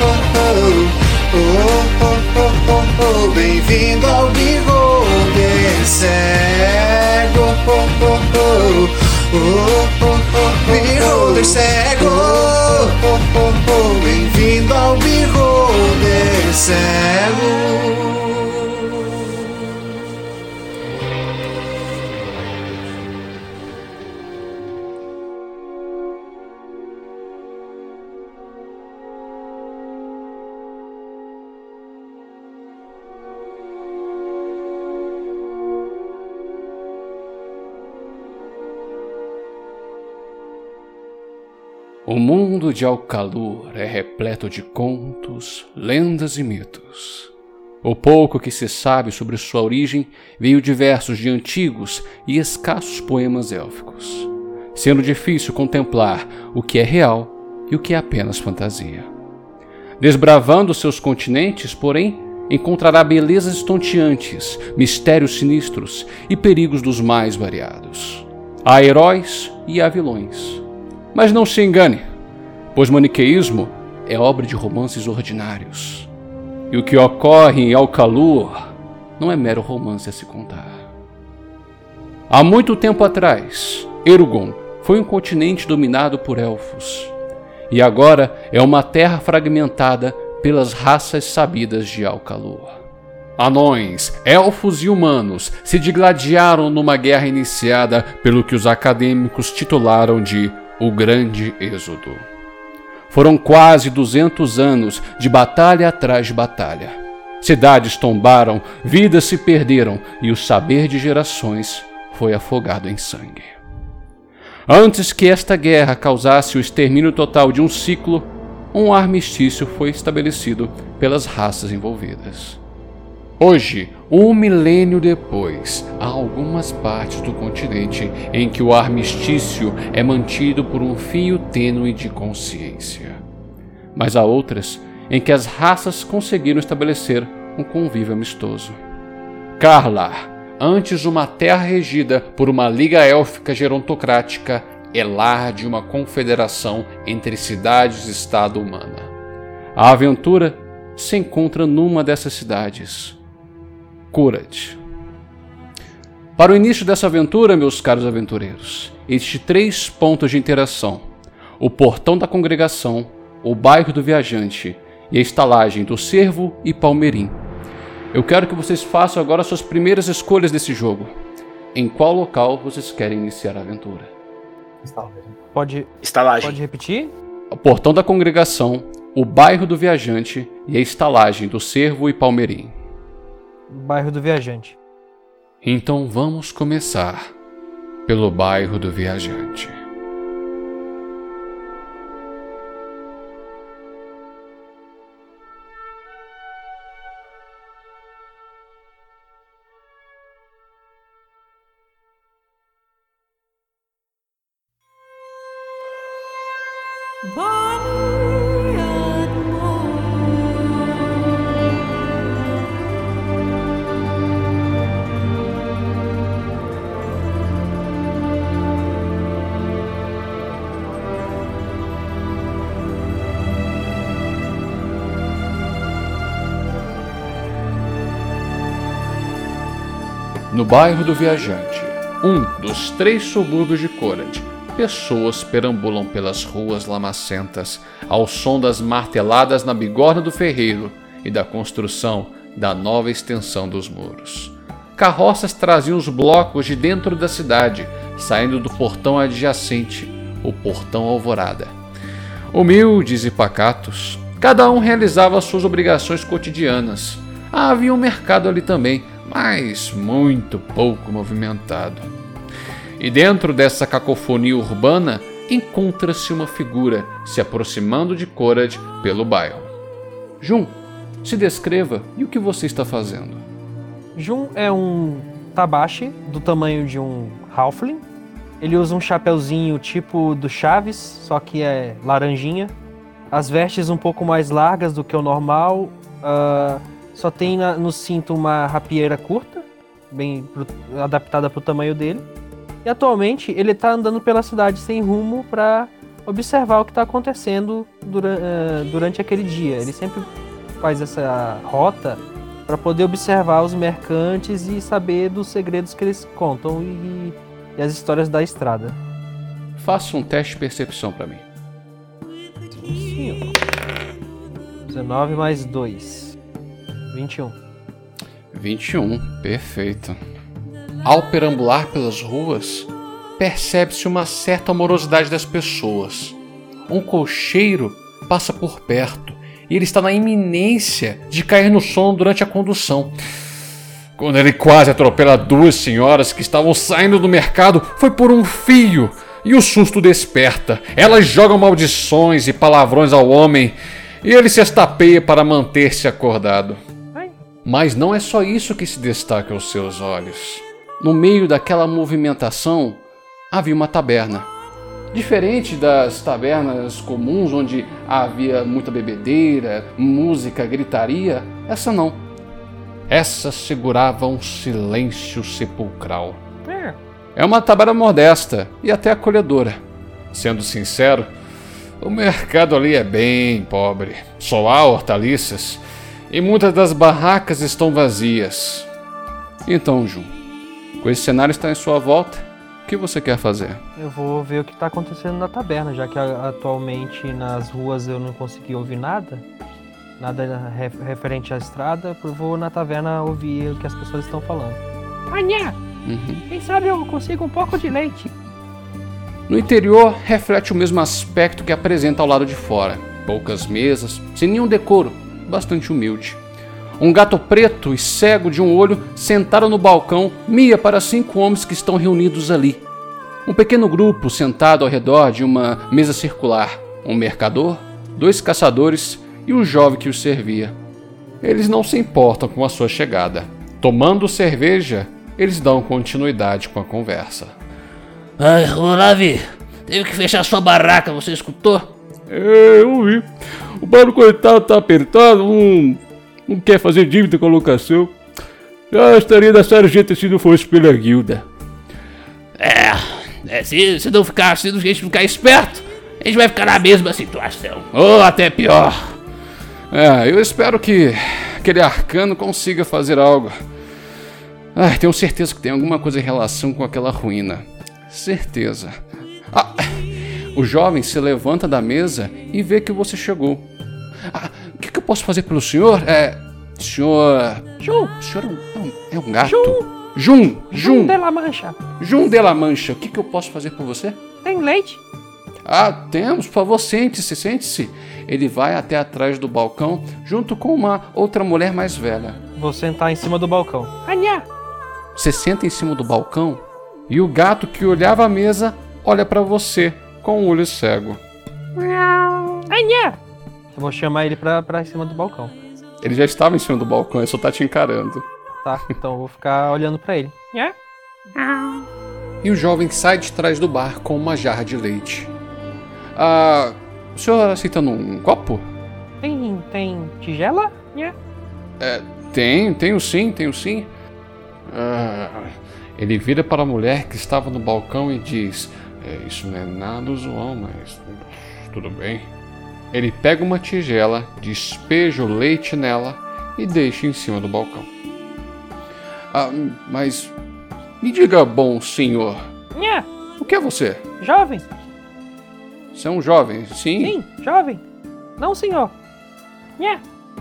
oh, oh, oh, oh, bem-vindo ao bigode cego, oh, oh, oh, oh, oh, cego, oh, oh, oh, oh, oh bem-vindo ao bigode cego. O mundo de Alcalur é repleto de contos, lendas e mitos. O pouco que se sabe sobre sua origem veio de versos de antigos e escassos poemas élficos, sendo difícil contemplar o que é real e o que é apenas fantasia. Desbravando seus continentes, porém, encontrará belezas estonteantes, mistérios sinistros e perigos dos mais variados. Há heróis e há vilões mas não se engane, pois maniqueísmo é obra de romances ordinários. E o que ocorre em Alcalur não é mero romance a se contar. Há muito tempo atrás, Erugon foi um continente dominado por elfos, e agora é uma terra fragmentada pelas raças sabidas de Alcalur. Anões, elfos e humanos se digladiaram numa guerra iniciada pelo que os acadêmicos titularam de o Grande Êxodo. Foram quase 200 anos de batalha atrás de batalha. Cidades tombaram, vidas se perderam e o saber de gerações foi afogado em sangue. Antes que esta guerra causasse o extermínio total de um ciclo, um armistício foi estabelecido pelas raças envolvidas. Hoje, um milênio depois, há algumas partes do continente em que o armistício é mantido por um fio tênue de consciência. Mas há outras em que as raças conseguiram estabelecer um convívio amistoso. Karlar, antes uma terra regida por uma liga élfica gerontocrática, é lar de uma confederação entre cidades e Estado humana. A aventura se encontra numa dessas cidades Para o início dessa aventura, meus caros aventureiros, existem três pontos de interação: o portão da congregação, o bairro do viajante e a estalagem do Cervo e Palmeirim. Eu quero que vocês façam agora suas primeiras escolhas desse jogo. Em qual local vocês querem iniciar a aventura? Pode, Estalagem. pode repetir? O portão da congregação, o bairro do viajante e a estalagem do Cervo e Palmeirim. Bairro do Viajante. Então vamos começar pelo bairro do viajante. No bairro do Viajante, um dos três subúrbios de Corad, pessoas perambulam pelas ruas lamacentas ao som das marteladas na bigorna do ferreiro e da construção da nova extensão dos muros. Carroças traziam os blocos de dentro da cidade, saindo do portão adjacente, o Portão Alvorada. Humildes e pacatos, cada um realizava suas obrigações cotidianas. Havia um mercado ali também, mas muito pouco movimentado. E dentro dessa cacofonia urbana encontra-se uma figura se aproximando de Corad pelo bairro. Jun, se descreva e o que você está fazendo? Jun é um tabashi do tamanho de um halfling. Ele usa um chapeuzinho tipo do Chaves, só que é laranjinha. As vestes um pouco mais largas do que o normal. ah, só tem na- no cinto uma rapieira curta, bem pro- adaptada para o tamanho dele. E atualmente ele tá andando pela cidade sem rumo para observar o que está acontecendo dura- ah, durante aquele dia. Ele sempre faz essa rota para poder observar os mercantes e saber dos segredos que eles contam e, e as histórias da estrada. Faça um teste de percepção para mim. Sim, ó. 19 mais 2. 21. 21, perfeito. Ao perambular pelas ruas, percebe-se uma certa amorosidade das pessoas. Um cocheiro passa por perto e ele está na iminência de cair no sono durante a condução. Quando ele quase atropela duas senhoras que estavam saindo do mercado, foi por um fio. E o susto desperta. Elas jogam maldições e palavrões ao homem, e ele se estapeia para manter-se acordado. Mas não é só isso que se destaca aos seus olhos. No meio daquela movimentação havia uma taberna. Diferente das tabernas comuns onde havia muita bebedeira, música, gritaria, essa não. Essa segurava um silêncio sepulcral. É uma taberna modesta e até acolhedora. Sendo sincero, o mercado ali é bem pobre. Só há hortaliças e muitas das barracas estão vazias. Então, Ju, com esse cenário está em sua volta, o que você quer fazer? eu vou ver o que tá acontecendo na taberna, já que atualmente nas ruas eu não consegui ouvir nada. Nada re- referente à estrada, eu vou na taverna ouvir o que as pessoas estão falando. Anha, Uhum. quem sabe eu consigo um pouco de leite? No interior, reflete o mesmo aspecto que apresenta ao lado de fora. Poucas mesas, sem nenhum decoro, bastante humilde. Um gato preto e cego de um olho, sentado no balcão, mia para cinco homens que estão reunidos ali. Um pequeno grupo sentado ao redor de uma mesa circular. Um mercador, dois caçadores e um jovem que os servia. Eles não se importam com a sua chegada. Tomando cerveja, eles dão continuidade com a conversa. Ai, ô Lavi, teve que fechar sua barraca, você escutou? É, eu vi. O Paulo coitado tá apertado, não, não quer fazer dívida com a locação. Já estaria da sarjeta se não fosse pela guilda. É, é se, se não ficar, se a gente ficar esperto, a gente vai ficar na mesma situação. Ou até pior. É, eu espero que aquele arcano consiga fazer algo. Ai, tenho certeza que tem alguma coisa em relação com aquela ruína. Certeza. Ah, o jovem se levanta da mesa e vê que você chegou. Ah, o que, que eu posso fazer pelo senhor? É. Senhor. Jun, O senhor é um, é um- é um gato? Jun. Jun! Jun de la Mancha. Jun de la Mancha, o que, que eu posso fazer por você? Tem leite? Ah, temos, por favor, sente-se, sente-se. Ele vai até atrás do balcão, junto com uma outra mulher mais velha. Vou sentar em cima do balcão. Anhá, Você senta em cima do balcão e o gato que olhava a mesa olha pra você com o olho cego. anhá. Eu vou chamar ele pra, pra cima do balcão. Ele já estava em cima do balcão, ele só tá te encarando. Tá, então eu vou ficar olhando pra ele. Nhá. E o jovem sai de trás do bar com uma jarra de leite. Ah, o senhor aceitando um copo? Tem, tem tigela? Nhá. Tem, tenho sim, tenho sim. Ah, ele vira para a mulher que estava no balcão e diz: "É, Isso não é nada usual, mas tudo bem. Ele pega uma tigela, despeja o leite nela e deixa em cima do balcão. Ah, mas me diga, bom senhor, Nhá. o que é você? Jovem? Você é um jovem? Sim. Sim, jovem. Não, senhor. Nhá.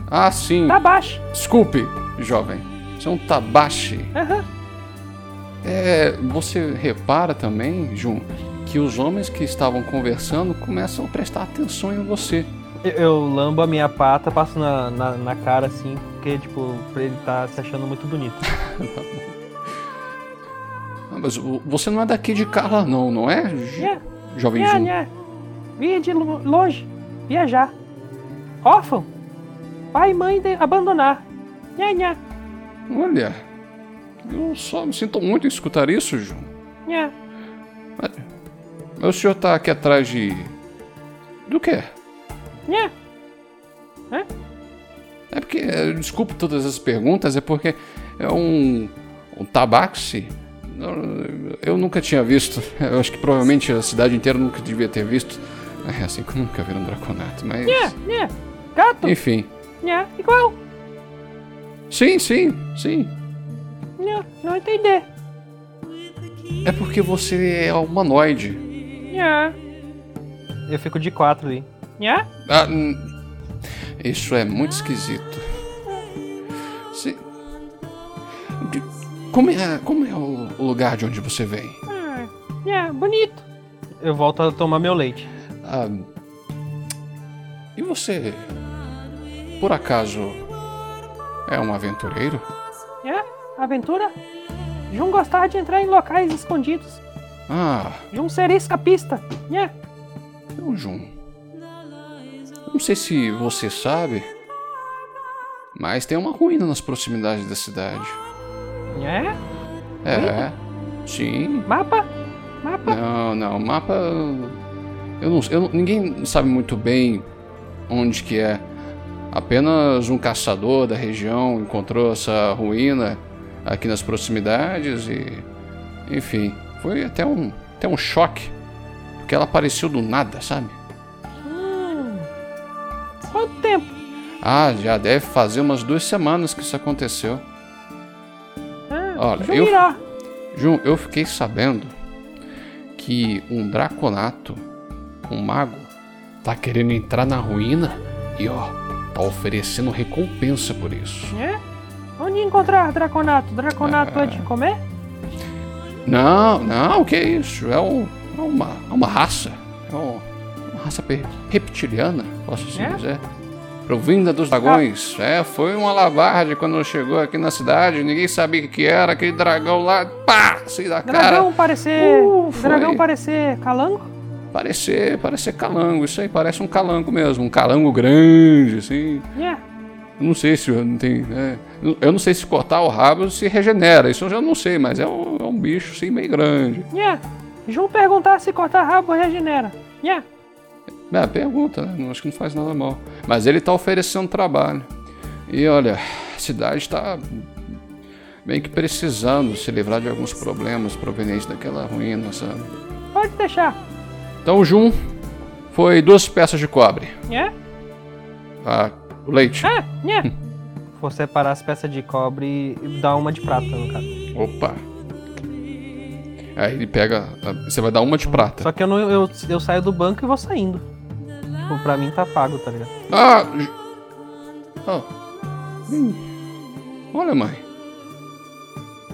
Ah, sim. Baixo. Desculpe, jovem. É um tabache. Aham. É, você repara também, Jun, que os homens que estavam conversando começam a prestar atenção em você. Eu, eu lambo a minha pata, passo na, na, na cara assim, porque, tipo, ele tá se achando muito bonito. Ah, mas você não é daqui de Carla, não, não é, Nhá. jovem Nhá, Jun? nhá. Vinha de lo- longe. Viajar. Órfão. Pai e mãe abandonar. Nhá, nhá. Olha, eu só me sinto muito em escutar isso, Jun. Nhá. Mas o senhor tá aqui atrás de. do quê? Nhá. É porque, eh, desculpe todas as perguntas, é porque é um, um tabaxi. Eu- nunca tinha visto. Eu acho que provavelmente a cidade inteira nunca devia ter visto. É assim que eu nunca vi um draconato, mas. Nhá, nhá. Gato. Enfim. Nhá. Igual. Sim, sim, sim. Nhá. Não entender. É porque você é humanoide. Nhá. Eu fico de quatro ali. Nhá. Ah, hum, isso é muito esquisito. Se- Como é, como é o lugar de onde você vem? Ah, nhá. Bonito. Eu volto a tomar meu leite. Ah, e você, por acaso, é um aventureiro? Nhá. Aventura. Jun gostar de entrar em locais escondidos. Ah, Jun ser escapista. Nhá. eu, Jun. Não sei se você sabe, mas tem uma ruína nas proximidades da cidade. Nhá. É, sim. Mapa. Mapa. Não, não, mapa. Eu não, eu não- ninguém sabe muito bem onde que é. Apenas um caçador da região encontrou essa ruína aqui nas proximidades e. Enfim, foi até um, até um choque. Porque ela apareceu do nada, sabe? Hum. Quanto tempo? Ah, já deve fazer umas duas semanas que isso aconteceu. Ah, Olha, eu-. Jun, eu fiquei sabendo que um draconato, um mago, tá querendo entrar na ruína e ó, tá oferecendo recompensa por isso. É? Onde encontrar Draconato? Draconato Ah. é de comer? Não, não, que isso? É, um, é uma, é uma raça. É um- uma raça reptiliana, posso assim É? dizer. Provinda dos dragões. É, foi uma lavagem quando chegou aqui na cidade. Ninguém sabia o que era. Aquele dragão lá, pá, assim da cara. Dragão parecer. Uh, dragão parecer calango? Parecer, parecer calango, isso aí parece um calango mesmo, um calango grande, assim. Yeah. Não sei se não tem. é, eu não sei se cortar o rabo se regenera, isso eu já não sei, mas é um, é um bicho assim meio grande. Yeah. Jun perguntar se cortar rabo regenera. Yeah. É, pergunta, né? Acho que não faz nada mal. Mas ele tá oferecendo trabalho. E olha, a cidade tá meio que precisando se livrar de alguns problemas provenientes daquela ruína, sabe? Pode deixar. Então o Jun foi duas peças de cobre. Yeah. Ah, o leite. Ah, yeah. Vou separar as peças de cobre e dar uma de prata, no caso. Opa. Aí ele pega. Você vai dar uma de prata. Só que eu, não, eu, eu saio do banco e vou saindo. Tipo, pra mim tá pago, tá ligado? Ah! Hum. Olha, mãe.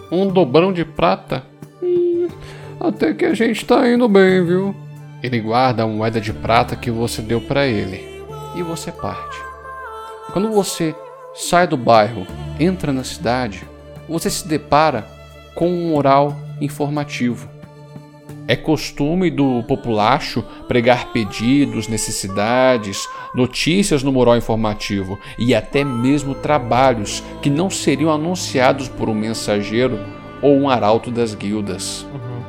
Um dobrão de prata. Hum. Até que a gente tá indo bem, viu? Ele guarda a moeda de prata que você deu para ele. E você parte. Quando você sai do bairro, entra na cidade, você se depara com um oral informativo. É costume do populacho pregar pedidos, necessidades, notícias no mural informativo e até mesmo trabalhos que não seriam anunciados por um mensageiro ou um arauto das guildas. Uhum.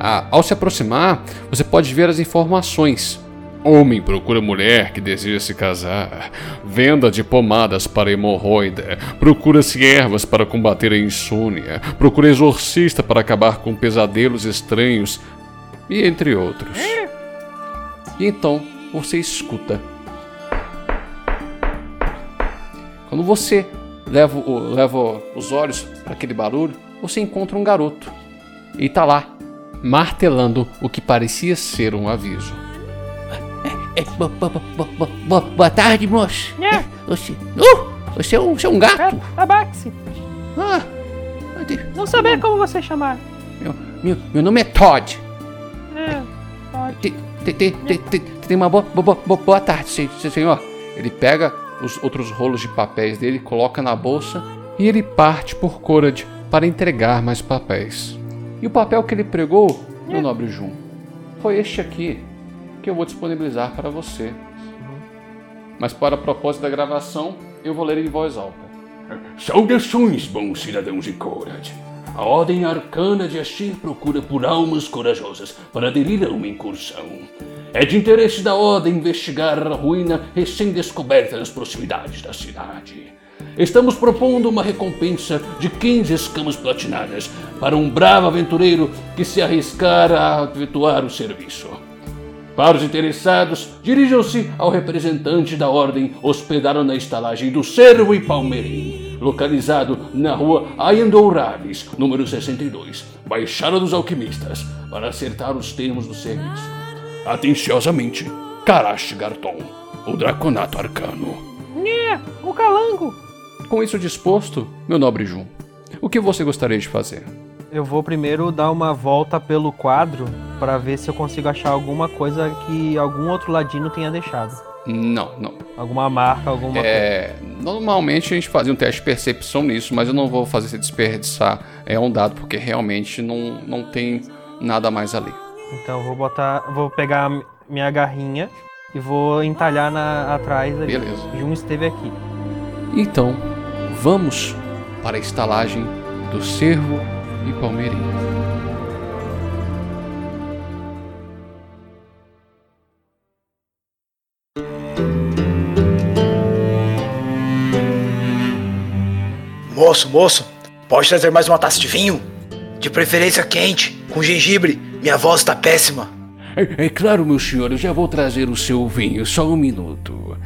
Ah, ao se aproximar, você pode ver as informações. Homem procura mulher que deseja se casar. Venda de pomadas para hemorroida. Procura-se ervas para combater a insônia. Procura exorcista para acabar com pesadelos estranhos. E entre outros. E então você escuta. Quando você leva, leva os olhos para aquele barulho, você encontra um garoto. E está lá, martelando o que parecia ser um aviso. É, é, bo, bo, bo, boa tarde, moço. É. Você, uh, você, é um, você é um gato? É, Tabaxi. Ah, não saber como você chamar. Meu, meu, meu nome é Todd. É, Todd. Tem, tem, tem, tem, tem uma boa, boa, boa, boa tarde, senhor. Ele pega os outros rolos de papéis dele, coloca na bolsa e ele parte por Corad para entregar mais papéis. E o papel que ele pregou, meu nobre Jun, foi este aqui, que eu vou disponibilizar para você. Mas para propósito da gravação, eu vou ler em voz alta. Saudações, bons cidadãos de Korad. A Ordem Arcana de Ashir procura por almas corajosas para aderir a uma incursão. É de interesse da Ordem investigar a ruína recém-descoberta nas proximidades da cidade. Estamos propondo uma recompensa de 15 escamas platinadas para um bravo aventureiro que se arriscar a efetuar o serviço. Para os interessados, dirijam-se ao representante da ordem hospedado na estalagem do Cervo e Palmeirim, localizado na rua Ayandouraves, número 62, Baixada dos Alquimistas, para acertar os termos do serviço. Atenciosamente, Karash Garton, o Draconato Arcano. É, o Calango! Com isso disposto, meu nobre Jun, o que você gostaria de fazer? Eu vou primeiro dar uma volta pelo quadro para ver se eu consigo achar alguma coisa que algum outro ladino tenha deixado. Não, não. Alguma marca, alguma é, coisa. Normalmente a gente fazia um teste de percepção nisso, mas eu não vou fazer você desperdiçar é, um dado, porque realmente não, não tem nada mais ali. Então vou botar. Vou pegar minha garrinha e vou entalhar na, atrás ali. Beleza. Jun esteve aqui. Então, vamos para a estalagem do Cervo e Palmeirinho. Moço, moço, pode trazer mais uma taça de vinho? De preferência quente, com gengibre. Minha voz está péssima. É, é, claro, meu senhor, eu já vou trazer o seu vinho, só um minuto.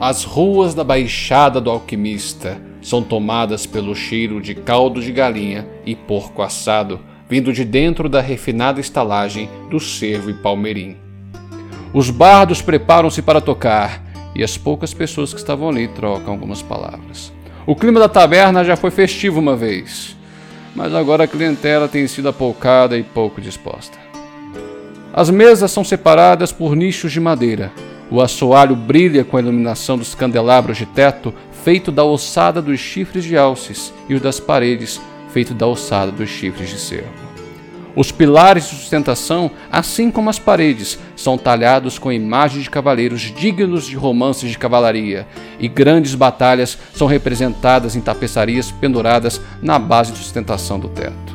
As ruas da Baixada do Alquimista são tomadas pelo cheiro de caldo de galinha e porco assado vindo de dentro da refinada estalagem do Cervo e Palmeirim. Os bardos preparam-se para tocar e as poucas pessoas que estavam ali trocam algumas palavras. O clima da taberna já foi festivo uma vez, mas agora a clientela tem sido apoucada e pouco disposta. As mesas são separadas por nichos de madeira o assoalho brilha com a iluminação dos candelabros de teto, feito da ossada dos chifres de alces, e os das paredes, feito da ossada dos chifres de cervo. Os pilares de sustentação, assim como as paredes, são talhados com imagens de cavaleiros dignos de romances de cavalaria, e grandes batalhas são representadas em tapeçarias penduradas na base de sustentação do teto.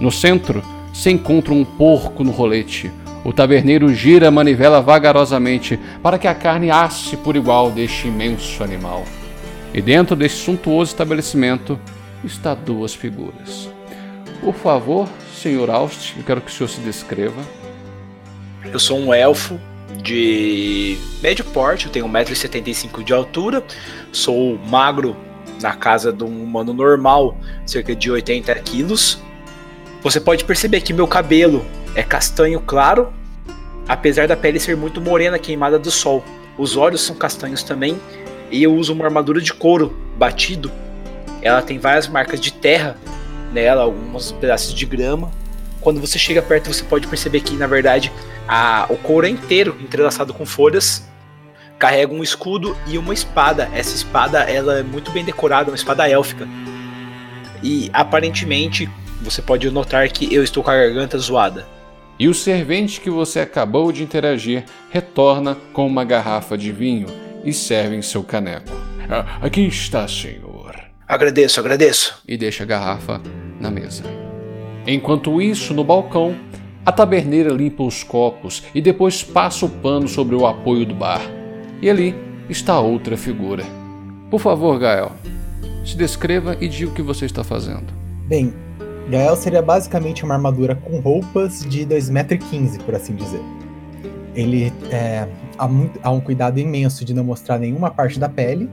No centro se encontra um porco no rolete, o taverneiro gira a manivela vagarosamente para que a carne asse por igual deste imenso animal. E dentro deste suntuoso estabelecimento está duas figuras. Por favor, senhor Aust, eu quero que o senhor se descreva. Eu sou um elfo de médio porte, eu tenho 1,75m de altura, sou magro na casa de um humano normal, cerca de 80 quilos. Você pode perceber que meu cabelo é castanho claro, apesar da pele ser muito morena queimada do sol. Os olhos são castanhos também E eu uso uma armadura de couro batido. Ela tem várias marcas de terra nela, alguns pedaços de grama. Quando você chega perto, você pode perceber que, na verdade, a, o couro é inteiro entrelaçado com folhas. Carrega um escudo e uma espada. Essa espada ela é muito bem decorada, uma espada élfica. E aparentemente você pode notar que eu estou com a garganta zoada. E o servente que você acabou de interagir retorna com uma garrafa de vinho e serve em seu caneco. Ah, aqui está, senhor. Agradeço, agradeço. E deixa a garrafa na mesa. Enquanto isso, no balcão, a taberneira limpa os copos e depois passa o pano sobre o apoio do bar. E ali está outra figura. Por favor, Gael, se descreva e diga o que você está fazendo. Bem, Gael seria basicamente uma armadura com roupas de 2,15m, por assim dizer. Ele é, há, muito, há um cuidado imenso de não mostrar nenhuma parte da pele,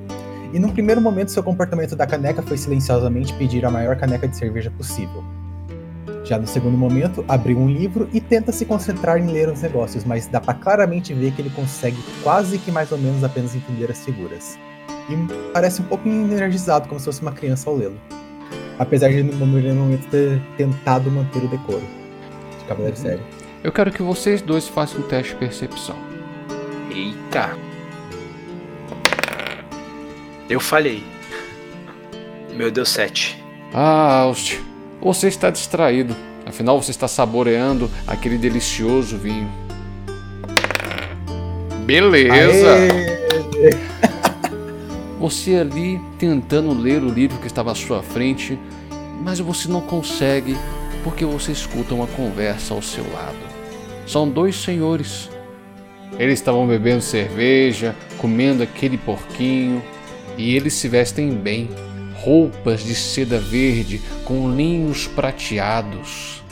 e num primeiro momento seu comportamento da caneca foi silenciosamente pedir a maior caneca de cerveja possível. Já no segundo momento, abriu um livro e tenta se concentrar em ler os negócios, mas dá para claramente ver que ele consegue quase que mais ou menos apenas entender as figuras. E parece um pouco energizado, como se fosse uma criança ao lê-lo. Apesar de no momento ter tentado manter o decoro de Cavaleiro Uhum. Sério. Eu quero que vocês dois façam um teste de percepção. Eita. Eu falhei. Meu Deus, 7. Ah, Aust, você está distraído. Afinal, você está saboreando aquele delicioso vinho. Beleza! Aê! Você ali tentando ler o livro que estava à sua frente, mas você não consegue porque você escuta uma conversa ao seu lado. São dois senhores. Eles estavam bebendo cerveja, comendo aquele porquinho, e eles se vestem bem, roupas de seda verde com linhos prateados.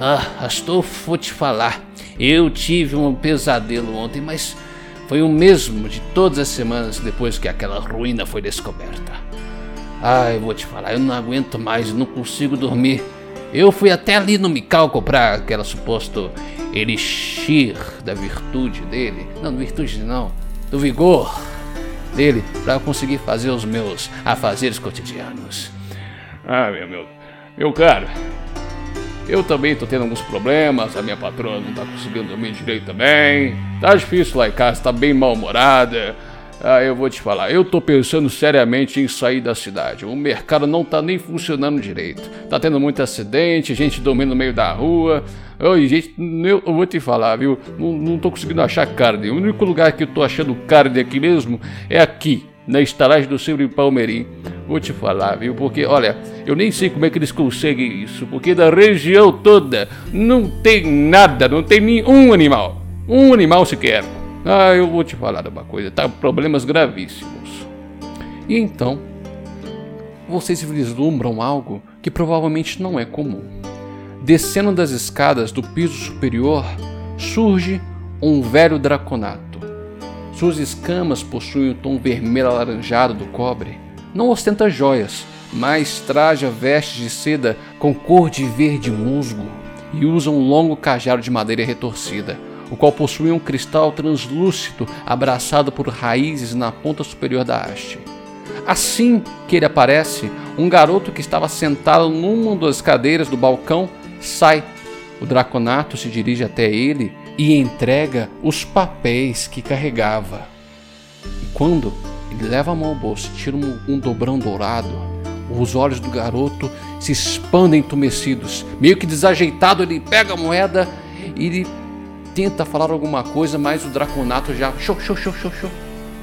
Ah, Astolfo, vou te falar. Eu tive um pesadelo ontem, mas foi o mesmo de todas as semanas depois que aquela ruína foi descoberta. Ah, eu vou te falar, eu não aguento mais, não consigo dormir. Eu fui até ali no Mical comprar aquela suposto elixir da virtude dele. Não, virtude não, do vigor dele, para conseguir fazer os meus afazeres cotidianos. Ah, meu, meu, meu caro. Eu também tô tendo alguns problemas, a minha patroa não tá conseguindo dormir direito também. Tá difícil lá em casa, tá bem mal-humorada. Ah, eu vou te falar, eu tô pensando seriamente em sair da cidade. O mercado não tá nem funcionando direito. Tá tendo muito acidente, gente dormindo no meio da rua. Oi, gente, eu, vou te falar, viu? Não, não tô conseguindo achar carne. O único lugar que eu tô achando carne aqui mesmo é aqui, na estalagem do Silvio Palmeirim. Vou te falar, viu? Porque, olha, eu nem sei como é que eles conseguem isso, porque da região toda não tem nada, não tem nenhum animal. Um animal sequer. Ah, eu vou te falar uma coisa, tá? Problemas gravíssimos. E então, vocês vislumbram algo que provavelmente não é comum. Descendo das escadas do piso superior, surge um velho draconato. Suas escamas possuem o tom vermelho alaranjado do cobre. Não ostenta joias, mas traja vestes de seda com cor de verde musgo e usa um longo cajado de madeira retorcida, o qual possui um cristal translúcido abraçado por raízes na ponta superior da haste. Assim que ele aparece, um garoto que estava sentado numa das cadeiras do balcão sai. O draconato se dirige até ele e entrega os papéis que carregava. E quando ele leva a mão ao bolso e tira um, um dobrão dourado, os olhos do garoto se expandem entumecidos. Meio que desajeitado, ele pega a moeda e ele tenta falar alguma coisa, mas o draconato já show, show, show, show, show,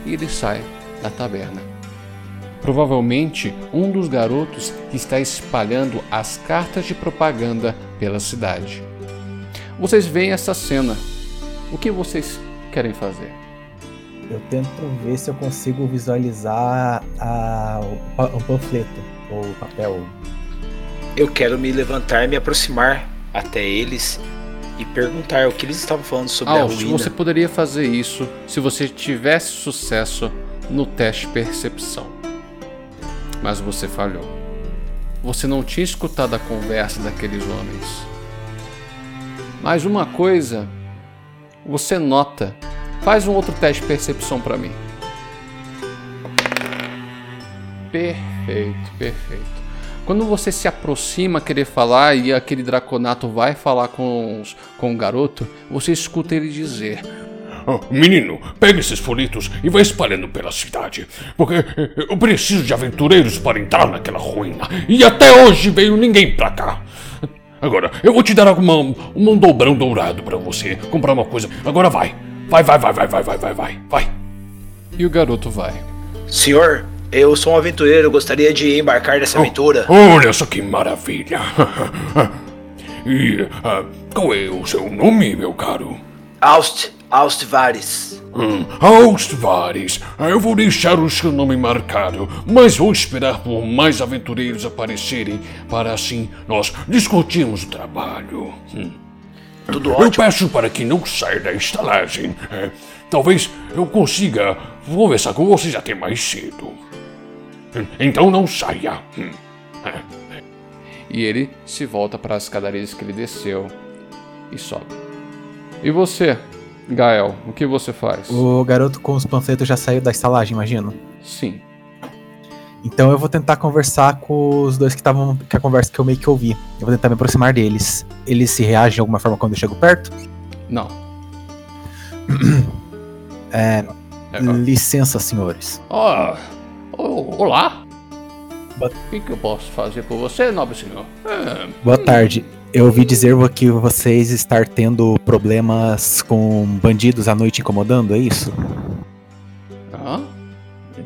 e ele sai da taberna. Provavelmente um dos garotos que está espalhando as cartas de propaganda pela cidade. Vocês veem essa cena. O que vocês querem fazer? Eu tento ver se eu consigo visualizar a- o, pa- o panfleto, ou o papel. Eu quero me levantar e me aproximar até eles e perguntar o que eles estavam falando sobre a Alst, ruína. você poderia fazer isso se você tivesse sucesso no teste de percepção. Mas você falhou. Você não tinha escutado a conversa daqueles homens. Mas uma coisa você nota. Faz um outro teste de percepção para mim. Perfeito, perfeito. Quando você se aproxima a querer falar e aquele draconato vai falar com, os, com o garoto, você escuta ele dizer: Oh, menino, pega esses folhetos e vai espalhando pela cidade. Porque eu preciso de aventureiros para entrar naquela ruína. E até hoje veio ninguém pra cá. Agora, eu vou te dar uma, um dobrão dourado para você comprar uma coisa. Agora vai. Vai, vai, vai, vai, vai, vai, vai, vai, vai. E o garoto vai. Senhor, eu sou um aventureiro, gostaria de embarcar nessa aventura. Olha só que maravilha. e uh, qual é o seu nome, meu caro? Aust, Austvares. Hum, Austvares, eu vou deixar o seu nome marcado, mas vou esperar por mais aventureiros aparecerem para assim nós discutirmos o trabalho. Hum. Tudo Eu ótimo. peço para que não saia da estalagem. É, talvez eu consiga conversar com vocês até mais cedo. Então não saia. E ele se volta para as escadarias que ele desceu e sobe. E você, Gael, o que você faz? O garoto com os panfletos já saiu da estalagem, imagino. Sim. Então eu vou tentar conversar com os dois que estavam. com a conversa que eu meio que ouvi. Eu vou tentar me aproximar deles. Eles se reagem de alguma forma quando eu chego perto? Não. É. É, Licença, senhores. Ó, o- olá. Boa- O que, que eu posso fazer por você, nobre senhor? É, Boa tarde. Eu ouvi dizer que vocês estar tendo problemas com bandidos à noite incomodando, é isso? hã?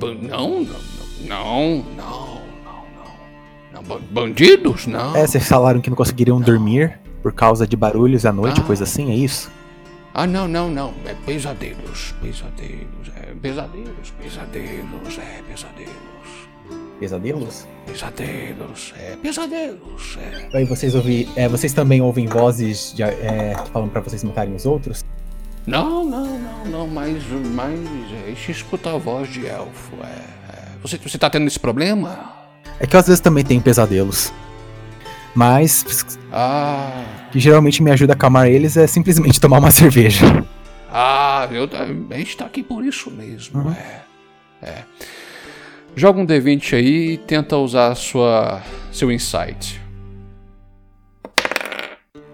Não, não, não, não, não, não. não. ba- Bandidos? Não. É, vocês falaram que não conseguiriam dormir por causa de barulhos à noite, Ah. coisa assim, é isso? Ah, não, não, não. É pesadelos, pesadelos, é pesadelos, pesadelos, é pesadelos. Pesadelos? Pesadelos, é pesadelos, é. Aí vocês ouvi, é, vocês também ouvem vozes de, é, falando pra vocês matarem os outros? Não, não, não, não, mas, mas é, deixa eu escutar a voz de elfo, é. Você, você tá tendo esse problema? É que eu, às vezes também tenho pesadelos. Mas Ah, o que geralmente me ajuda a acalmar eles é simplesmente tomar uma cerveja. Ah, eu, a gente tá aqui por isso mesmo, Uhum. é. Joga um D20 aí e tenta usar sua, seu insight.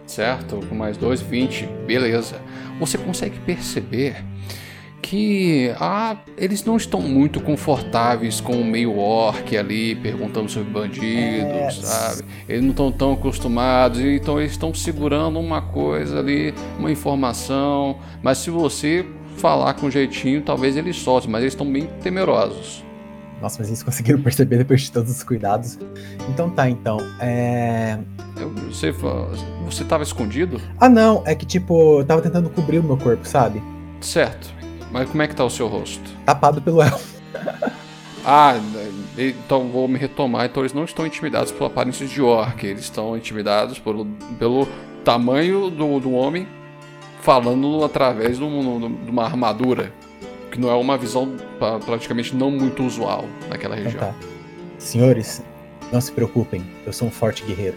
Certo? Com mais dois, 20. Beleza. Você consegue perceber que ah, eles não estão muito confortáveis com o meio orc ali, perguntando sobre bandidos, É. sabe? Eles não estão tão acostumados, então eles estão segurando uma coisa ali, uma informação. Mas se você falar com jeitinho, talvez eles soltem, mas eles estão bem temerosos. Nossa, mas eles conseguiram perceber depois de todos os cuidados. Então tá, então. É... Eu- Você, você tava escondido? Ah não, é que tipo, eu tava tentando cobrir o meu corpo, sabe? Certo. Mas como é que tá o seu rosto? Tapado pelo elfo. Ah, então vou me retomar. Então eles não estão intimidados pela aparência de orc. Eles estão intimidados pelo, pelo tamanho do, do homem falando através de, um- de uma armadura. Que não é uma visão pra- praticamente não muito usual naquela Então região. tá. Senhores, não se preocupem, eu sou um forte guerreiro.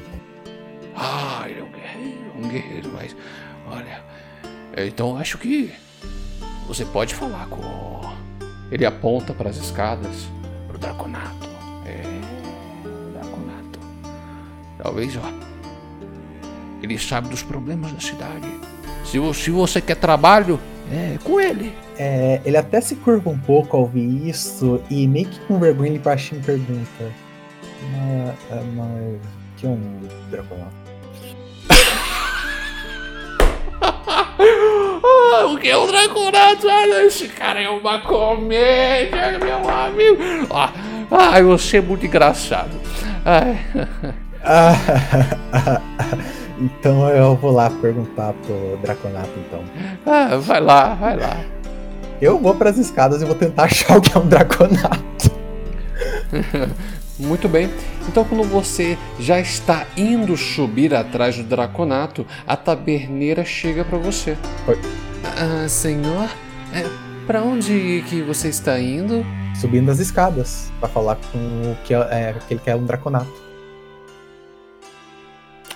Ah, ele é um guerreiro, um guerreiro, mas olha, é, então acho que você pode falar com Ele aponta para as escadas. o Draconato. É, Draconato. Talvez, ó, ele sabe dos problemas da cidade. Se, se você quer trabalho, é com ele. É, ele até se curva um pouco ao ouvir isso e meio que com vergonha ele baixinho pergunta. Mas, mas que é um draconato? Ah, o que é o Draconato? Esse cara é uma comédia, meu amigo. Ah, ai, você é muito engraçado. Ai, então eu vou lá perguntar pro draconato então. ah, vai lá, vai lá. Eu vou pras escadas e vou tentar achar o que é um draconato. Muito bem. Então, quando você já está indo subir atrás do draconato, a taberneira chega para você. Ah, senhor, é, para onde que você está indo? Subindo as escadas pra falar com o que é, é, aquele que é um draconato.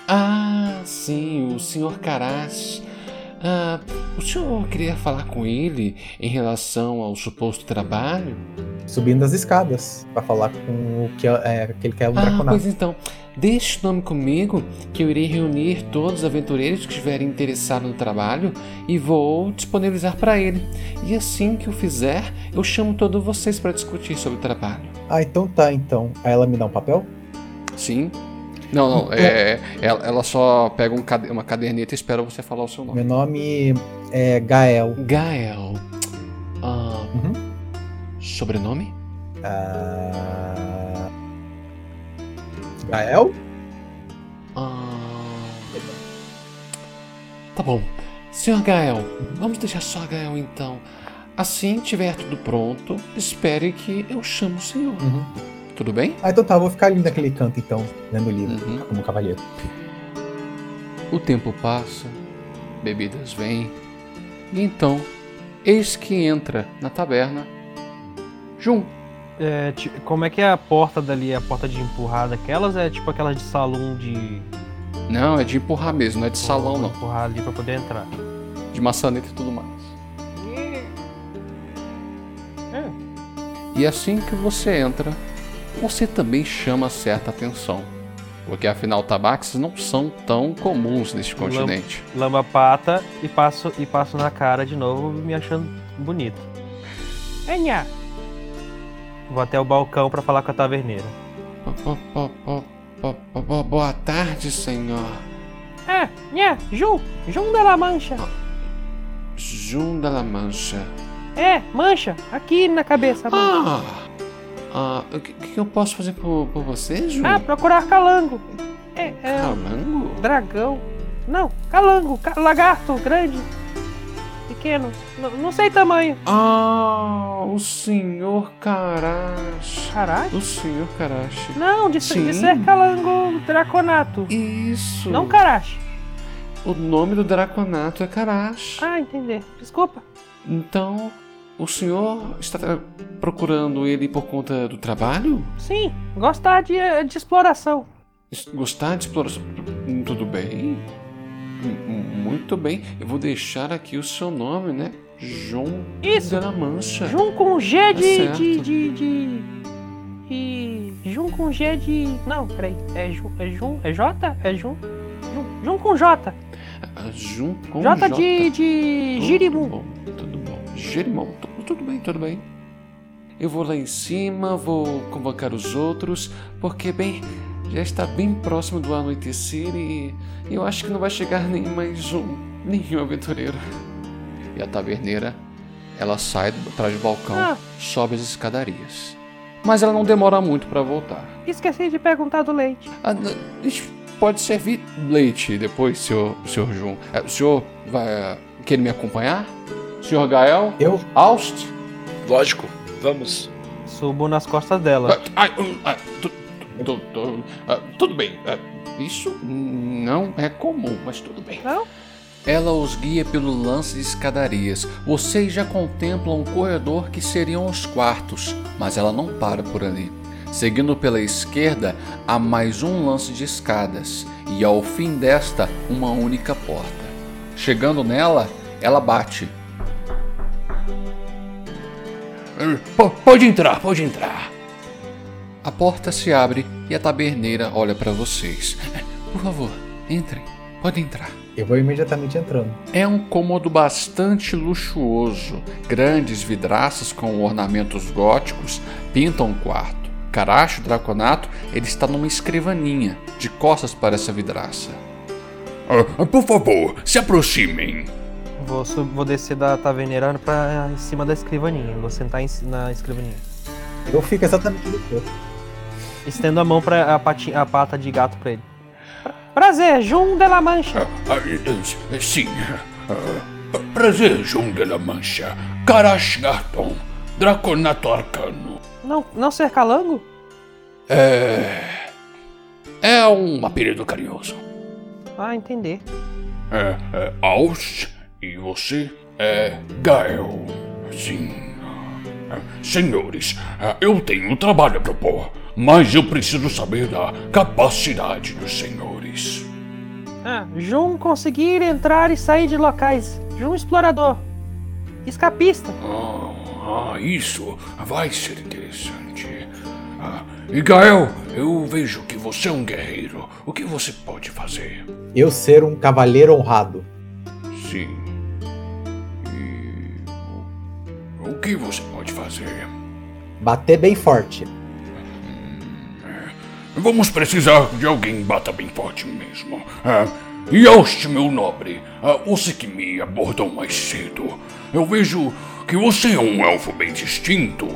Ah, sim, o Sr. Karas. Ah, o senhor queria falar com ele em relação ao suposto trabalho? Subindo as escadas pra falar com o que é, é, que é o Ah, Draconato. pois então, deixe o nome comigo que eu irei reunir todos os aventureiros que estiverem interessados no trabalho e vou disponibilizar para ele. E assim que eu fizer, eu chamo todos vocês para discutir sobre o trabalho. Ah, então tá, então. Aí ela me dá um papel? Sim. Não, não, é, ela, ela só pega um cade- uma caderneta e espera você falar o seu nome. Meu nome é Gael. Gael. Ah, Uhum. Sobrenome? Ah, Gael? Ah, tá bom. Senhor Gael, vamos deixar só Gael então. Assim tiver tudo pronto, espere que eu chamo o senhor. Uhum. Tudo bem? Ah, então tá, vou ficar ali naquele canto então, lendo o livro, Uhum. como cavaleiro. O tempo passa, bebidas vêm, e então, eis que entra na taberna Jun. É, como é que é a porta dali? A porta de empurrar daquelas é tipo aquelas de salão de. Não, é de empurrar mesmo, não é de salão não. Empurrar ali pra poder entrar. De maçaneta e tudo mais. É. E assim que você entra, você também chama certa atenção. Porque afinal tabaxes não são tão comuns neste continente. Lama a pata e passo, e passo na cara de novo, me achando bonito. Enha! Vou até o balcão pra falar com a taverneira. Bo- bo- bo- bo- bo- bo- Boa tarde, senhor. Ah, nha, Jun, Jun da la Mancha. Jun da la Mancha. É, mancha, aqui na cabeça. Ah! Ah, o que, que eu posso fazer por, por você, Jun? Ah, procurar calango. É, é, Calango? dragão. Não, calango, ca- lagarto, grande, pequeno, n- não sei tamanho. Ah, o senhor Karash. Caralho? O senhor Karash. Não, de, ser- de ser calango draconato. Isso. Não Karash. O nome do Draconato é Karash. Ah, entender. Desculpa. Então, o senhor está procurando ele por conta do trabalho? Sim, gostar de, de exploração. Gostar de exploração? Tudo bem. Muito bem. Eu vou deixar aqui o seu nome, né? João Isso. de la Mancha. Jun com G Tá de. certo. de. de. de. de- Jun com G de. Não, peraí. É Jun. É Jun? É J? É Jun? Jun, Jun com J. Ah, Jun com J de. de. Tudo Girimum. bom, tudo bom. Girimum, tudo, tudo bem, tudo bem. Eu vou lá em cima, vou convocar os outros, porque, bem, já está bem próximo do anoitecer e eu acho que não vai chegar nem mais um, nenhum aventureiro. E a taverneira, ela sai de trás do balcão, Ah. sobe as escadarias. Mas ela não demora muito para voltar. Esqueci de perguntar do leite. Ah, pode servir leite depois, senhor, senhor Jun. É, o senhor vai querer me acompanhar? Senhor Gael? Eu? Aust? Lógico, vamos. Subo nas costas dela. Ah, ai, ah, tu- tu- tu- ah, tudo bem. ah, isso não é comum, mas tudo bem. Não? Ela os guia pelo lance de escadarias. Vocês já contemplam um corredor que seriam os quartos, mas ela não para por ali. Seguindo pela esquerda, há mais um lance de escadas, e ao fim desta, uma única porta. Chegando nela, ela bate. Pode entrar, pode entrar. A porta se abre e a taberneira olha para vocês. Por favor, entrem. Podem entrar. Eu vou imediatamente entrando. É um cômodo bastante luxuoso. Grandes vidraças com ornamentos góticos pintam o quarto. Caracho Draconato, ele está numa escrivaninha, de costas para essa vidraça. Ah, Por favor, se aproximem. Vou, sub- vou descer da taverneira pra em cima da escrivaninha. Vou sentar em na escrivaninha. Eu fico exatamente no topo. Estendo a mão pra a, pati- a pata de gato pra ele. Pra- Prazer, Jun de la Mancha. Ah, ah, Sim. Ah, Prazer, João de la Mancha. Karash Garton, Draconato Arcano. Não, não ser calango? É. É um apelido carinhoso. Ah, entender. É, é Aust e você é Gael. Sim. Senhores, eu tenho um trabalho a propor, mas eu preciso saber da capacidade dos senhores. Ah, Jun conseguir entrar e sair de locais. Jun explorador. Escapista. Ah, ah, isso vai ser interessante. Ah, e Gael, eu vejo que você é um guerreiro. O que você pode fazer? Eu ser um cavaleiro honrado. Sim. Que você pode fazer? Bater bem forte. Vamos precisar de alguém que bata bem forte mesmo. Ah, e Yost, meu nobre, ah, você que me abordou mais cedo, eu vejo que você é um elfo bem distinto.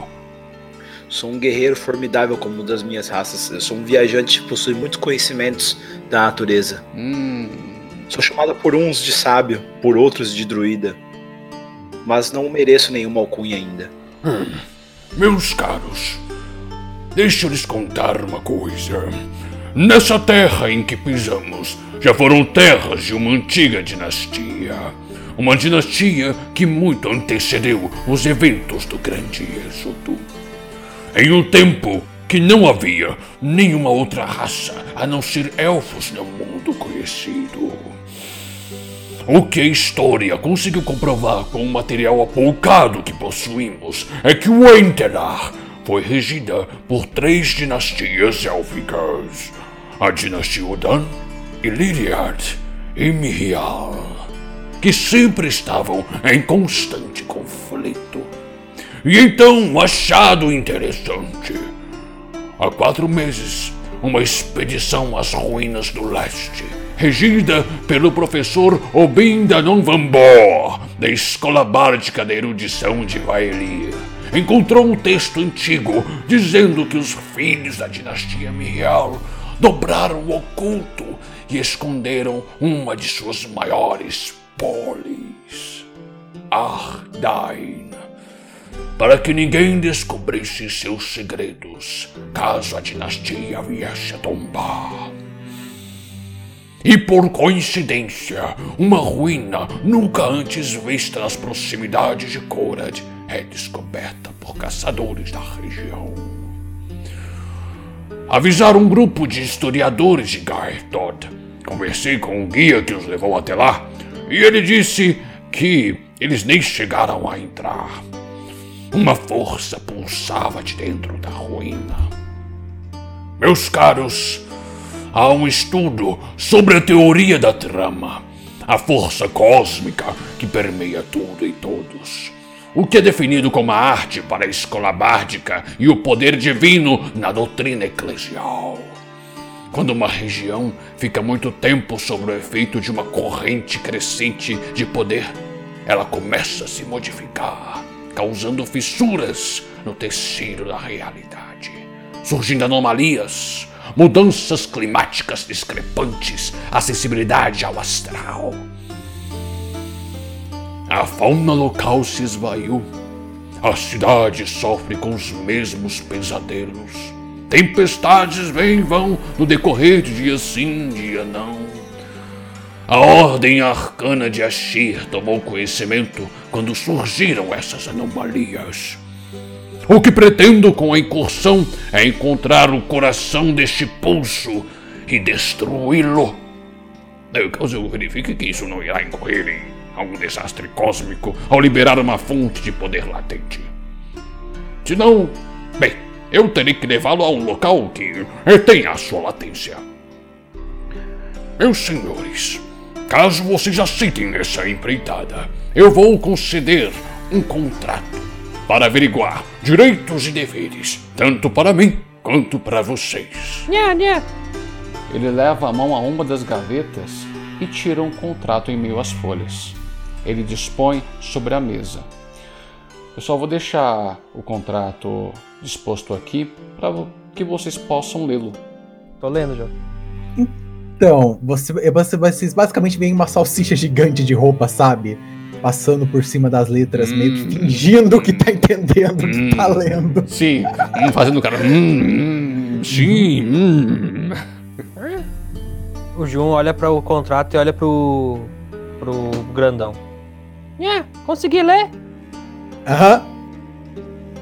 Sou um guerreiro formidável como das minhas raças. Eu sou um viajante que possui muitos conhecimentos da natureza. Hum, Sou chamado por uns de sábio, por outros de druida. Mas não mereço nenhuma alcunha ainda. meus caros, deixa eu lhes contar uma coisa. Nessa terra em que pisamos, já foram terras de uma antiga dinastia. Uma dinastia que muito antecedeu os eventos do Grande Êxodo. Em um tempo que não havia nenhuma outra raça a não ser elfos no mundo conhecido. O que a história conseguiu comprovar com o material apoucado que possuímos é que o Enterar foi regida por três dinastias élficas: a dinastia Odan, Illyriad e Mirial, que sempre estavam em constante conflito. E então, um achado interessante. Há quatro meses, uma expedição às ruínas do leste, regida pelo professor Obin Danon da Escola Bárdica da Erudição de Vaelir, encontrou um texto antigo dizendo que os filhos da dinastia Mirial dobraram o oculto e esconderam uma de suas maiores polis, Ardain para que ninguém descobrisse seus segredos, caso a dinastia viesse a tombar. E por coincidência, uma ruína nunca antes vista nas proximidades de Korad é descoberta por caçadores da região. Avisaram um grupo de historiadores de Gaertod. Conversei com o guia que os levou até lá, e ele disse que eles nem chegaram a entrar. Uma força pulsava de dentro da ruína. Meus caros, há um estudo sobre a teoria da trama, a força cósmica que permeia tudo e todos. O que é definido como a arte para a escola bárdica e o poder divino na doutrina eclesial. Quando uma região fica muito tempo sob o efeito de uma corrente crescente de poder, ela começa a se modificar causando fissuras no tecido da realidade, surgindo anomalias, mudanças climáticas discrepantes, acessibilidade ao astral. A fauna local se esvaiu. A cidade sofre com os mesmos pesadelos. Tempestades vêm e vão no decorrer de dia sim, dia não. A Ordem Arcana de Ashir tomou conhecimento quando surgiram essas anomalias. O que pretendo com a incursão é encontrar o coração deste pulso e destruí-lo. Caso eu verifique que isso não irá incorrer em algum desastre cósmico ao liberar uma fonte de poder latente. Senão, bem, eu terei que levá-lo a um local que tenha a sua latência. Meus senhores, Caso vocês aceitem essa empreitada, eu vou conceder um contrato para averiguar direitos e deveres, tanto para mim quanto para vocês. Nha, nha. Ele leva a mão a uma das gavetas e tira um contrato em meio às folhas. Ele dispõe sobre a mesa. Eu só vou deixar o contrato disposto aqui para que vocês possam lê-lo. Tô lendo, João. Então, você, você, vocês basicamente veem uma salsicha gigante de roupa, sabe? Passando por cima das letras, meio que fingindo que tá entendendo o que tá lendo. Sim, hum, fazendo o cara. hum, hum, sim. hum. O Jun olha para o contrato e olha pro pro grandão. Nha, consegui ler? Aham.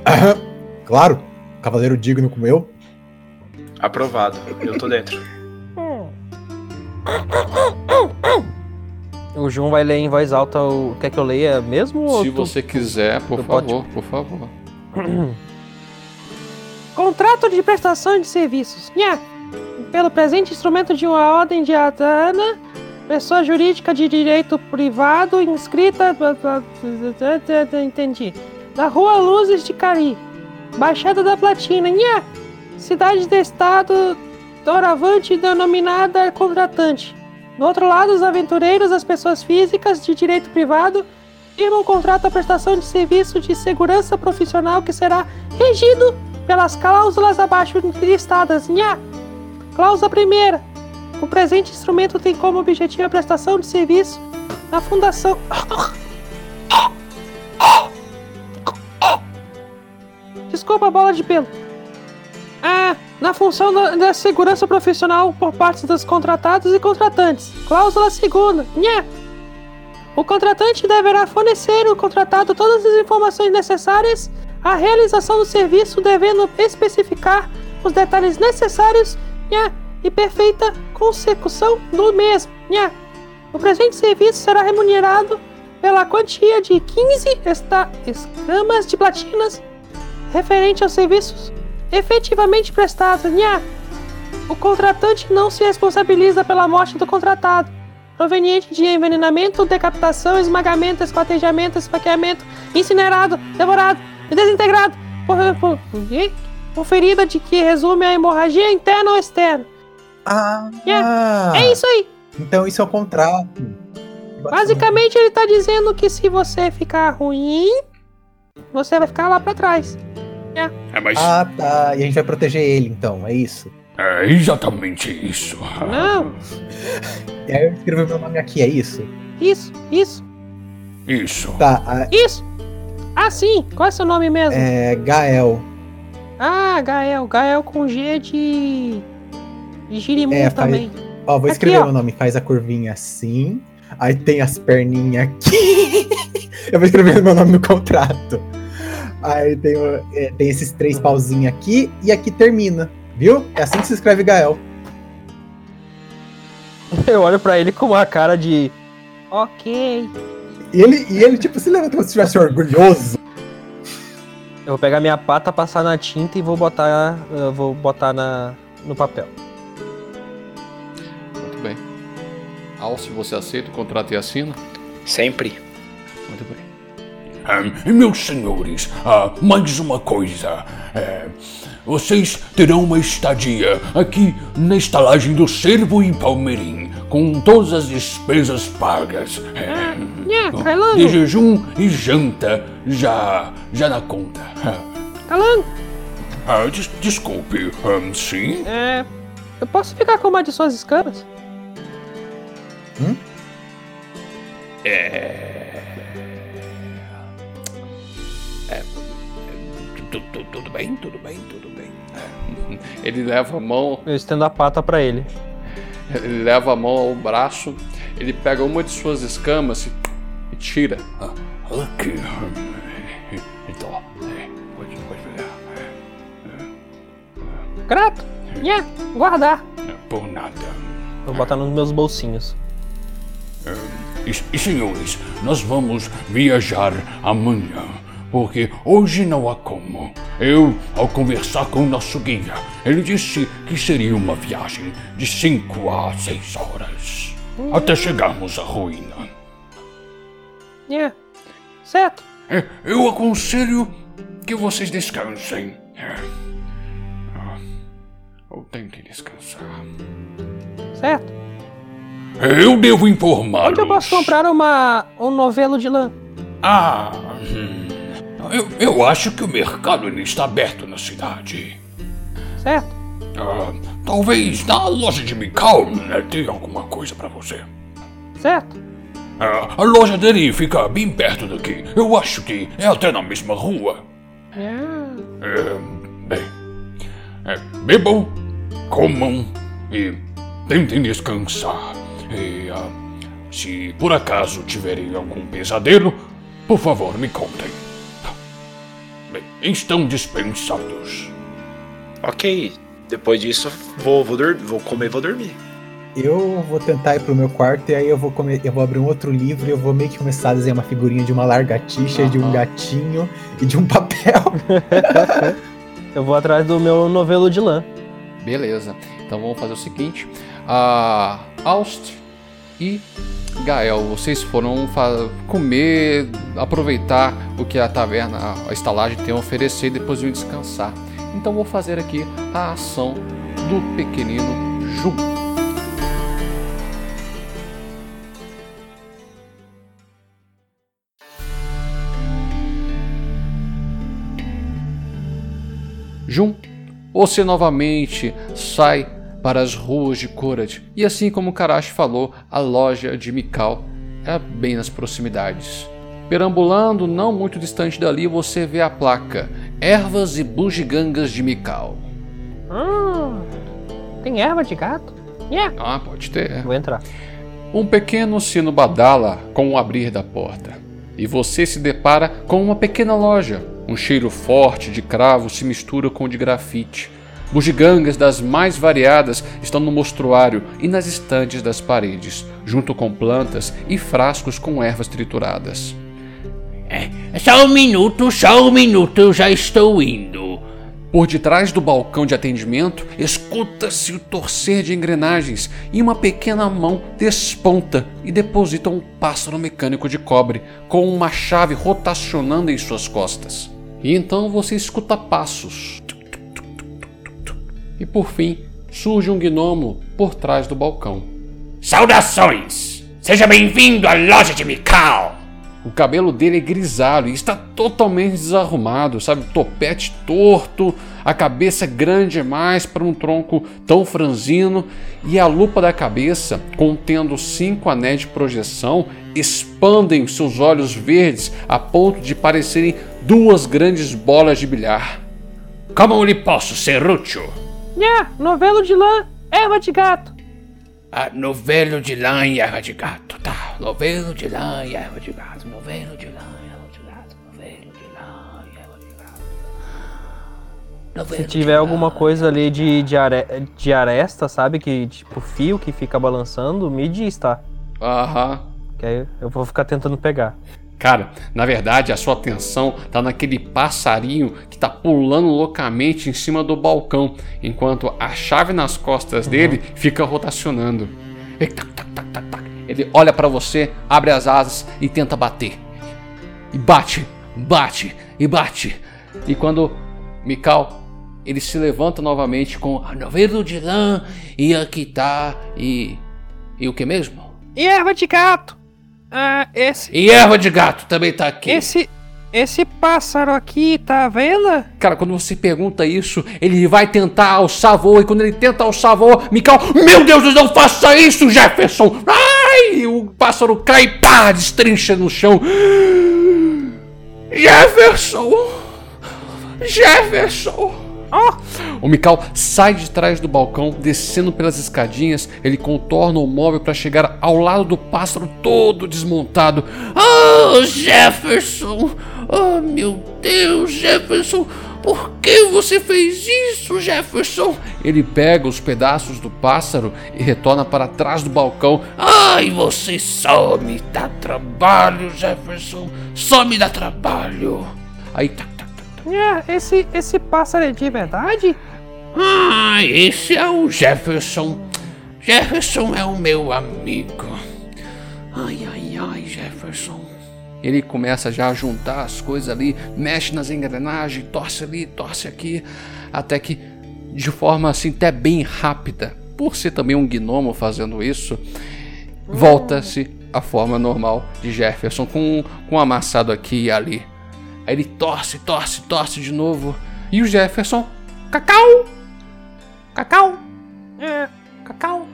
Aham. Claro, cavaleiro digno como eu. Aprovado. Eu tô dentro. O Jun vai ler em voz alta o. Quer que eu leia mesmo? Se tu- você quiser, por tu pode- favor, por favor. Contrato de prestação de serviços. Nha. Pelo presente instrumento de uma ordem de Atana, pessoa jurídica de direito privado inscrita. Entendi. Da Rua Luzes de Cari. Baixada da Platina. Nha. Cidade de Estado Doravante denominada contratante. Do outro lado, os aventureiros, as pessoas físicas de direito privado, firmam um contrato à prestação de serviço de segurança profissional que será regido pelas cláusulas abaixo listadas. Nha. Cláusula primeira. O presente instrumento tem como objetivo a prestação de serviço na fundação. Desculpa, bola de pelo. Ah, na função da, segurança profissional por parte dos contratados e contratantes. Cláusula segunda. Nha. O contratante deverá fornecer ao contratado todas as informações necessárias à realização do serviço, devendo especificar os detalhes necessários nha, e perfeita consecução do mesmo. Nha. O presente serviço será remunerado pela quantia de 15 esta- escamas de platinas referente aos serviços efetivamente prestados. Nha. O contratante não se responsabiliza pela morte do contratado, proveniente de envenenamento, decapitação, esmagamento, esquartejamento, esfaqueamento, incinerado, devorado e desintegrado por, por, por, ferida de que resume a hemorragia interna ou externa. Ah, É isso aí. Então isso é o contrato. Basicamente ele tá dizendo que se você ficar ruim, você vai ficar lá pra trás. É, mas Ah, tá. E a gente vai proteger ele, então, é isso. é exatamente isso. Não, E aí eu escrevi meu nome aqui, é isso? isso, isso, Isso. Tá, a- isso. Ah, sim. Qual é seu nome mesmo? é Gael. Ah, Gael. Gael com G de. de Girimum É, faz- também. Ó, vou Aqui, escrever ó. meu nome. Faz a curvinha assim. Aí tem as perninhas aqui. eu vou escrever meu nome no contrato. Aí tem, é, tem esses três pauzinhos aqui e aqui termina. Viu? É assim que se escreve Gael. Eu olho pra ele com uma cara de. Ok. E ele, e ele tipo, se lembra como se estivesse orgulhoso. Eu vou pegar minha pata, passar na tinta e vou botar. Eu vou botar na, no papel. Muito bem. Alce, você aceita o contrato e assina? Sempre. Muito bem. Ah, meus senhores, ah, mais uma coisa. É, vocês terão uma estadia aqui na estalagem do Cervo e Palmeirim, com todas as despesas pagas. É, Nha, Calango! de jejum e janta já, já na conta. Calango! Ah, des- desculpe, ah, sim? É. Eu posso ficar com uma de suas escamas? Tu- tu- Tudo bem, tudo bem, tudo bem. Ele leva a mão, Eu estendo a pata pra ele. ele leva a mão ao braço, ele pega uma de suas escamas e, e tira. Ah, aqui. Então, é, pode, pode olhar. Grato! Nha, guardar. É, Por nada. Vou botar nos meus bolsinhos. E, e, senhores, nós vamos viajar amanhã, porque hoje não há como. Eu, ao conversar com o nosso guia, ele disse que seria uma viagem de 5 a 6 horas, até chegarmos à ruína. Nha. Certo. É, Eu aconselho que vocês descansem. É. Ah, Ou tentem descansar. Certo. Eu devo informar. Onde eu posso comprar uma, um novelo de lã? Ah, hum. Eu, eu acho que o mercado ainda está aberto na cidade. Certo. Ah, talvez na loja de Mikau né, tenha alguma coisa para você. Certo. Ah, a loja dele fica bem perto daqui. Eu acho que é até na mesma rua. Ah, É, bem, é, bebam, comam e tentem descansar. E ah, se por acaso tiverem algum pesadelo, por favor me contem. Bem, estão dispensados. Ok. Depois disso, vou, vou, vou comer e vou dormir. Eu vou tentar ir pro meu quarto e aí eu vou, come... eu vou abrir um outro livro e eu vou meio que começar a desenhar uma figurinha de uma largatixa, de um gatinho e de um papel. Eu vou atrás do meu novelo de lã. Beleza. Então vamos fazer o seguinte. A Aust e Gael, vocês foram comer, aproveitar o que a taverna, a estalagem tem a oferecer e depois vão descansar. Então vou fazer aqui a ação do pequenino Jun. Jun, você novamente sai para as ruas de Korad. E assim como Karashi falou, a loja de Mikal é bem nas proximidades. Perambulando não muito distante dali, você vê a placa Ervas e Bugigangas de Mikal. Hum, tem erva de gato? Yeah. Ah, pode ter. Vou entrar. Um pequeno sino badala com o abrir da porta. E você se depara com uma pequena loja. Um cheiro forte de cravo se mistura com o de grafite. Bugigangas das mais variadas estão no mostruário e nas estantes das paredes, junto com plantas e frascos com ervas trituradas. É, só um minuto, só um minuto, eu já estou indo. Por detrás do balcão de atendimento, escuta-se o torcer de engrenagens e uma pequena mão desponta e deposita um pássaro mecânico de cobre com uma chave rotacionando em suas costas. E então você escuta passos. E por fim, surge um gnomo por trás do balcão. Saudações! Seja bem-vindo à loja de Mikal! O cabelo dele é grisalho e está totalmente desarrumado, sabe? Topete torto, a cabeça grande demais para um tronco tão franzino e a lupa da cabeça, contendo cinco anéis de projeção, expandem os seus olhos verdes a ponto de parecerem duas grandes bolas de bilhar. Como lhe posso ser útil? Yeah, novelo de lã, erva de gato. Ah, novelo de lã e erva de gato, tá? Novelo de lã e erva de gato, novelo de lã e erva de gato, novelo de lã e erva de gato. Novelo Se tiver lã. alguma coisa ali de, de, are- de aresta, sabe? Que tipo fio que fica balançando, me diz, tá? Aham. Que aí eu vou ficar tentando pegar. Cara, na verdade a sua atenção tá naquele passarinho que tá pulando loucamente em cima do balcão, enquanto a chave nas costas dele fica rotacionando. E tac, tac, tac, tac, tac. Ele olha pra você, abre as asas e tenta bater. E bate, bate e bate. E quando Mikal ele se levanta novamente com Ah, Novelo de lã e aqui tá e. E o que mesmo? E erva de gato? Ah, esse. E erva de gato também tá aqui. Esse. Esse pássaro aqui, tá vendo? Cara, quando você pergunta isso, ele vai tentar alçar voo. E quando ele tenta alçar voo, Mikal, meu Deus, não faça isso, Jefferson! Ai! O pássaro cai e pá, destrincha no chão. Jefferson! Jefferson! O Mikal sai de trás do balcão, descendo pelas escadinhas. Ele contorna o móvel para chegar ao lado do pássaro todo desmontado. Oh, Jefferson! Oh, meu Deus, Jefferson! Por que você fez isso, Jefferson? Ele pega os pedaços do pássaro e retorna para trás do balcão. Ai, você só me dá trabalho, Jefferson! Só me dá trabalho! Aí tac. É, esse, esse pássaro é de verdade? Ah, esse é o Jefferson. Jefferson é o meu amigo. Ai, ai, ai, Jefferson. Ele começa já a juntar as coisas ali, mexe nas engrenagens, torce ali, torce aqui, até que de forma assim até bem rápida, por ser também um gnomo fazendo isso, volta-se a forma normal de Jefferson com com um amassado aqui e ali. Aí ele torce, torce, torce de novo e o Jefferson, cacau, cacau, É, cacau.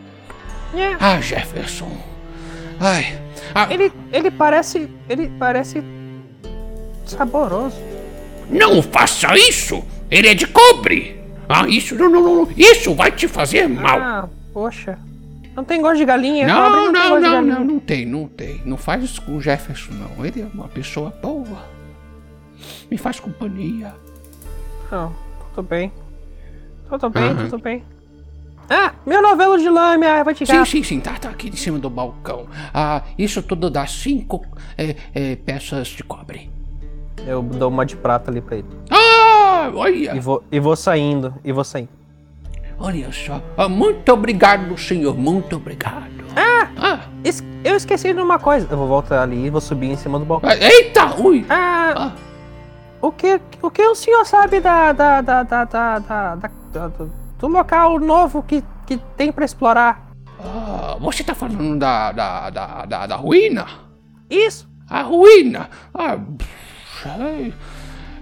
é. Ah, Jefferson. Ai, ah, Ele, ele parece. Ele parece. saboroso. Não faça isso! Ele é de cobre! Ah, isso não, não, não, isso vai te fazer mal! Ah, poxa. Não tem gosto de galinha, Não, cobre não, não, galinha. não, não tem, não tem. Não faz isso com o Jefferson, não. Ele é uma pessoa boa. Me faz companhia. Não, tudo bem. Tudo bem, Aham. tudo bem. Ah, meu novelo de lã, minha erva de Sim, sim, sim, tá, tá aqui em cima do balcão. Ah, isso tudo dá cinco é, é, peças de cobre. Eu dou uma de prata ali pra ele. Ah, olha, E vou, e vou saindo, e vou saindo. olha só. Ah, muito obrigado, senhor, muito obrigado. Ah, Es- eu esqueci de uma coisa. Eu vou voltar ali e vou subir em cima do balcão. ah, eita, ui. Ah, Ah, o que, o que o senhor sabe da, da, da, da, da, da- da- da- do, local novo que, que tem pra explorar? ah, você tá falando da, da, da, da, da ruína? Isso. A ruína? Ah, sei.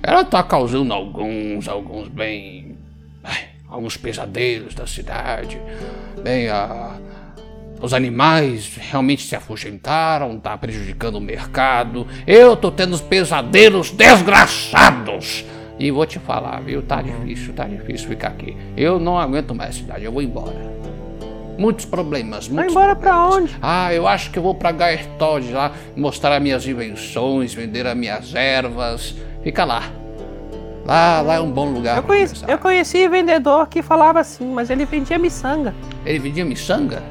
Ela tá causando alguns, alguns bem. ai, alguns pesadelos da cidade. Bem, a. Os animais realmente se afugentaram, tá prejudicando o mercado. Eu tô tendo os pesadelos desgraçados. E vou te falar, viu? Tá difícil, tá difícil ficar aqui. Eu não aguento mais a cidade, eu vou embora. Muitos problemas, Vai muitos embora pra problemas. onde? Ah, eu acho que eu vou pra Gaertod lá, mostrar minhas invenções, vender as minhas ervas. Fica lá. Lá, lá é um bom lugar. Eu pra conheci, eu conheci vendedor que falava assim, mas ele vendia miçanga. Ele vendia miçanga?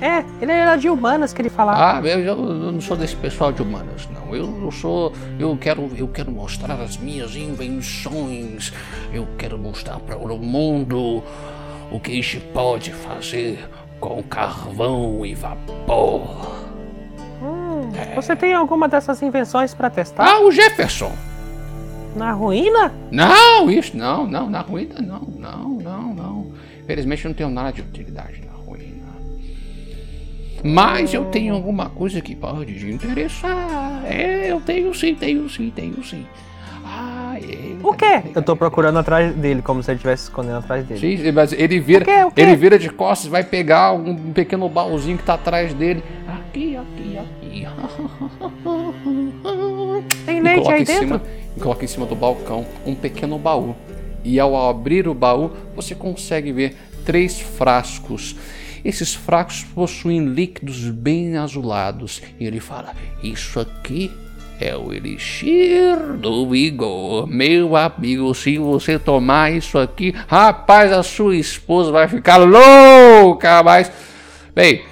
É, ele era de humanas que ele falava. Ah, eu, eu não sou desse pessoal de humanas, não. Eu, eu sou. Eu quero, eu quero mostrar as minhas invenções. Eu quero mostrar para o mundo o que a gente pode fazer com carvão e vapor. Hum, Você tem alguma dessas invenções pra testar? Ah, o Jefferson! Na ruína? Não, isso não, não, na ruína não, não, não, não. Infelizmente eu não tenho nada de utilidade ruína. Mas eu tenho alguma coisa que pode te interessar. É, eu tenho sim, tenho sim, tenho sim. Ah, é. O quê? Eu tô procurando atrás dele, como se ele estivesse escondendo atrás dele. Sim, mas ele vira, O quê? O quê? ele vira de costas, vai pegar um pequeno baúzinho que tá atrás dele. Aqui, aqui, aqui. Tem leite coloca aí em dentro? cima, e coloca em cima do balcão um pequeno baú. E ao abrir o baú, você consegue ver três frascos. Esses frascos possuem líquidos bem azulados. E ele fala: Isso aqui é o elixir do vigor. Meu amigo, se você tomar isso aqui, rapaz, a sua esposa vai ficar louca. Mas, bem,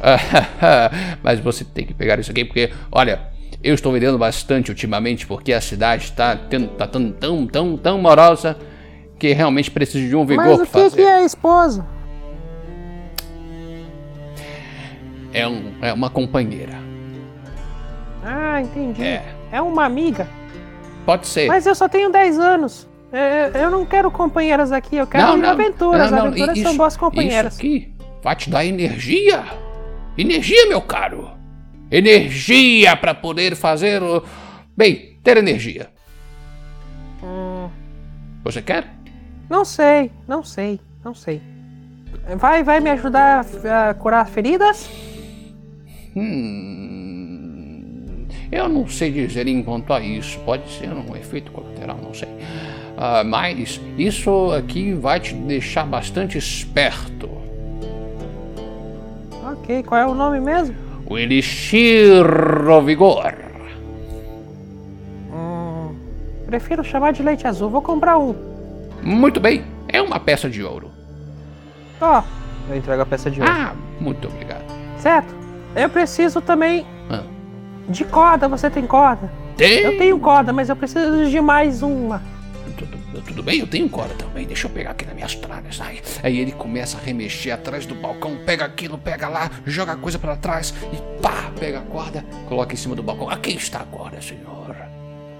mas você tem que pegar isso aqui porque, olha, eu estou vendendo bastante ultimamente porque a cidade está tá tão, tão, tão, tão morosa que realmente precisa de um vigor Mas o que, fazer. que é esposa? É, um, é uma companheira. Ah, entendi. É. É uma amiga. Pode ser. Mas eu só tenho 10 anos. É, eu não quero companheiras aqui, eu quero aventuras. não, não, aventuras isso- são boas companheiras. Isso aqui vai te dar energia. Energia, meu caro. Energia para poder fazer o. Bem, ter energia. Hum, Você quer? não sei, não sei, não sei. Vai, vai me ajudar a curar feridas? Hum, eu não sei dizer em quanto a isso. Pode ser um efeito colateral, não sei. Ah, mas isso aqui vai te deixar bastante esperto. Ok, qual é o nome mesmo? O Elixir Vigor. Hum, prefiro chamar de leite azul, vou comprar um. Muito bem, é uma peça de ouro. Ó, eu entrego a peça de ouro. Ah, muito obrigado. Certo? Eu preciso também Ah, de corda, você tem corda? tem? Eu tenho corda, mas eu preciso de mais uma. Tudo, tudo bem, eu tenho corda também. Deixa eu pegar aqui nas minhas tralhas. Ai. Aí ele começa a remexer atrás do balcão, pega aquilo, pega lá, joga a coisa pra trás e pá, pega a corda, coloca em cima do balcão. Aqui está a corda, senhor.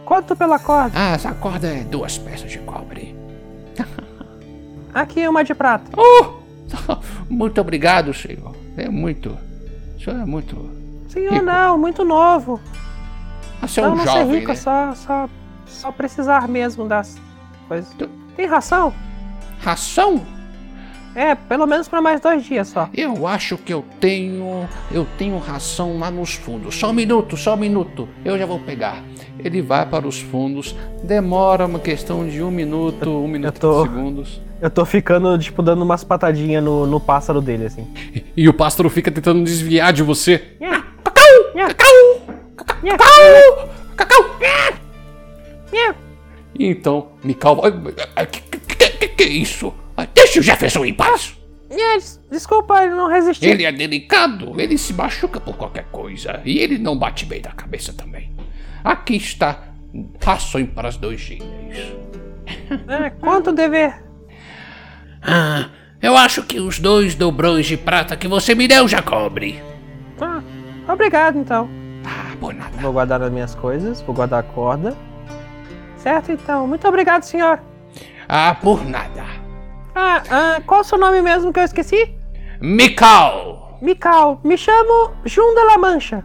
Quanto pela corda? Ah, essa corda é duas peças de cobre. Aqui uma de prata. Oh! Muito obrigado, senhor. É muito. O senhor é muito. Senhor, Rico. não, muito novo. Você é não, um não jovem, ser rico, né? só, só, só precisar mesmo das coisas. Tu- Tem ração? Ração? É, pelo menos para mais dois dias só. Eu acho que eu tenho. Eu tenho ração lá nos fundos. Só um minuto, só um minuto. Eu já vou pegar. Ele vai para os fundos. Demora uma questão de um minuto, um minuto e tô- segundos. Eu tô ficando, tipo, dando umas patadinhas no, no pássaro dele, assim. E o pássaro fica tentando desviar de você. Nha, nha, nha, Cacau! nha. Então, me calma. Que, que, que, que é isso? Ah, Deixa o Jefferson em paz! É, des- desculpa, ele não resistiu. Ele é delicado, ele se machuca por qualquer coisa. E ele não bate bem da cabeça também. Aqui está rações para os dois dias. É, quanto dever? Ah, eu acho que os dois dobrões de prata que você me deu já cobre. Ah, obrigado, então. Ah, por nada. Vou guardar as minhas coisas, vou guardar a corda. Certo, então. Muito obrigado, senhor. Ah, por nada. Ah, ah, qual é o seu nome mesmo que eu esqueci? Mikal, Mikal. Me chamo Jun de la Mancha.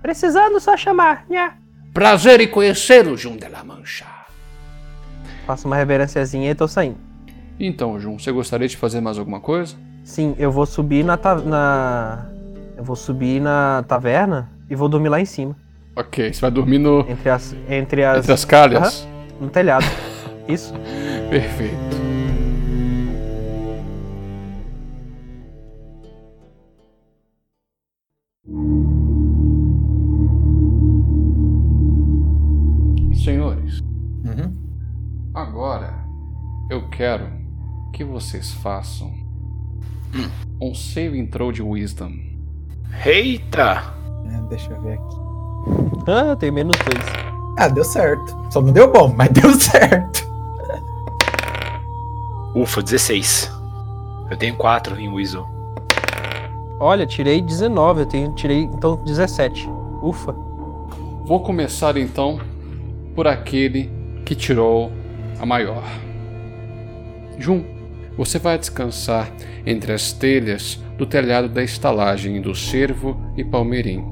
Precisando só chamar, nha. prazer em conhecê-lo, Jun de la Mancha. Faço uma reverênciazinha e tô saindo. Então, Jun, você gostaria de fazer mais alguma coisa? Sim, eu vou subir na, ta- na... Eu vou subir na taverna e vou dormir lá em cima. Ok, você vai dormir no, Entre as... Entre as... entre as calhas? Aham, no telhado. Isso. Perfeito. Eu quero que vocês façam um save intro de Wisdom. Eita! É, deixa eu ver aqui. Ah, eu tenho menos dois. Ah, deu certo. Só não deu bom, mas deu certo. Ufa, 16. Eu tenho 4 em Weasel. Olha, tirei 19, eu tenho, tirei então 17. Ufa. Vou começar então por aquele que tirou a maior. Jun, você vai descansar entre as telhas do telhado da estalagem do Cervo e Palmeirim.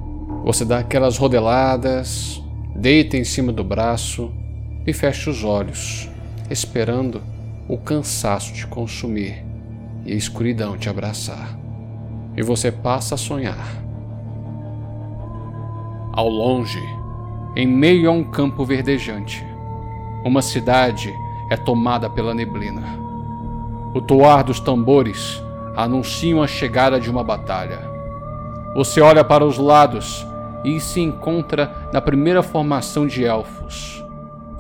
Você dá aquelas rodeladas, deita em cima do braço e fecha os olhos, esperando o cansaço te consumir e a escuridão te abraçar. E você passa a sonhar. Ao longe, em meio a um campo verdejante, uma cidade é tomada pela neblina. O toar dos tambores anunciam a chegada de uma batalha. Você olha para os lados e se encontra na primeira formação de elfos.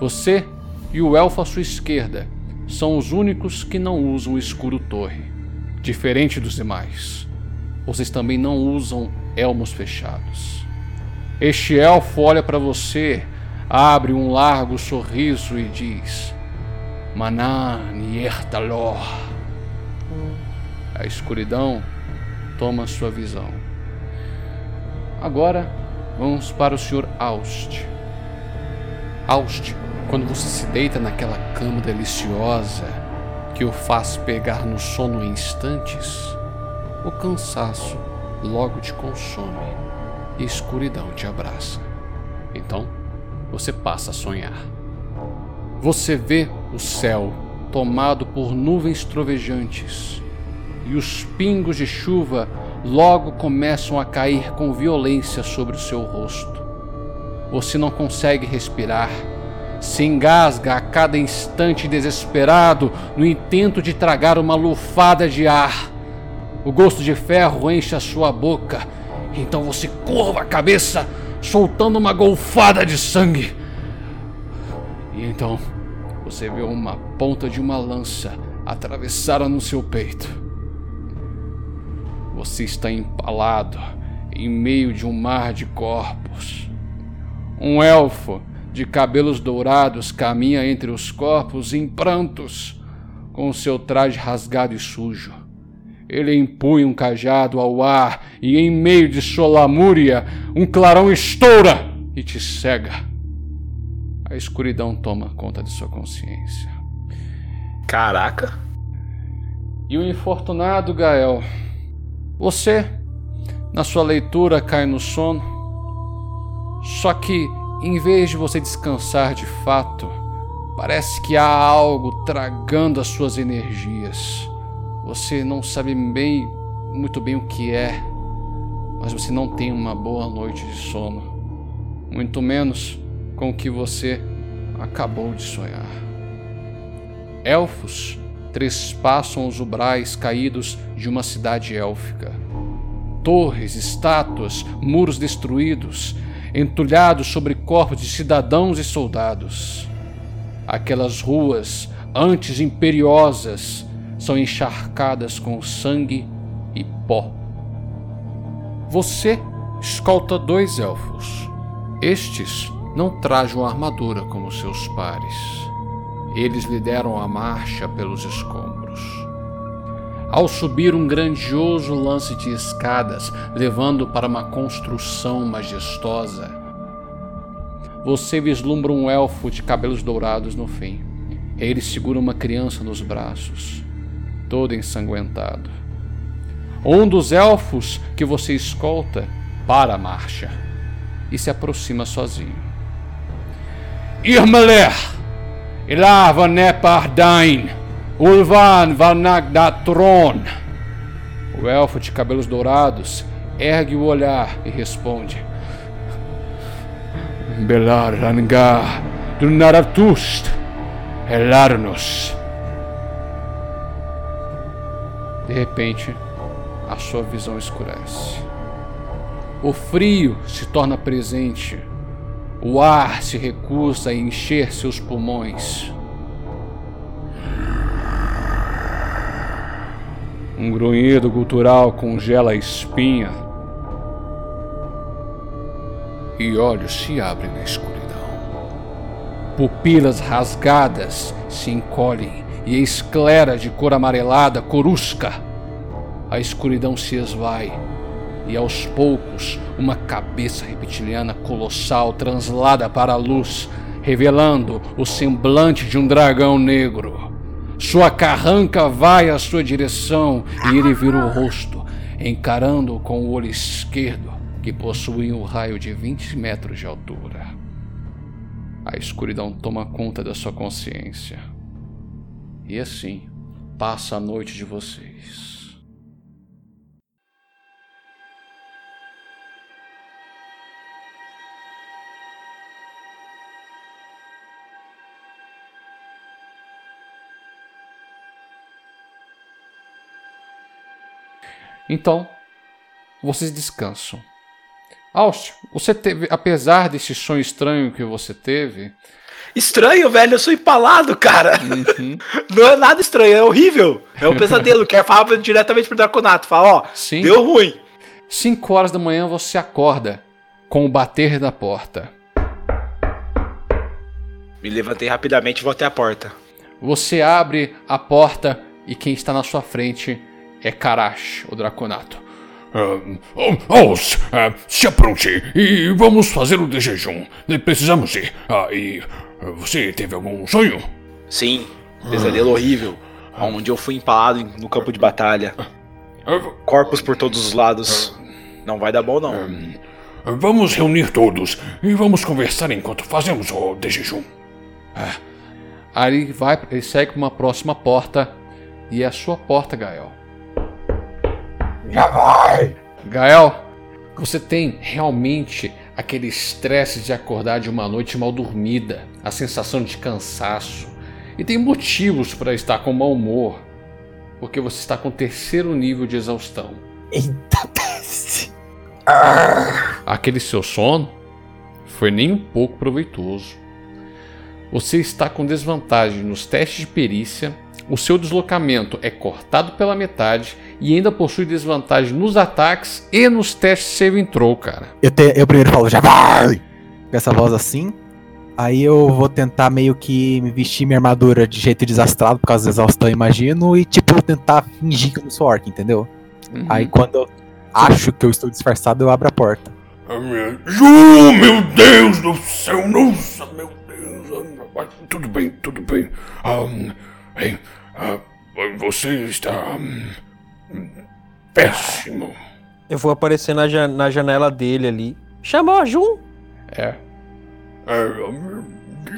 Você e o elfo à sua esquerda são os únicos que não usam o escuro torre, diferente dos demais. Vocês também não usam elmos fechados. Este elfo olha para você, abre um largo sorriso e diz: Manan. A escuridão toma sua visão. Agora vamos para o Sr. Aust. Aust, quando você se deita naquela cama deliciosa que o faz pegar no sono em instantes, o cansaço logo te consome e a escuridão te abraça. Então, você passa a sonhar. Você vê o céu tomado por nuvens trovejantes e os pingos de chuva logo começam a cair com violência sobre o seu rosto. Você não consegue respirar, se engasga a cada instante desesperado no intento de tragar uma lufada de ar. O gosto de ferro enche a sua boca, então você curva a cabeça, soltando uma golfada de sangue. E então você vê uma ponta de uma lança atravessar no seu peito. Você está empalado em meio de um mar de corpos. Um elfo de cabelos dourados caminha entre os corpos em prantos, com seu traje rasgado e sujo. Ele empunha um cajado ao ar e, em meio de sua lamúria, um clarão estoura e te cega. A escuridão toma conta de sua consciência. Caraca. E o infortunado Gael. Você, na sua leitura, cai no sono. Só que, em vez de você descansar de fato, parece que há algo tragando as suas energias. Você não sabe bem, muito bem o que é, mas você não tem uma boa noite de sono. Muito menos com o que você acabou de sonhar. Elfos trespassam os umbrais caídos de uma cidade élfica. Torres, estátuas, muros destruídos, entulhados sobre corpos de cidadãos e soldados. Aquelas ruas, antes imperiosas, são encharcadas com sangue e pó. Você escolta dois elfos. Estes não trajam armadura como seus pares. Eles lideram a marcha pelos escombros. Ao subir um grandioso lance de escadas, levando para uma construção majestosa, você vislumbra um elfo de cabelos dourados no fim. Ele segura uma criança nos braços, todo ensanguentado. Um dos elfos que você escolta para a marcha e se aproxima sozinho. Irmeler, Ilar Nepardain, Ulvan Vanagdatron. O elfo de cabelos dourados ergue o olhar e responde: Belar Rangar Dunaratust Elarnos. De repente, a sua visão escurece. O frio se torna presente. O ar se recusa a encher seus pulmões. Um grunhido cultural congela a espinha. E olhos se abrem na escuridão. Pupilas rasgadas se encolhem e a esclera de cor amarelada corusca. A escuridão se esvai e aos poucos uma cabeça reptiliana colossal translada para a luz, revelando o semblante de um dragão negro. Sua carranca vai à sua direção e ele vira o rosto, encarando com o olho esquerdo, que possui um raio de 20 metros de altura. A escuridão toma conta da sua consciência. E assim passa a noite de vocês. Então, vocês descansam. Austin, você teve, apesar desse sonho estranho que você teve. Estranho, velho, eu sou empalado, cara. Uhum. Não é nada estranho, é horrível. É um pesadelo. Quer falar diretamente pro Draconato. Fala, ó, Sim. deu ruim. 5 horas da manhã você acorda com o bater da porta. Me levantei rapidamente e vou até a porta. Você abre a porta e quem está na sua frente é Karash, o Draconato. Aus, ah, se apronte e vamos fazer o de jejum. Precisamos ir. Ah, e ah, você teve algum sonho? Sim, pesadelo horrível. Onde eu fui empalado em- no campo de batalha. Corpos por todos os lados. Não vai dar bom, não. Vamos reunir todos e vamos conversar enquanto fazemos o de jejum. Aí ele vai, ele segue para uma próxima porta e é a sua porta, Gael. Já vai! Gael, você tem realmente aquele estresse de acordar de uma noite mal dormida, a sensação de cansaço. E tem motivos para estar com mau humor, porque você está com o terceiro nível de exaustão. Eita peste! Aquele seu sono foi nem um pouco proveitoso. Você está com desvantagem nos testes de perícia, o seu deslocamento é cortado pela metade e ainda possui desvantagem nos ataques e nos testes de save and throw, cara. Eu, te- eu primeiro falo, já vai! Com essa voz assim. Aí eu vou tentar meio que me vestir minha armadura de jeito desastrado por causa da exaustão, imagino, e tipo, tentar fingir que eu não sou orc, entendeu? Uhum. Aí quando eu acho que eu estou disfarçado, eu abro a porta. Ah, Ju, meu Deus do céu, nossa, meu Deus. Ah, Tudo bem, tudo bem. Ah, bem, ah, você está hum, péssimo. Eu vou aparecer na, ja- na janela dele ali. Chamou a Jun? É. Hum,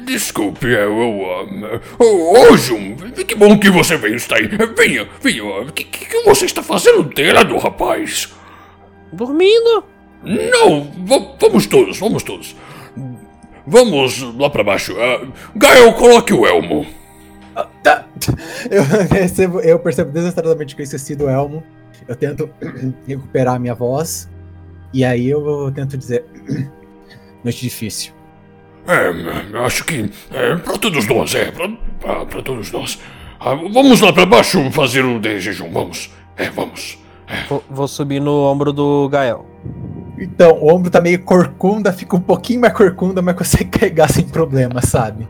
Desculpe, eu. eu oh, oh, Jun, que bom que você veio, está aí. Venha, venha. O que, que que você está fazendo telhado, rapaz? Dormindo. Não, va- vamos todos, vamos todos. Vamos lá pra baixo. Ah, Gael, coloque o elmo. Tá. Eu percebo, eu percebo desastradamente que eu esqueci do elmo. Eu tento recuperar a minha voz. E aí eu tento dizer. Noite difícil. É, acho que é pra todos nós, é, pra, pra, pra todos nós. Ah, vamos lá pra baixo fazer o de jejum, vamos. É, vamos. Vou, vou subir no ombro do Gael. Então, o ombro tá meio corcunda, fica um pouquinho mais corcunda, mas consegue carregar sem problema, sabe?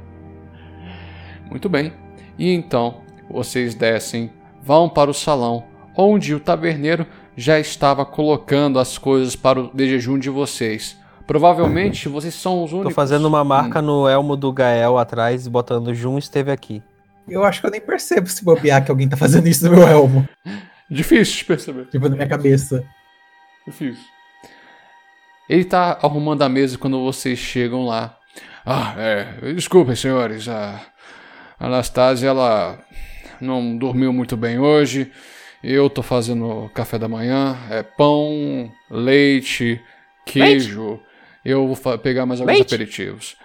Muito bem. E então, vocês descem, vão para o salão, onde o taverneiro já estava colocando as coisas para o de jejum de vocês. Provavelmente vocês são os únicos. Tô fazendo uma marca no elmo do Gael atrás, botando Jun esteve aqui. Eu acho que eu nem percebo se bobear que alguém tá fazendo isso no meu elmo. Difícil de perceber. Tipo, na minha cabeça. Difícil. Ele tá arrumando a mesa quando vocês chegam lá. Ah, é. Desculpem, senhores. A Anastasia, ela não dormiu muito bem hoje. Eu tô fazendo café da manhã. É pão, leite, queijo. Eu vou pegar mais alguns Leite? aperitivos.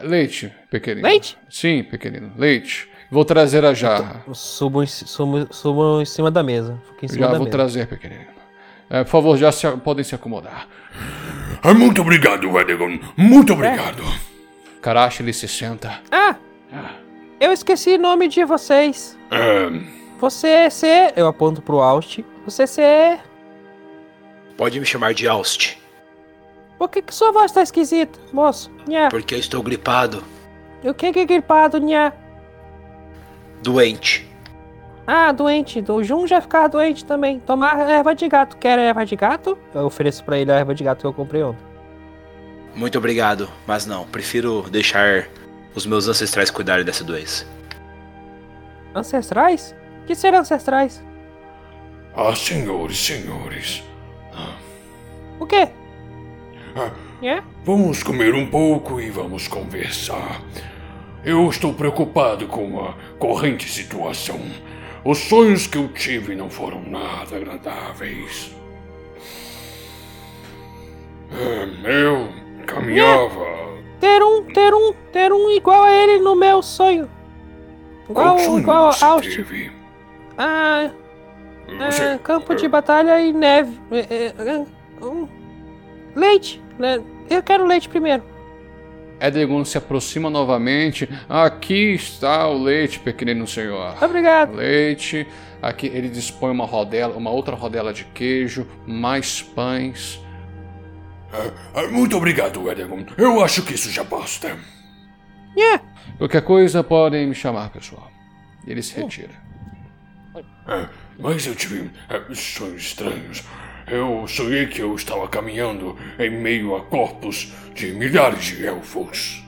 Leite, pequenino. Leite? Sim, pequenino. Leite. Vou trazer a jarra. Eu Subo, subo, subo em cima da mesa. Cima Já da vou mesa. trazer, pequenino. É, por favor, já se- podem se acomodar. Ah, muito obrigado, Edegon. Muito obrigado. Karashi, ele se senta. Ah! Eu esqueci o nome de vocês. É, Você ser. Eu aponto pro Aust. Você ser. Pode me chamar de Aust, Por que, que sua voz tá esquisita, moço? Nha. porque eu estou gripado, O que que é gripado, nha? doente. Ah, doente. O Jun já ficava doente também. Tomar erva de gato. Quer erva de gato? Eu ofereço pra ele a erva de gato que eu comprei ontem. Muito obrigado, mas não, prefiro deixar os meus ancestrais cuidarem dessa doença. Ancestrais? Que serão ancestrais? ah, senhores, senhores. O quê? Ah. Nha? Vamos comer um pouco e vamos conversar. Eu estou preocupado com a corrente situação. Os sonhos que eu tive não foram nada agradáveis. É, Eu caminhava. Ter um, ter um, ter um igual a ele no meu sonho. Igual, Qual igual a você Aust. teve? Ah, é, campo de batalha e neve. É, é, é, um, leite. né? Eu quero leite primeiro. Edregon se aproxima novamente. Aqui está o leite, pequenino senhor. Obrigado. Leite. Aqui ele dispõe uma rodela, uma outra rodela de queijo, mais pães. Ah, Muito obrigado, Edegon. Eu acho que isso já basta. Nha. Qualquer coisa podem me chamar, pessoal. Ele se retira. É, mas eu tive é, sonhos estranhos. Eu sonhei que eu estava caminhando em meio a corpos de milhares de elfos.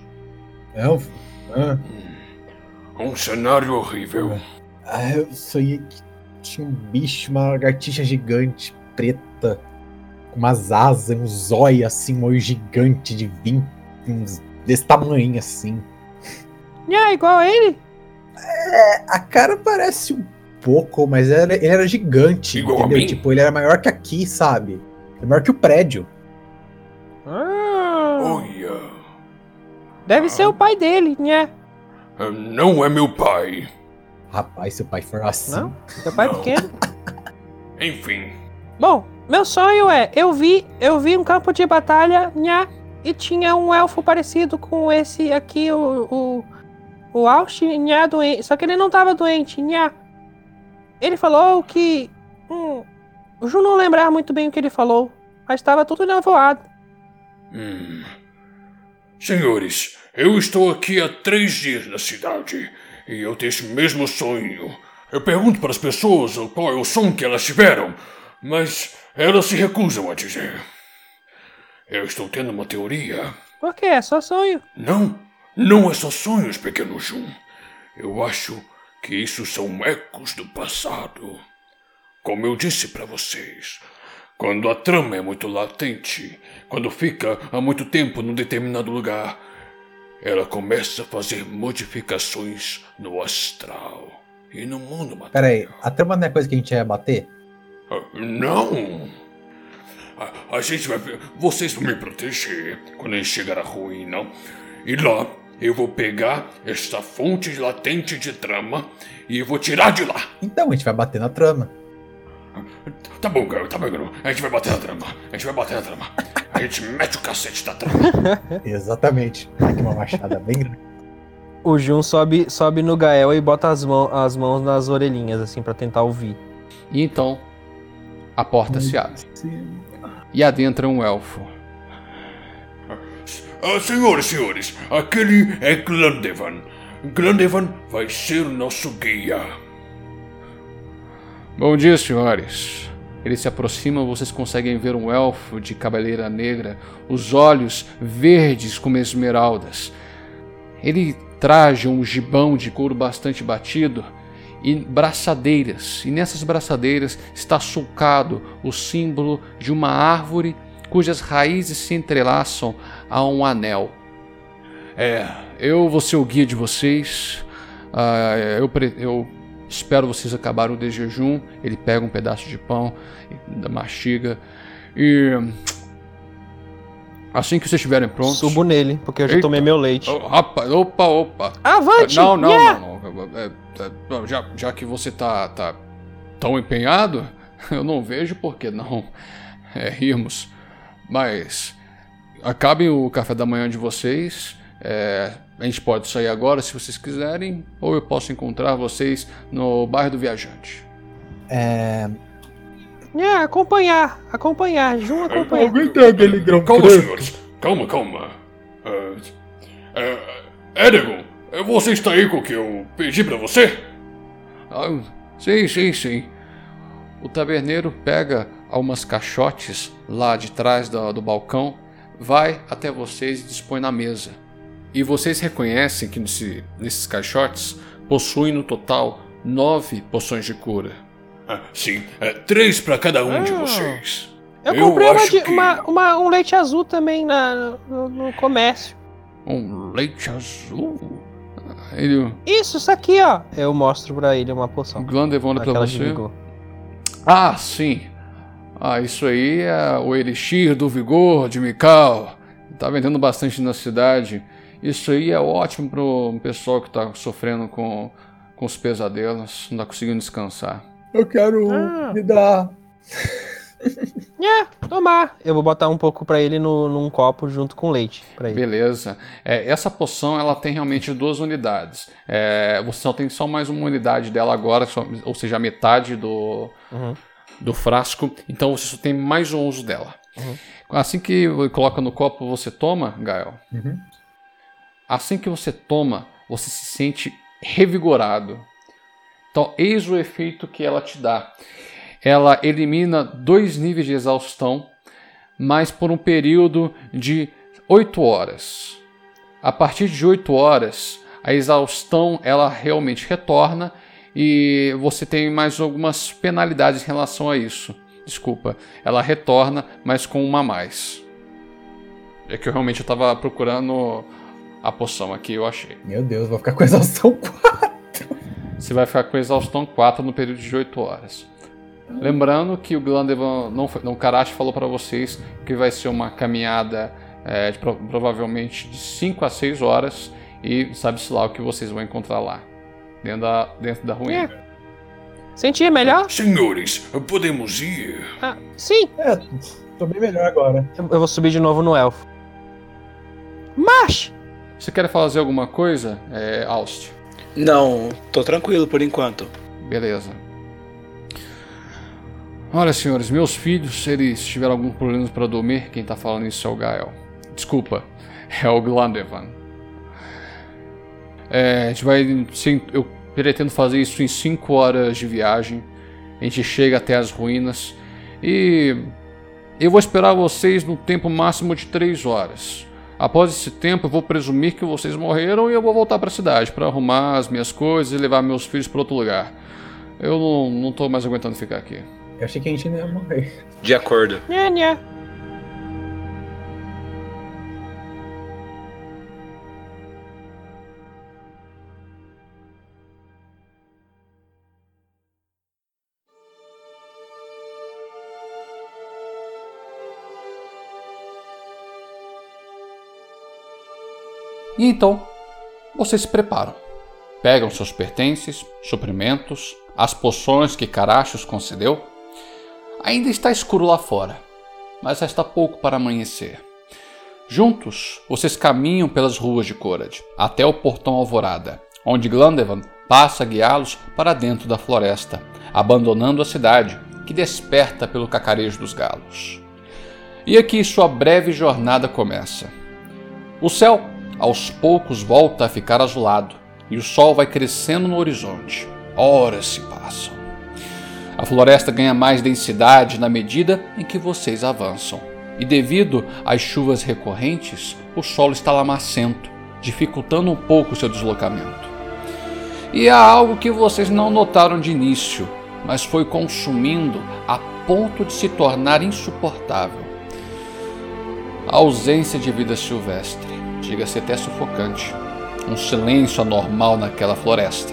Elfo? Ah, Um cenário horrível. ah, eu sonhei que tinha um bicho, uma lagartixa gigante, preta, com umas asas, um zóio assim, um olho gigante de 20, uns desse tamanho assim. Nha, igual a ele? A cara parece um pouco, mas era- ele era gigante, Igual a entendeu? mim? Tipo, ele era maior que aqui, sabe? Ele é maior que o prédio. Ah, Olha, deve ser o pai dele, né? é, não é meu pai. Rapaz, se o pai for assim. Não? Seu pai é Não. pequeno. Enfim, Bom, meu sonho é, eu vi, eu vi um campo de batalha, nha, e tinha um elfo parecido com esse aqui, o o, o Aust, nha, doente. Só que ele não tava doente, nha. Ele falou que hum, o Ju não lembrava muito bem o que ele falou, mas estava tudo nevoado. hum. senhores, eu estou aqui há três dias na cidade e eu tenho esse mesmo sonho. Eu pergunto para as pessoas qual é o som que elas tiveram, mas elas se recusam a dizer. Eu estou tendo uma teoria. Por quê? É só sonho. Não, não é só sonhos, pequeno Jun. Eu acho que isso são ecos do passado. Como eu disse para vocês, quando a trama é muito latente, quando fica há muito tempo num determinado lugar, ela começa a fazer modificações no astral e no mundo material. Pera aí, a trama não é coisa que a gente ia bater? Não! A, a gente vai. Vocês vão me proteger quando a gente chegar à ruína. E lá eu vou pegar esta fonte latente de trama e eu vou tirar de lá. Então, a gente vai bater na trama. Tá bom, garoto, tá bom, garoto. A gente vai bater na trama. A gente vai bater na trama. A gente mete o cacete da trama. Exatamente. Aqui uma machada bem grande. O Jun sobe, sobe no Gael e bota as, mão, as mãos nas orelhinhas, assim, pra tentar ouvir. E então, a porta se abre. E adentra um elfo. Ah, senhoras e senhores, aquele é Glandevan. Glandevan vai ser nosso guia. Bom dia, senhores. Ele se aproxima, vocês conseguem ver um elfo de cabeleira negra, os olhos verdes como esmeraldas. Ele traja um gibão de couro bastante batido e braçadeiras, e nessas braçadeiras está sulcado o símbolo de uma árvore cujas raízes se entrelaçam a um anel. É, eu vou ser o guia de vocês. Ah, eu, eu espero vocês acabarem o jejum. Ele pega um pedaço de pão, mastiga e. Assim que vocês estiverem prontos. Subo nele, porque eu já Eita. tomei meu leite. Oh, rapaz, opa, opa. Avante! Não, não, Yeah! não, não. É, é, já, já que você tá, tá tão empenhado, eu não vejo por que não é, rirmos. Mas acabem o café da manhã de vocês. é, a gente pode sair agora se vocês quiserem, ou eu posso encontrar vocês no bairro do Viajante. É. É, acompanhar, acompanhar, Jun acompanhar. Alguém tem aquele grão Calma, branco? senhores. Calma, calma. Ah, é, Edegon, você está aí com o que eu pedi pra você? Ah, sim, sim, sim. O taberneiro pega algumas caixotes lá de trás do, do balcão, vai até vocês e dispõe na mesa. E vocês reconhecem que nesse- nesses caixotes possuem no total nove poções de cura. Ah, sim, é, três pra cada um de Ah. vocês. Eu Eu comprei uma de- que- uma- uma- um leite azul também na, no, no comércio. Um leite azul? Ah, Ele, Isso, isso aqui, ó. Eu mostro pra ele uma poção. Glan olha pra de você. vigor. Ah, sim. Ah, isso aí é o Elixir do Vigor de Mikau. Tá vendendo bastante na cidade. Isso aí é ótimo pro pessoal que tá sofrendo com, com os pesadelos, não tá conseguindo descansar. Eu quero Ah. me dar. É, tomar. Eu vou botar um pouco pra ele no, num copo junto com leite. Pra ele. Beleza. É, essa poção ela tem realmente duas unidades. É, você só tem só mais uma unidade dela agora, só- ou seja, a metade do, Uhum. do frasco. Então você só tem mais um uso dela. Uhum. Assim que coloca no copo, você toma, Gael. Uhum. Assim que você toma, você se sente revigorado. Então, eis o efeito que ela te dá. Ela elimina dois níveis de exaustão, mas por um período de 8 horas. A partir de 8 horas, a exaustão ela realmente retorna e você tem mais algumas penalidades em relação a isso. Desculpa, ela retorna, mas com uma a mais. É que eu realmente estava procurando a poção aqui, eu achei. Meu Deus, vou ficar com exaustão 4. Você vai ficar com exaustão 4 no período de 8 horas. Lembrando que o Glandevan, não, não Karashi falou para vocês que vai ser uma caminhada é, de pro- provavelmente de 5 a 6 horas e sabe-se lá o que vocês vão encontrar lá, dentro da, dentro da ruína. Sentir melhor? Senhores, podemos ir? Ah, sim. É, tô bem melhor agora. Eu, eu vou subir de novo no elfo. Marche! Você quer fazer alguma coisa, é, Aust? Não, tô tranquilo por enquanto. Beleza. Olha, senhores, meus filhos, eles tiveram algum problema para dormir. Quem tá falando isso é o Gael. Desculpa, é o Glandevan. É, a gente vai. Eu pretendo fazer isso em 5 horas de viagem. A gente chega até as ruínas. E eu vou esperar vocês no tempo máximo de 3 horas. Após esse tempo, eu vou presumir que vocês morreram e eu vou voltar para a cidade para arrumar as minhas coisas e levar meus filhos para outro lugar. Eu não, não tô mais aguentando ficar aqui. Eu achei que a gente não ia morrer. De acordo. Nha, nha. E então, vocês se preparam. Pegam seus pertences, suprimentos, as poções que Karachos concedeu. Ainda está escuro lá fora, mas resta pouco para amanhecer. Juntos, vocês caminham pelas ruas de Corad até o portão Alvorada, onde Glandevan passa a guiá-los para dentro da floresta, abandonando a cidade, que desperta pelo cacarejo dos galos. E aqui sua breve jornada começa. O céu, aos poucos, volta a ficar azulado e o sol vai crescendo no horizonte. Horas se passam. A floresta ganha mais densidade na medida em que vocês avançam. E devido às chuvas recorrentes, o solo está lamacento, dificultando um pouco o seu deslocamento. E há algo que vocês não notaram de início, mas foi consumindo a ponto de se tornar insuportável. A ausência de vida silvestre, chega-se até sufocante. Um silêncio anormal naquela floresta.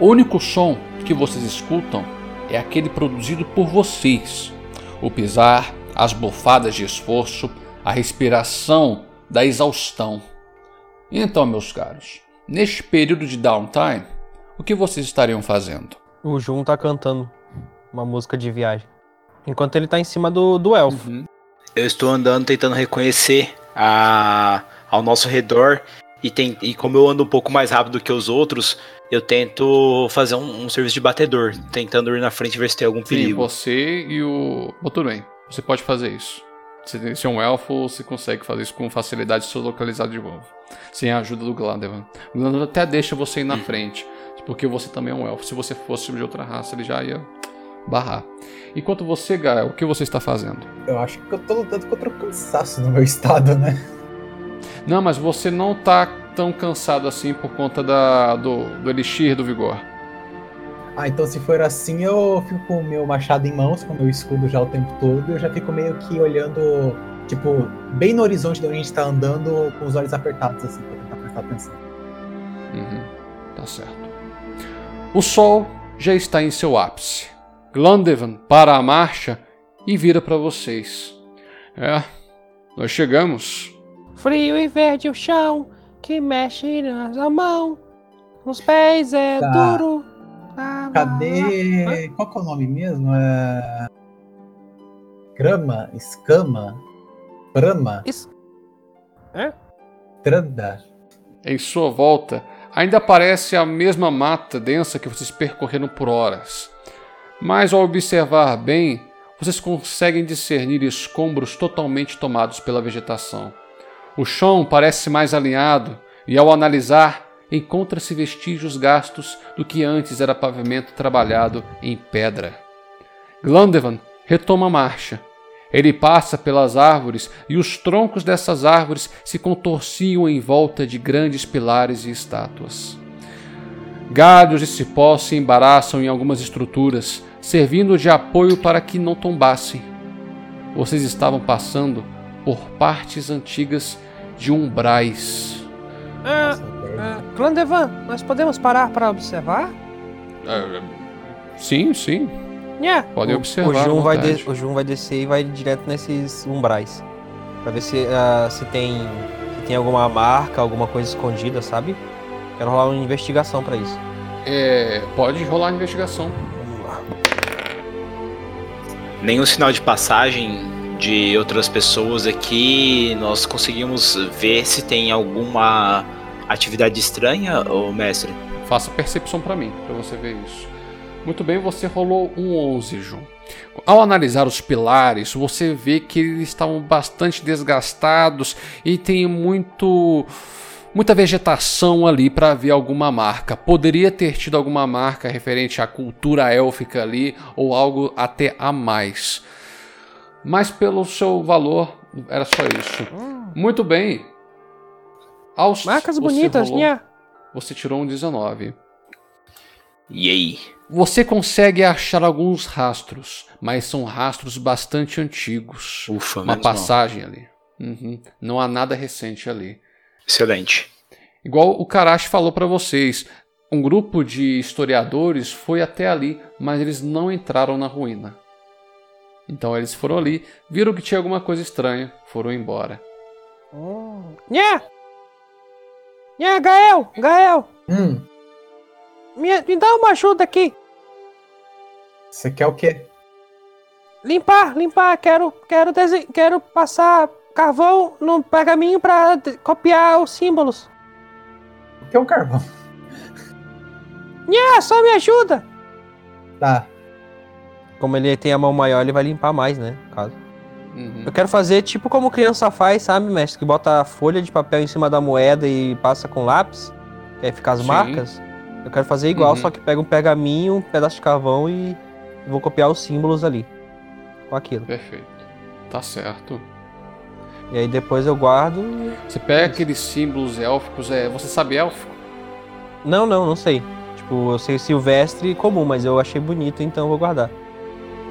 O único som que vocês escutam é aquele produzido por vocês. O pisar, as bufadas de esforço, a respiração da exaustão. Então, meus caros, neste período de downtime, o que vocês estariam fazendo? O Jun tá cantando uma música de viagem. Enquanto ele tá em cima do, do elfo. Uhum. Eu estou andando tentando reconhecer a, ao nosso redor e, tem, e como eu ando um pouco mais rápido que os outros, eu tento fazer um, um serviço de batedor, tentando ir na frente e ver se tem algum Sim, perigo. você e o. Tudo bem. Você pode fazer isso. Se se é um elfo, você consegue fazer isso com facilidade se localizado de novo. Sem a ajuda do Glandevan. O Glandevan até deixa você ir na frente. Porque você também é um elfo. Se você fosse de outra raça, ele já ia barrar. Enquanto você, Gael, o que você está fazendo? Eu acho que eu tô lutando contra o cansaço no meu estado, né? Não, mas você não tá tão cansado assim por conta da, do, do elixir do vigor. Ah, então se for assim, eu fico com o meu machado em mãos, com o meu escudo já o tempo todo, eu já fico meio que olhando, tipo, bem no horizonte de onde a gente tá andando, com os olhos apertados, assim, pra tentar prestar atenção. Uhum, tá certo. O sol já está em seu ápice. Glandevan para a marcha e vira para vocês. É, nós chegamos. Frio e verde o chão, que mexe na mão. Os pés é Tá. duro. Ah, Cadê. Qual que é o nome mesmo? É. Grama? Escama? Brama? Isso. É? Tranda? Em sua volta, ainda aparece a mesma mata densa que vocês percorreram por horas. Mas ao observar bem, vocês conseguem discernir escombros totalmente tomados pela vegetação. O chão parece mais alinhado e, ao analisar, encontra-se vestígios gastos do que antes era pavimento trabalhado em pedra. Glandevan retoma a marcha. Ele passa pelas árvores e os troncos dessas árvores se contorciam em volta de grandes pilares e estátuas. Galhos e cipós se embaraçam em algumas estruturas, servindo de apoio para que não tombassem. Vocês estavam passando por partes antigas de umbrais. Ah, velho. ah, Clandevan, nós podemos parar para observar? É, sim, sim. Yeah. Podem o, observar O Jun, vai de- o Jun vai descer e vai direto nesses umbrais. Pra ver se, ah, se, tem, se tem alguma marca, alguma coisa escondida, sabe? Quero rolar uma investigação pra isso. É, pode rolar a investigação. Nenhum sinal de passagem de outras pessoas aqui. Nós conseguimos ver se tem alguma atividade estranha, ô mestre. Faça percepção para mim, para você ver isso. Muito bem, você rolou um 11, Ju. Ao analisar os pilares, você vê que eles estavam bastante desgastados e tem muito muita vegetação ali para ver alguma marca. Poderia ter tido alguma marca referente à cultura élfica ali ou algo até a mais. Mas pelo seu valor era só isso. Muito bem. Aos, Marcas você bonitas, rolou- nha. Você tirou um 19. E aí? Você consegue achar alguns rastros, mas são rastros bastante antigos. Ufa, Uma passagem ali. Uhum. Não há nada recente ali. Excelente. Igual o Karashi falou para vocês, um grupo de historiadores foi até ali, mas eles não entraram na ruína. Então eles foram ali, viram que tinha alguma coisa estranha, foram embora. Nha! Nha, Gael! Gael! Hum, Me, me dá uma ajuda aqui! você quer o quê? Limpar, limpar, quero, quero, quero passar carvão no pergaminho pra d- copiar os símbolos. O que é um carvão? Nha, só me ajuda! Tá. Como ele tem a mão maior, ele vai limpar mais, né? no Caso. Uhum. Eu quero fazer tipo como criança faz, sabe, mestre? Que bota a folha de papel em cima da moeda e passa com lápis, que aí fica as Sim. marcas. Eu quero fazer igual, Uhum. só que pega um pergaminho, um pedaço de carvão e vou copiar os símbolos ali. Com aquilo. Perfeito. Tá certo. E aí depois eu guardo. e- Você pega aqueles símbolos élficos, é, você sabe élfico? Não, não, não sei. Tipo, eu sei silvestre comum, mas eu achei bonito, então eu vou guardar.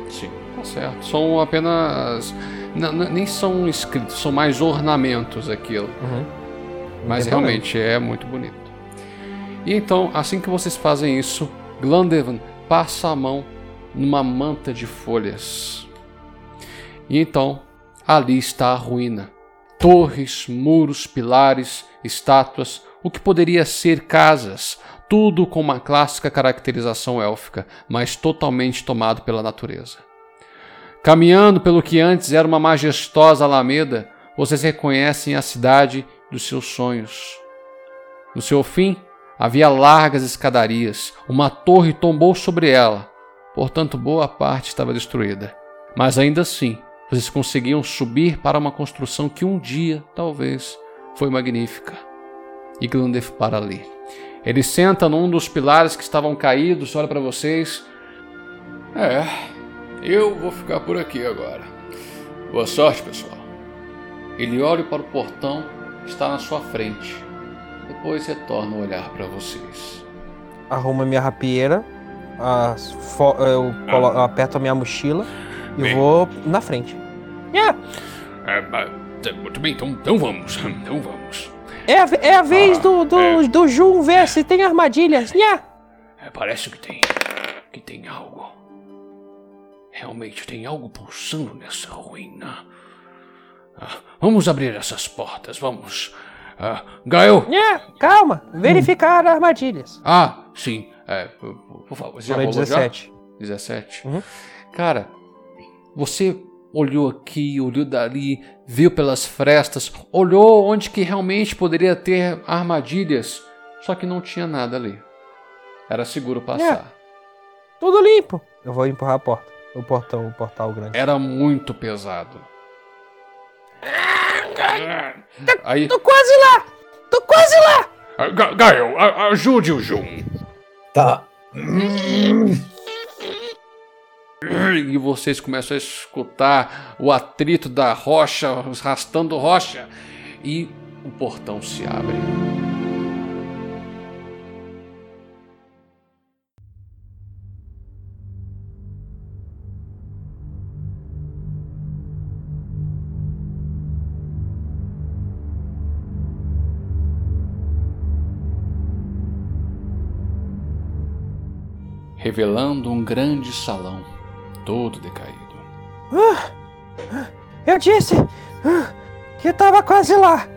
Sim. Tá certo. São apenas. n- n- nem são escritos, são mais ornamentos aquilo. Uhum. Mas realmente é muito bonito. E então, assim que vocês fazem isso, Glandevan passa a mão numa manta de folhas. E então, ali está a ruína. Torres, muros, pilares, estátuas, o que poderia ser casas, tudo com uma clássica caracterização élfica, mas totalmente tomado pela natureza. Caminhando pelo que antes era uma majestosa alameda, vocês reconhecem a cidade dos seus sonhos. No seu fim, havia largas escadarias, uma torre tombou sobre ela, portanto, boa parte estava destruída. Mas ainda assim, vocês conseguiam subir para uma construção que um dia, talvez, foi magnífica. E Glandef para ali. Ele senta num dos pilares que estavam caídos, olha para vocês. É, eu vou ficar por aqui agora. Boa sorte, pessoal. Ele olha para o portão que está na sua frente. Depois retorna o olhar para vocês. Arrumo a minha rapieira, as fo- eu colo- eu aperto a minha mochila e Bem. vou na frente. Nha, É, mas, é, muito bem, então, então vamos. Então vamos. é a, é a vez Ah, do, do, é. do Jun ver se tem armadilhas. Nha. É, parece que tem. que tem algo. Realmente tem algo pulsando nessa ruína. Ah, vamos abrir essas portas, vamos. Ah, Gael! Nha, calma, verificar armadilhas. Ah, sim. É, por, favor, você já Falei rolou 17. já? 17. Uhum. Cara, você olhou aqui, olhou dali, viu pelas frestas, olhou onde que realmente poderia ter armadilhas, só que não tinha nada ali. Era seguro passar. Tudo limpo. Eu vou empurrar a porta. O portão, o portal grande. Era muito pesado. Aí, Tô quase lá! Tô quase lá! Ah, Ga- Gael, ajude o Jun. Tá. e vocês começam a escutar o atrito da rocha, arrastando rocha, e o portão se abre. Revelando um grande salão, todo decaído. Eu disse ah, que tava quase lá.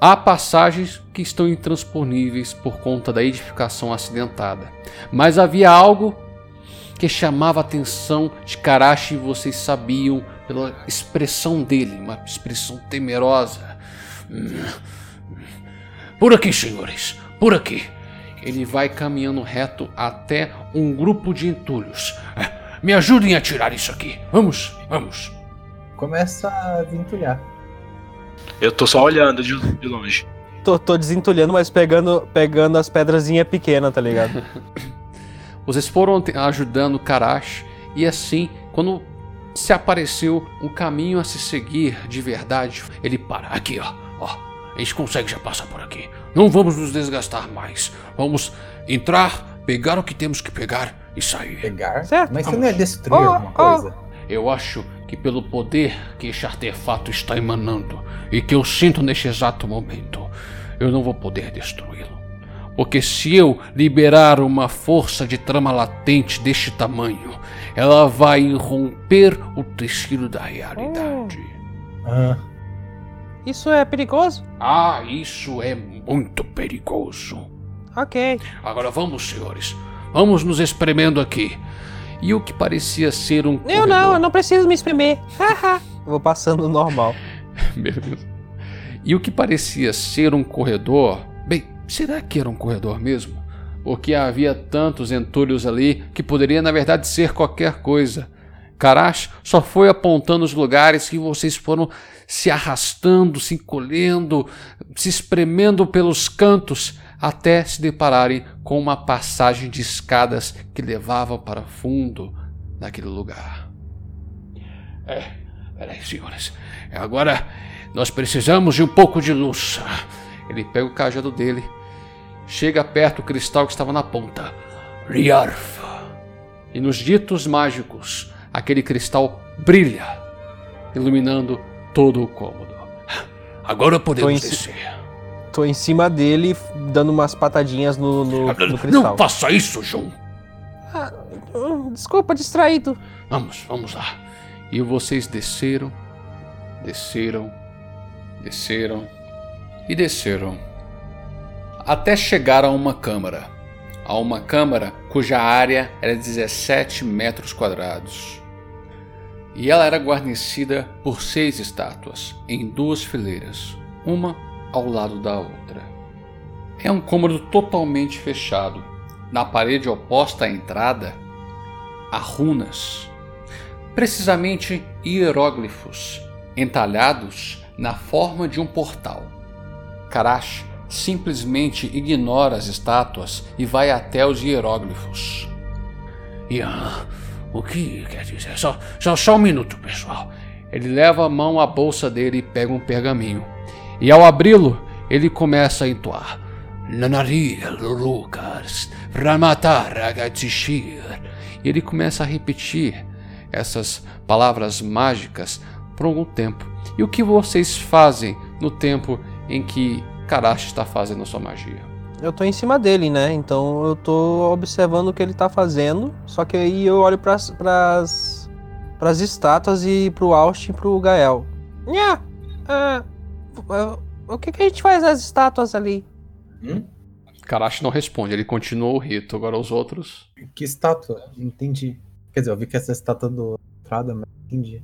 Há passagens que estão intransponíveis por conta da edificação acidentada, mas havia algo que chamava a atenção de Karashi e vocês sabiam pela expressão dele, uma expressão temerosa. Por aqui, senhores. Por aqui. Ele vai caminhando reto até um grupo de entulhos. É, Me ajudem a tirar isso aqui. Vamos, vamos. Começa a desentulhar. Eu tô só olhando de, de longe. Tô, tô desentulhando, mas pegando, pegando as pedrazinhas pequenas, tá ligado? Vocês foram ajudando Karash e assim, quando se apareceu um caminho a se seguir de verdade, Ele para. Aqui, ó. Ó. A gente consegue já passar por aqui. Não vamos nos desgastar mais. Vamos entrar, pegar o que temos que pegar e sair. Pegar? Certo. Mas você não ia destruir Oh, alguma oh. coisa? Eu acho que pelo poder que este artefato está emanando e que eu sinto neste exato momento, eu não vou poder destruí-lo. Porque se eu liberar uma força de trama latente deste tamanho, ela vai irromper o tecido da realidade. Ah, Isso é perigoso? Ah, isso é muito perigoso. Ok. Agora vamos, senhores. Vamos nos espremendo aqui. e o que parecia ser um Eu não, eu não preciso me espremer. Haha. vou passando normal. Meu Deus. E o que parecia ser um corredor, bem, será que era um corredor mesmo? Porque havia tantos entulhos ali que poderia na verdade ser qualquer coisa. Karash só foi apontando os lugares que vocês foram se arrastando, se encolhendo, se espremendo pelos cantos até se depararem com uma passagem de escadas que levavam para fundo naquele lugar. É, peraí, senhores. Agora nós precisamos de um pouco de luz. Ele pega o cajado dele, chega perto do cristal que estava na ponta. Riarf. E nos ditos mágicos, aquele cristal brilha, iluminando todo o cômodo. Agora podemos Tô descer. Tô em cima dele, dando umas patadinhas no, no, no cristal. Não faça isso, João. Hum, Desculpa, distraído. Vamos, vamos lá. E vocês desceram, desceram, desceram e desceram. Até chegar a uma câmara. A uma câmara cuja área era 17 metros quadrados. E ela era guarnecida por seis estátuas, em duas fileiras, uma ao lado da outra. É um cômodo totalmente fechado. Na parede oposta à entrada, há runas precisamente hieróglifos entalhados na forma de um portal. Karash simplesmente ignora as estátuas e vai até os hieróglifos. Ian, o que quer dizer? Só, só, só um minuto, pessoal. Ele leva a mão à bolsa dele e pega um pergaminho. E ao abri-lo, ele começa a entoar. Nanaria Lucas, Ramatar Agatishir. E ele começa a repetir essas palavras mágicas por algum tempo. E o que vocês fazem no tempo em que Karash está fazendo a sua magia? Eu tô em cima dele, né? Então eu tô observando o que ele tá fazendo. Só que aí eu olho pras, pras, pras estátuas e pro Austin e pro Gael. Nha! ah, o que, que a gente faz nas estátuas ali? Karash não responde, ele continua o rito. Agora os outros. Que estátua? Entendi. Quer dizer, eu vi que essa estátua do Prada, mas entendi.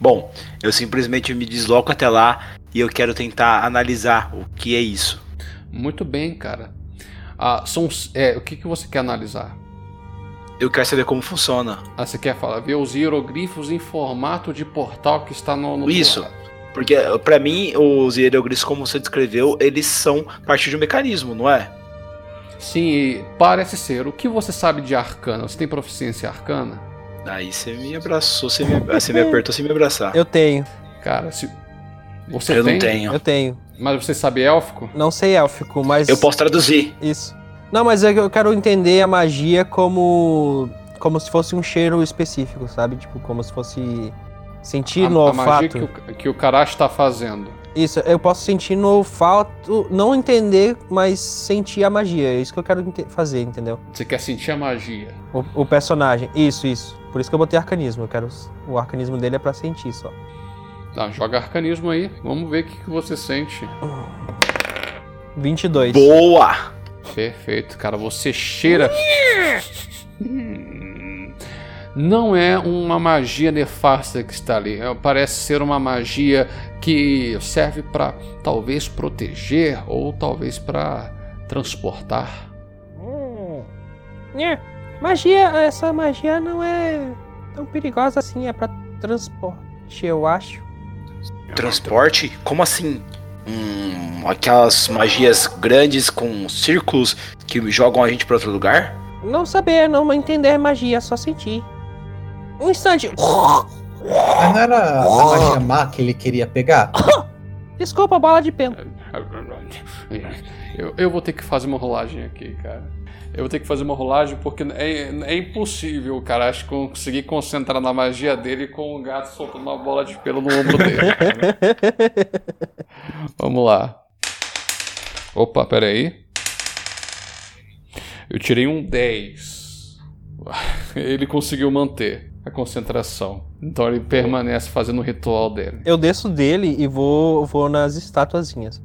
Bom, eu simplesmente me desloco até lá e eu quero tentar analisar o que é isso. Muito bem, cara. Ah, são, é, o que, que você quer analisar? Eu quero saber como funciona. Ah, você quer falar, ver os hieroglifos em formato de portal que está no. no Isso. Porque, pra mim, os hieroglifos, como você descreveu, eles são parte de um mecanismo, não é? Sim, e parece ser. O que você sabe de arcana? Você tem proficiência em arcana? Aí você me abraçou, você me, você me apertou sem me abraçar. Eu tenho, Cara, se. Você Eu tem, não tenho. eu tenho. Mas você sabe élfico? Não sei élfico, mas. Eu posso traduzir. Isso. Não, mas é que eu quero entender a magia como. Como se fosse um cheiro específico, sabe? Tipo, como se fosse. Sentir a, no a magia olfato. que o, que o Karash está fazendo. Isso, eu posso sentir no olfato, não entender, mas sentir a magia. É isso que eu quero ente- fazer, entendeu? Você quer sentir a magia. O, o personagem. Isso, isso. Por isso que eu botei arcanismo. Eu quero. O arcanismo dele é pra sentir só. Tá, joga arcanismo aí. Vamos ver o que, que você sente. 22. Boa! Perfeito, cara. Você cheira. Hum. Não é uma magia nefasta que está ali. É, Parece ser uma magia que serve para talvez proteger ou talvez para transportar. Hum. É, Magia, essa magia não é tão perigosa assim. É pra transporte, eu acho. Transporte? Como assim? Hum, aquelas magias grandes com círculos que jogam a gente pra outro lugar? Não saber, não entender magia, só sentir. Um instante. Mas não era a magia má que ele queria pegar? Desculpa, bola de pena. Eu, eu vou ter que fazer uma rolagem aqui, cara. Eu vou ter que fazer uma rolagem porque é, é impossível cara acho, conseguir concentrar na magia dele com o gato soltando uma bola de pelo no ombro dele. Vamos lá. Opa, pera aí. Eu tirei um 10. Ele conseguiu manter a concentração. Então ele permanece fazendo o ritual dele. Eu desço dele e vou, vou nas estatuazinhas.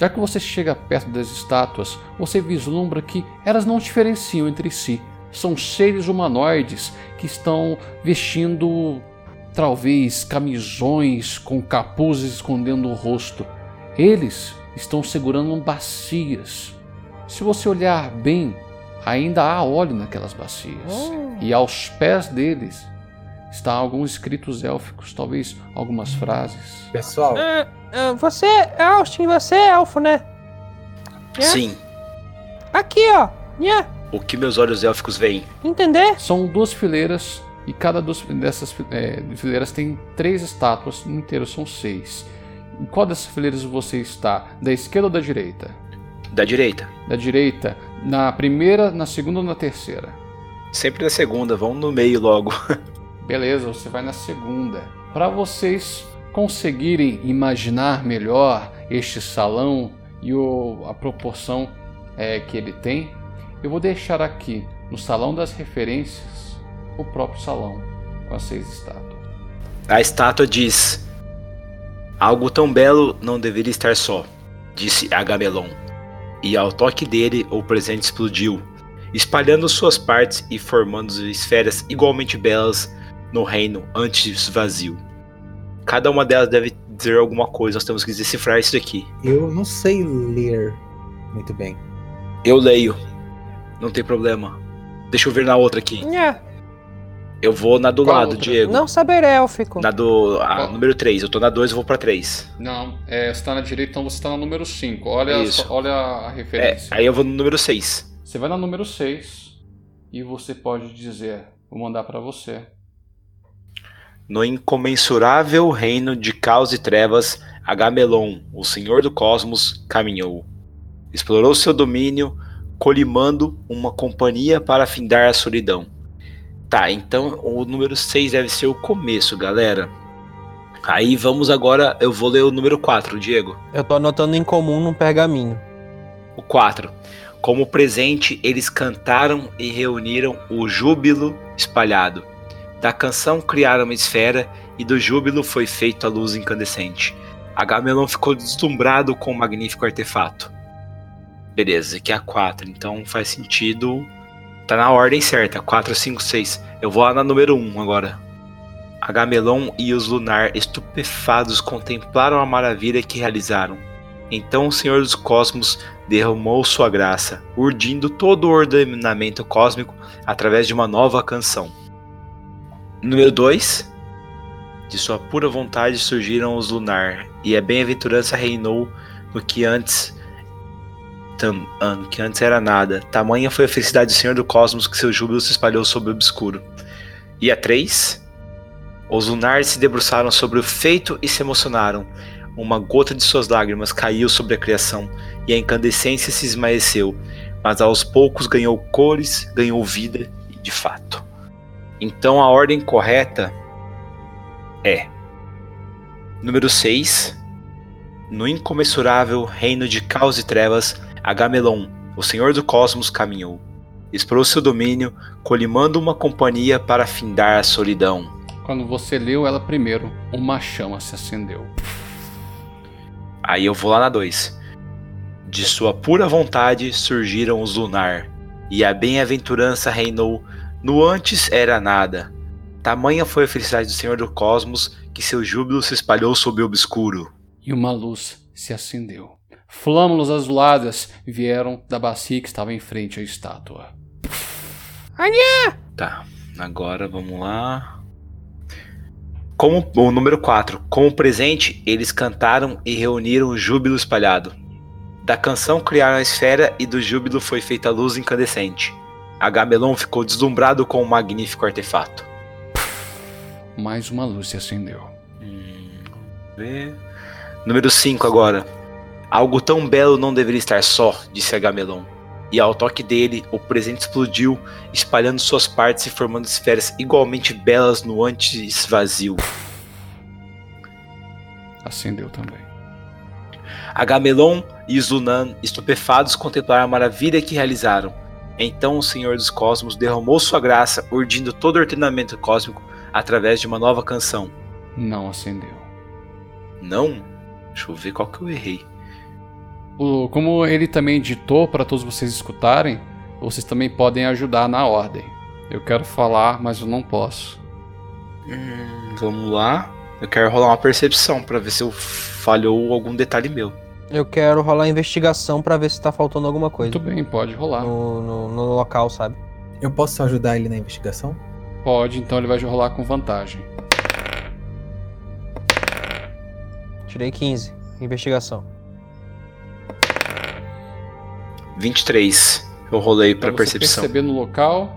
Já que você chega perto das estátuas, você vislumbra que elas não diferenciam entre si. São seres humanoides que estão vestindo talvez camisões com capuzes escondendo o rosto. Eles estão segurando bacias. Se você olhar bem, ainda há óleo naquelas bacias. E aos pés deles estão alguns escritos élficos, talvez algumas frases. Pessoal, Ah, ah, você, Austin, você é elfo, né? É? Sim. Aqui, ó. Nha, O que meus olhos élficos veem? entender? São duas fileiras e cada duas dessas é, fileiras tem três estátuas, no inteiro são seis. Em qual dessas fileiras você está? Da esquerda ou da direita? Da direita. Da direita, na primeira, na segunda ou na terceira? Sempre da segunda, vamos no meio logo. Beleza, você vai na segunda. Para vocês conseguirem imaginar melhor este salão e o- a proporção é, que ele tem, eu vou deixar aqui no salão das referências o próprio salão com as seis estátuas. A estátua diz: Algo tão belo não deveria estar só, disse Agamemnon. E ao toque dele, o presente explodiu, espalhando suas partes e formando esferas igualmente belas no reino antes vazio. Cada uma delas deve dizer alguma coisa, nós temos que decifrar isso daqui. eu não sei ler muito bem. Eu leio, não tem problema. Deixa eu ver na outra aqui. Nha, Eu vou na do Qual lado, outra? Diego. não saber élfico. Na do. A, Qual? número 3. Eu tô na 2, eu vou pra 3. Não, é, você está na direita, então você está no número 5. Olha, Isso. só- olha a É, referência. aí eu vou no número 6. Você vai na número 6 e você pode dizer, vou mandar para você. No incomensurável reino de caos e trevas, Agamelon, o senhor do cosmos, caminhou. Explorou seu domínio, colimando uma companhia para findar a solidão. Tá, então o número 6 deve ser o começo, galera. Aí vamos agora, eu vou ler o número 4, Diego. Eu tô anotando em comum num pergaminho. O 4. Como presente, eles cantaram e reuniram o júbilo espalhado. Da canção criaram uma esfera e do júbilo foi feita a luz incandescente. Agamemnon ficou deslumbrado com o magnífico artefato. Beleza, aqui é a 4, então faz sentido. Tá na ordem certa, 4, 5, 6. Eu vou lá na número 1 agora. Agamelon e os Lunar, estupefados, contemplaram a maravilha que realizaram. Então o Senhor dos Cosmos derramou sua graça, urdindo todo o ordenamento cósmico através de uma nova canção. Número 2. De sua pura vontade surgiram os lunar, e a bem-aventurança reinou no que antes tam, ah, que antes era nada. Tamanha foi a felicidade do Senhor do Cosmos que seu júbilo se espalhou sobre o obscuro. E a 3. Os lunares se debruçaram sobre o feito e se emocionaram. Uma gota de suas lágrimas caiu sobre a criação e a incandescência se esmaeceu, mas aos poucos ganhou cores, ganhou vida e de fato. Então a ordem correta é: número 6. No incomensurável reino de caos e trevas, Agamelon, o senhor do cosmos, caminhou. Explorou seu domínio, colimando uma companhia para findar a solidão. Quando você leu ela primeiro, uma chama se acendeu. Aí eu vou lá na 2. De sua pura vontade surgiram os lunar, e a bem-aventurança reinou, no antes era nada. Tamanha foi a felicidade do Senhor do Cosmos que seu júbilo se espalhou sob o obscuro. E uma luz se acendeu. Flâmulas azuladas vieram da bacia que estava em frente à estátua. Tá, agora vamos lá. Como o número 4, como presente, eles cantaram e reuniram o júbilo espalhado. Da canção criaram a esfera e do júbilo foi feita a luz incandescente. Agamelon ficou deslumbrado com o magnífico artefato. Mais uma luz se acendeu. ver. Número 5 agora. Algo tão belo não deveria estar só, disse Agamelon. E ao toque dele, o presente explodiu, espalhando suas partes e formando esferas igualmente belas no antes vazio. Acendeu também. Agamelon e os Lunan, estupefados, contemplaram a maravilha que realizaram. Então o Senhor dos Cosmos derramou sua graça, urdindo todo o ordenamento cósmico através de uma nova canção. Não acendeu. Não? Deixa eu ver qual que eu errei. O- como ele também ditou para todos vocês escutarem, vocês também podem ajudar na ordem. Eu quero falar, mas eu não posso. Hum, vamos lá. Eu quero rolar uma percepção pra ver se eu falhou algum detalhe meu. Eu quero rolar investigação pra ver se tá faltando alguma coisa. Muito bem, pode rolar. No, no, no local, sabe? Eu posso ajudar ele na investigação? Pode, então ele vai rolar com vantagem. Tirei 15. Investigação. 23. Eu rolei pra Pra você percepção. perceber no local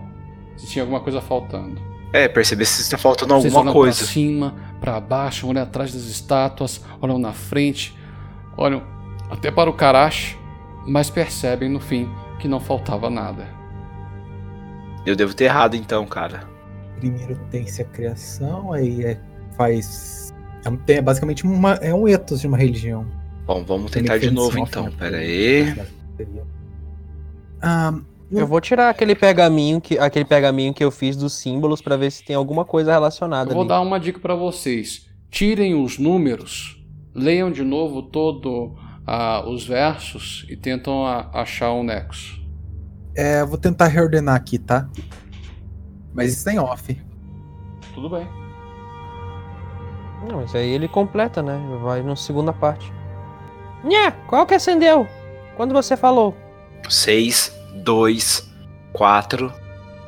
se tinha alguma coisa faltando. É, perceber se está faltando Vocês alguma olham coisa. Pra cima, pra baixo, olham atrás das estátuas, olham na frente, olham até para o Karash, mas percebem no fim que não faltava nada. Eu devo ter errado então, cara. Primeiro tem-se a criação, aí é, faz. É, tem- é basicamente uma, é um ethos de uma religião. Bom, vamos tentar de novo então. Pera aí. Ah, Eu vou tirar aquele pergaminho que, aquele pergaminho que eu fiz dos símbolos pra ver se tem alguma coisa relacionada Eu vou ali. dar uma dica para vocês. Tirem os números, leiam de novo todo ah, os versos e tentam a- achar um nexo. é, eu vou tentar reordenar aqui, tá? Mas isso tem off. Tudo bem. Não, mas aí ele completa, né? Vai na segunda parte. Nhé, qual que acendeu? Quando você falou? 6, 2, 4.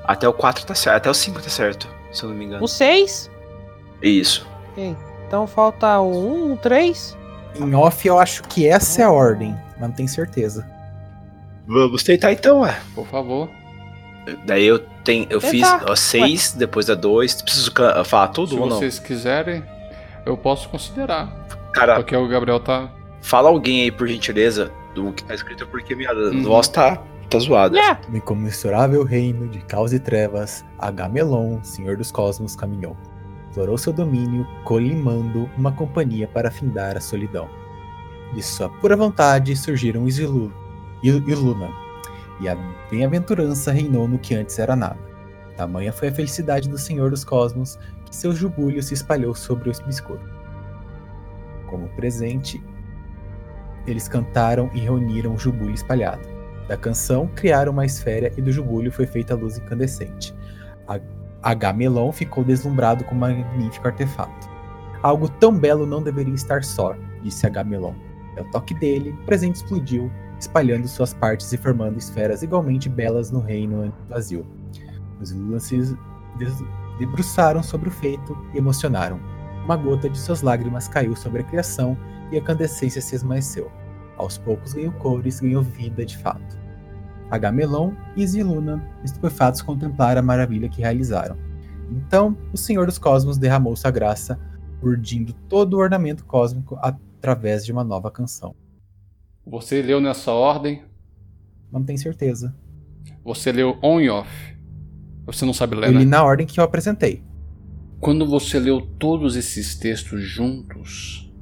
Até o 4 tá certo. Até o 5 tá certo, se eu não me engano. O 6? Isso. Ok. Então falta o 1, o 3? Em off eu acho que essa é a ordem, mas não tenho certeza. Vamos tentar então, ué. Por favor. Daí eu tenho. Eu fiz Tentar. 6, depois a 2. Preciso ca- falar tudo Se ou não? vocês quiserem, eu posso considerar. Cara, Porque o Gabriel tá. fala alguém aí, por gentileza, do que tá escrito, porque minha Uhum. voz tá, tá zoada. Nhé! No incomensurável reino de caos e trevas, Agamelon, senhor dos cosmos, caminhou. Explorou seu domínio, colimando uma companhia para findar a solidão. De sua pura vontade surgiram Isilu e e Luna, e a bem-aventurança reinou no que antes era nada. Tamanha foi a felicidade do senhor dos cosmos que seu jubúlio se espalhou sobre o obscuro. Como presente, eles cantaram e reuniram o jubúlio espalhado. Da canção, criaram uma esfera e do jubúlio foi feita a luz incandescente. A- Agamelon ficou deslumbrado com o magnífico artefato. Algo tão belo não deveria estar só, disse Agamelon. Ao toque dele, o presente explodiu, espalhando suas partes e formando esferas igualmente belas no reino vazio. Os des- debruçaram sobre o feito e emocionaram. Uma gota de suas lágrimas caiu sobre a criação e a candescência se esmaeceu. Aos poucos ganhou cores, ganhou vida de fato. Agamelon e Ziluna, estupefatos, contemplaram a maravilha que realizaram. Então, o Senhor dos Cosmos derramou sua graça, urdindo todo o ornamento cósmico através de uma nova canção. Você leu nessa ordem? Não tenho certeza. Você leu on e off. Você não sabe ler, Eu li né? na ordem que eu apresentei. Quando você leu todos esses textos juntos,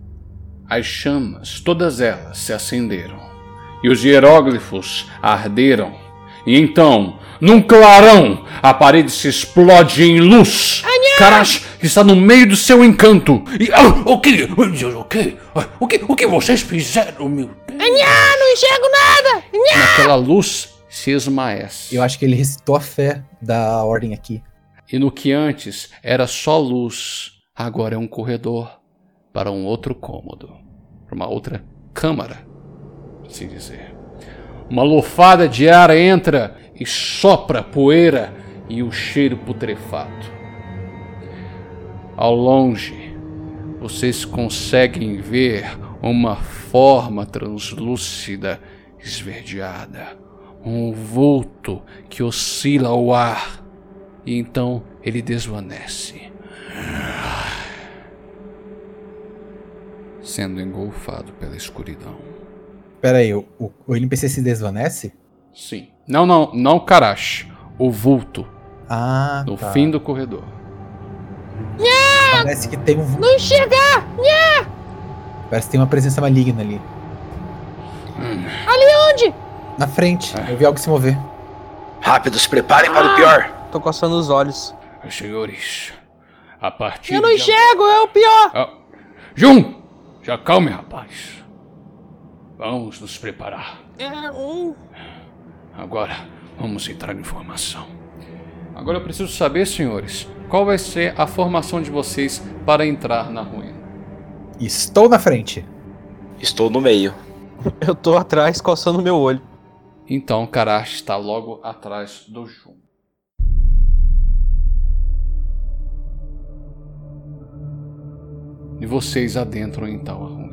as chamas, todas elas, se acenderam. E os hieróglifos arderam. E então, num clarão, a parede se explode em luz. Karash está no meio do seu encanto. E. Ah, o que? O que? O que? O que vocês fizeram, meu Deus? Não enxergo nada! Naquela luz se esmaece. Eu acho que ele recitou a fé da ordem aqui. E no que antes era só luz, agora é um corredor para um outro cômodo, para uma outra câmara, assim dizer. Uma lufada de ar entra e sopra poeira e o cheiro putrefato. Ao longe, vocês conseguem ver uma forma translúcida esverdeada, um vulto que oscila ao ar e então ele desvanece, sendo engolfado pela escuridão. Pera aí, o, o, o NPC se desvanece? Sim. Não, não, não Karash. O vulto Ah, no tá. fim do corredor. Parece que tem um. Não enxergar! Parece que tem uma presença maligna ali. Onde? Na frente, eu vi algo se mover. Rápido, se preparem para o pior. Tô coçando os olhos. Senhores, a partir Eu não de enxergo, é o pior! Ah, Jun! Já calme, rapaz. Vamos nos preparar. É, um... Agora, vamos entrar em formação. Agora eu preciso saber, senhores, qual vai ser a formação de vocês para entrar na ruína? Estou na frente. Estou no meio. Eu tô atrás coçando meu olho. Então Karash está logo atrás do Jun. E vocês adentram então a ruína.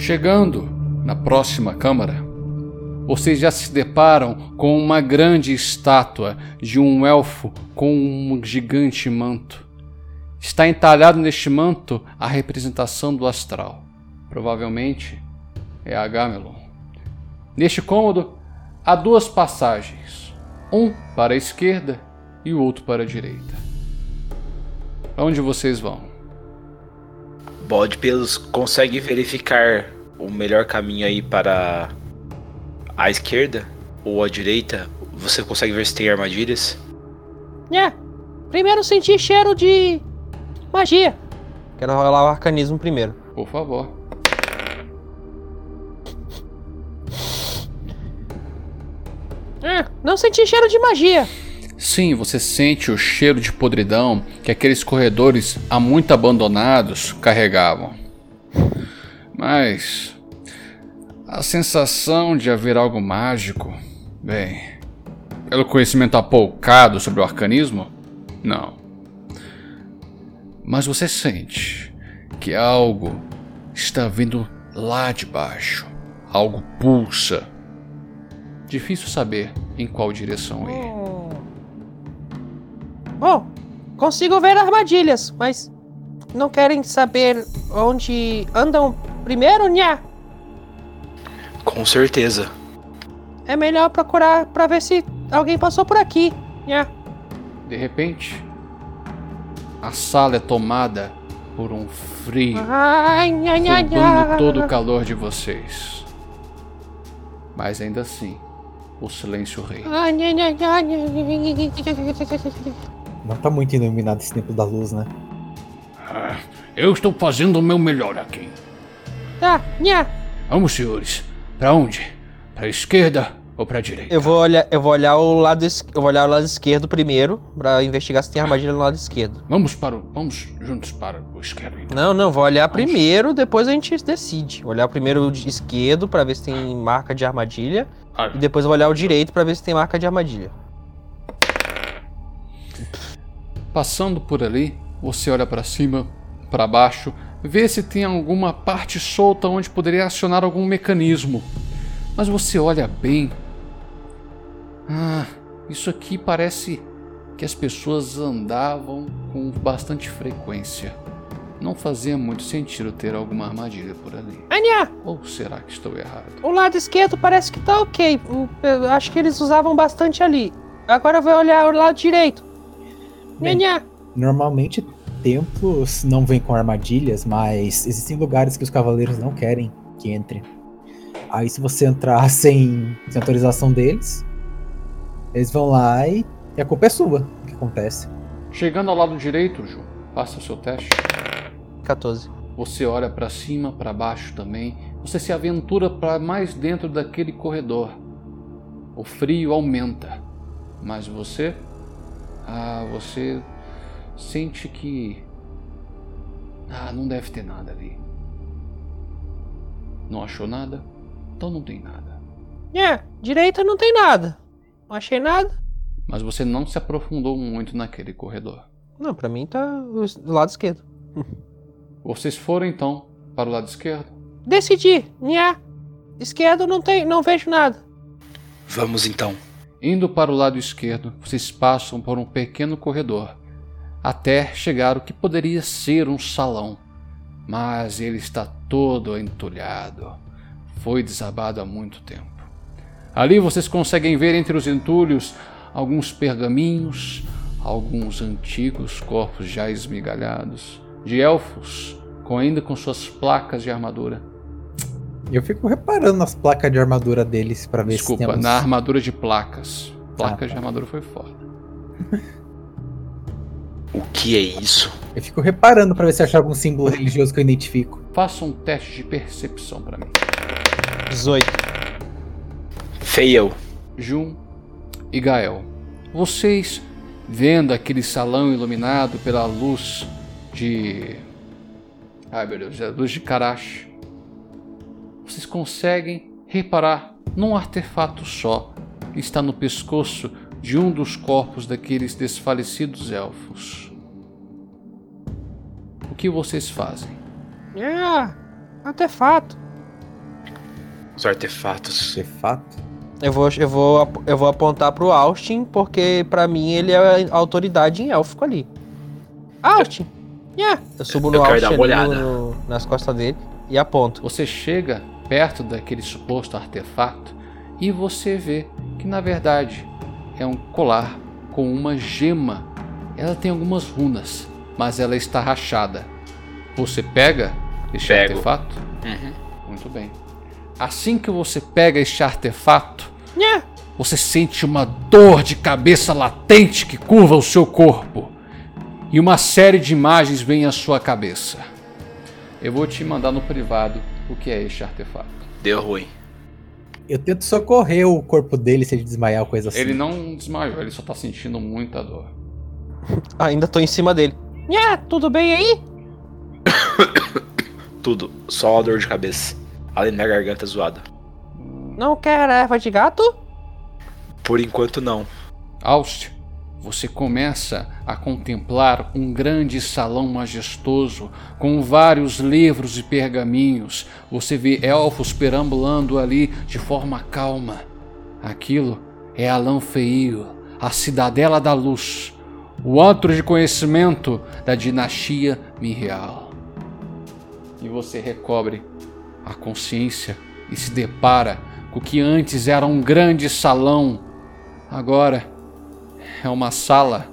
Chegando na próxima câmara, vocês já se deparam com uma grande estátua de um elfo com um gigante manto. Está entalhado neste manto a representação do astral. Provavelmente é Agamelon. Neste cômodo há duas passagens, um para a esquerda e o outro para a direita. Onde vocês vão? Bode pelos consegue verificar o melhor caminho aí para a esquerda ou a direita? Você consegue ver se tem armadilhas? É. Primeiro senti cheiro de magia. Quero rolar o arcanismo primeiro. Por favor. É, não senti cheiro de magia. Sim, você sente o cheiro de podridão que aqueles corredores há muito abandonados carregavam. Mas a sensação de haver algo mágico, bem, pelo conhecimento apoucado sobre o arcanismo, não. Mas você sente que algo está vindo lá de baixo. Algo pulsa. Difícil saber em qual direção ir. Bom, consigo ver armadilhas, mas não querem saber onde andam primeiro, nha? Com certeza. É melhor procurar pra ver se alguém passou por aqui, nha. De repente, a sala é tomada por um frio, Ai, nha, nha, roubando nha. todo o calor de vocês. Mas ainda assim, o silêncio reina. Ai, nha, nha, nha, nha, nha. Não tá muito iluminado esse tempo da luz, né? Ah, eu estou fazendo o meu melhor aqui. Tá, nha. Vamos, senhores. Para onde? Para a esquerda ou para a direita? Eu vou olhar, eu vou olhar o lado, es- eu vou olhar o lado esquerdo primeiro pra investigar se tem armadilha no lado esquerdo. Vamos para o, vamos juntos para o esquerdo. Então. Não, não, vou olhar primeiro, depois a gente decide. Olhar primeiro o de esquerdo pra ver se tem marca de armadilha Ah, e depois eu vou olhar o direito pra ver se tem marca de armadilha. Passando por ali, você olha para cima, para baixo, vê se tem alguma parte solta onde poderia acionar algum mecanismo. Mas você olha bem. Ah, isso aqui parece que as pessoas andavam com bastante frequência. Não fazia muito sentido ter alguma armadilha por ali. Anya, Ou será que estou errado? o lado esquerdo parece que tá ok. Eu acho que eles usavam bastante ali. Agora eu vou olhar o lado direito. Bem. nha. Normalmente templos não vêm com armadilhas, mas existem lugares que os cavaleiros não querem que entre. Aí se você entrar sem, sem autorização deles, eles vão lá e, e a culpa é sua. O que acontece? Chegando ao lado direito, Ju, faça o seu teste. 14. Você olha para cima, para baixo também. Você se aventura para mais dentro daquele corredor. O frio aumenta, mas você, ah, você sente que ah, não deve ter nada ali. Não achou nada? Então não tem nada. Nha, direita não tem nada. Não achei nada. Mas você não se aprofundou muito naquele corredor. Não, pra mim tá do lado esquerdo. Vocês foram então para o lado esquerdo. Decidi, nha. Esquerdo não tem, não vejo nada. Vamos então. Indo para o lado esquerdo, vocês passam por um pequeno corredor, até chegar ao que poderia ser um salão, mas ele está todo entulhado. Foi desabado há muito tempo. Ali vocês conseguem ver entre os entulhos alguns pergaminhos, alguns antigos corpos já esmigalhados, de elfos, ainda com suas placas de armadura. Eu fico reparando nas placas de armadura deles pra ver se Desculpa, tem uns... na armadura de placas. Placas Ah, de tá. armadura foi foda. O que é isso? Eu fico reparando pra ver se eu acho algum símbolo religioso que eu identifico. Faça um teste de percepção para mim. 18. Fail. Jun e Gael, vocês vendo aquele salão iluminado pela luz de. Ai meu Deus, a luz de Karash, vocês conseguem reparar num artefato só que está no pescoço de um dos corpos daqueles desfalecidos elfos. O que vocês fazem? Ah, artefato. Os artefatos. Artefato? Eu vou, eu vou, ap- eu vou apontar pro Austin, porque pra mim ele é a autoridade em élfico ali. Austin! Yeah. Eu subo no Eu quero Austin dar uma ali olhada. no- nas costas dele e aponto. Você chega perto daquele suposto artefato e você vê que na verdade é um colar com uma gema. Ela tem algumas runas, mas ela está rachada. Você pega este Pego. artefato? Uhum. Muito bem. Assim que você pega este artefato, Yeah. você sente uma dor de cabeça latente que curva o seu corpo. E uma série de imagens vem à sua cabeça. Eu vou te mandar no privado o que é este artefato. Deu ruim. Eu tento socorrer o corpo dele se ele desmaiar ou coisa assim. Ele não desmaiou, ele só tá sentindo muita dor. Ainda tô em cima dele. Yeah, tudo bem aí? Tudo. Só a dor de cabeça. Além da minha garganta zoada. Não quer erva de gato? Por enquanto, não. Aust, você começa a contemplar um grande salão majestoso com vários livros e pergaminhos. Você vê elfos perambulando ali de forma calma. Aquilo é Alanfeil, a cidadela da luz, o antro de conhecimento da dinastia Mirial. E você recobre a consciência e se depara com o que antes era um grande salão. Agora é uma sala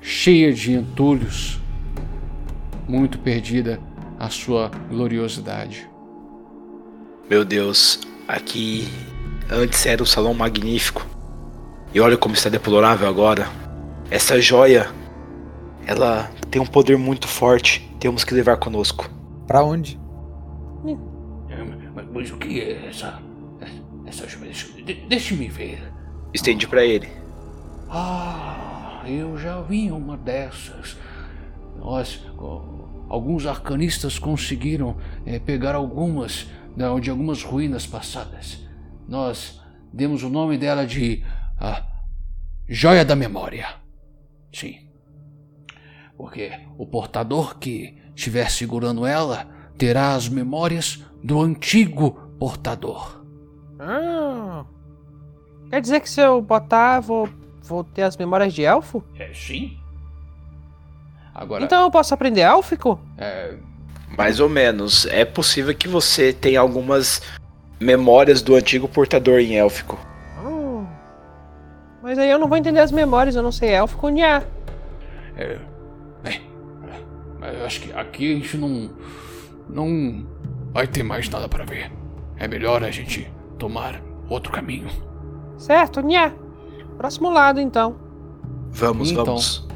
cheia de entulhos, muito perdida a sua gloriosidade. Meu Deus, aqui antes era um salão magnífico. E olha como está deplorável agora. Essa joia, ela tem um poder muito forte. Temos que levar conosco. Pra onde? É, Mas, mas o que é essa. Essa joia? De- Deixe-me ver. Estende pra ele. Ah, eu já vi uma dessas. Nós, alguns arcanistas conseguiram eh, pegar algumas de algumas ruínas passadas. Nós demos o nome dela de ah, Joia da Memória. Sim. Porque o portador que estiver segurando ela terá as memórias do antigo portador. Ah. Quer dizer que se eu botar, vou, vou ter as memórias de elfo? É, sim? Agora, Então eu posso aprender élfico? é, Mais ou menos. É possível que você tenha algumas memórias do antigo portador em élfico. Hum. Mas aí eu não vou entender as memórias, eu não sei élfico, nha. É. Bem, mas eu acho que aqui a gente não. Não vai ter mais nada para ver. É melhor a gente tomar outro caminho. Certo, nha. Próximo lado, então. Vamos, Então. vamos.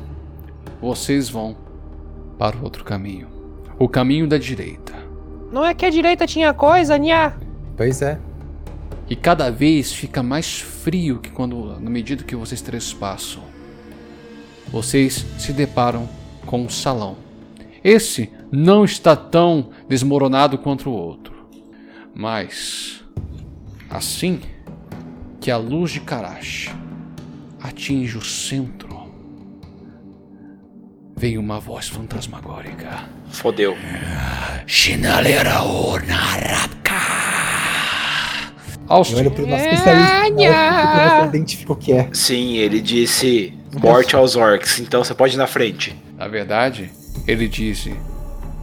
vocês vão para o outro caminho. O caminho da direita. Não é que a direita tinha coisa, nha. Pois é. E cada vez fica mais frio que quando, na medida que vocês trespassam. Vocês se deparam com um salão. Esse não está tão desmoronado quanto o outro. Mas, assim que a luz de Karash atinge o centro, vem uma voz fantasmagórica. Fodeu. Chinalera Onarapka. Eu Austin, olho pro nosso especialista eu identifico o que é. Sim, ele disse morte aos orcs, então você pode ir na frente. na verdade, ele disse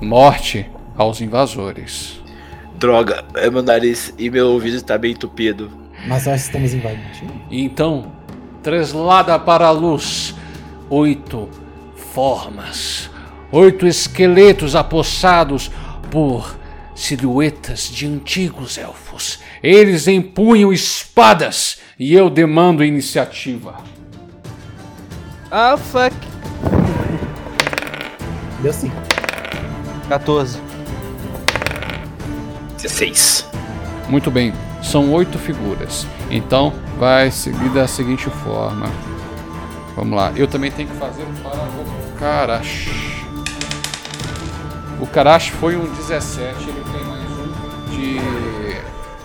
morte aos invasores. Droga, é meu nariz e meu ouvido está bem entupido. Mas nós estamos invadindo. Então, traslada para a luz oito formas, oito esqueletos apossados por silhuetas de antigos elfos. Eles empunham espadas e eu demando iniciativa. Ah, fuck. Deu sim. 14. 16. Muito bem, são oito figuras. Então, vai seguir da seguinte forma: Vamos lá. Eu também tenho que fazer para o Karash. O Karash foi um 17, ele tem mais um de,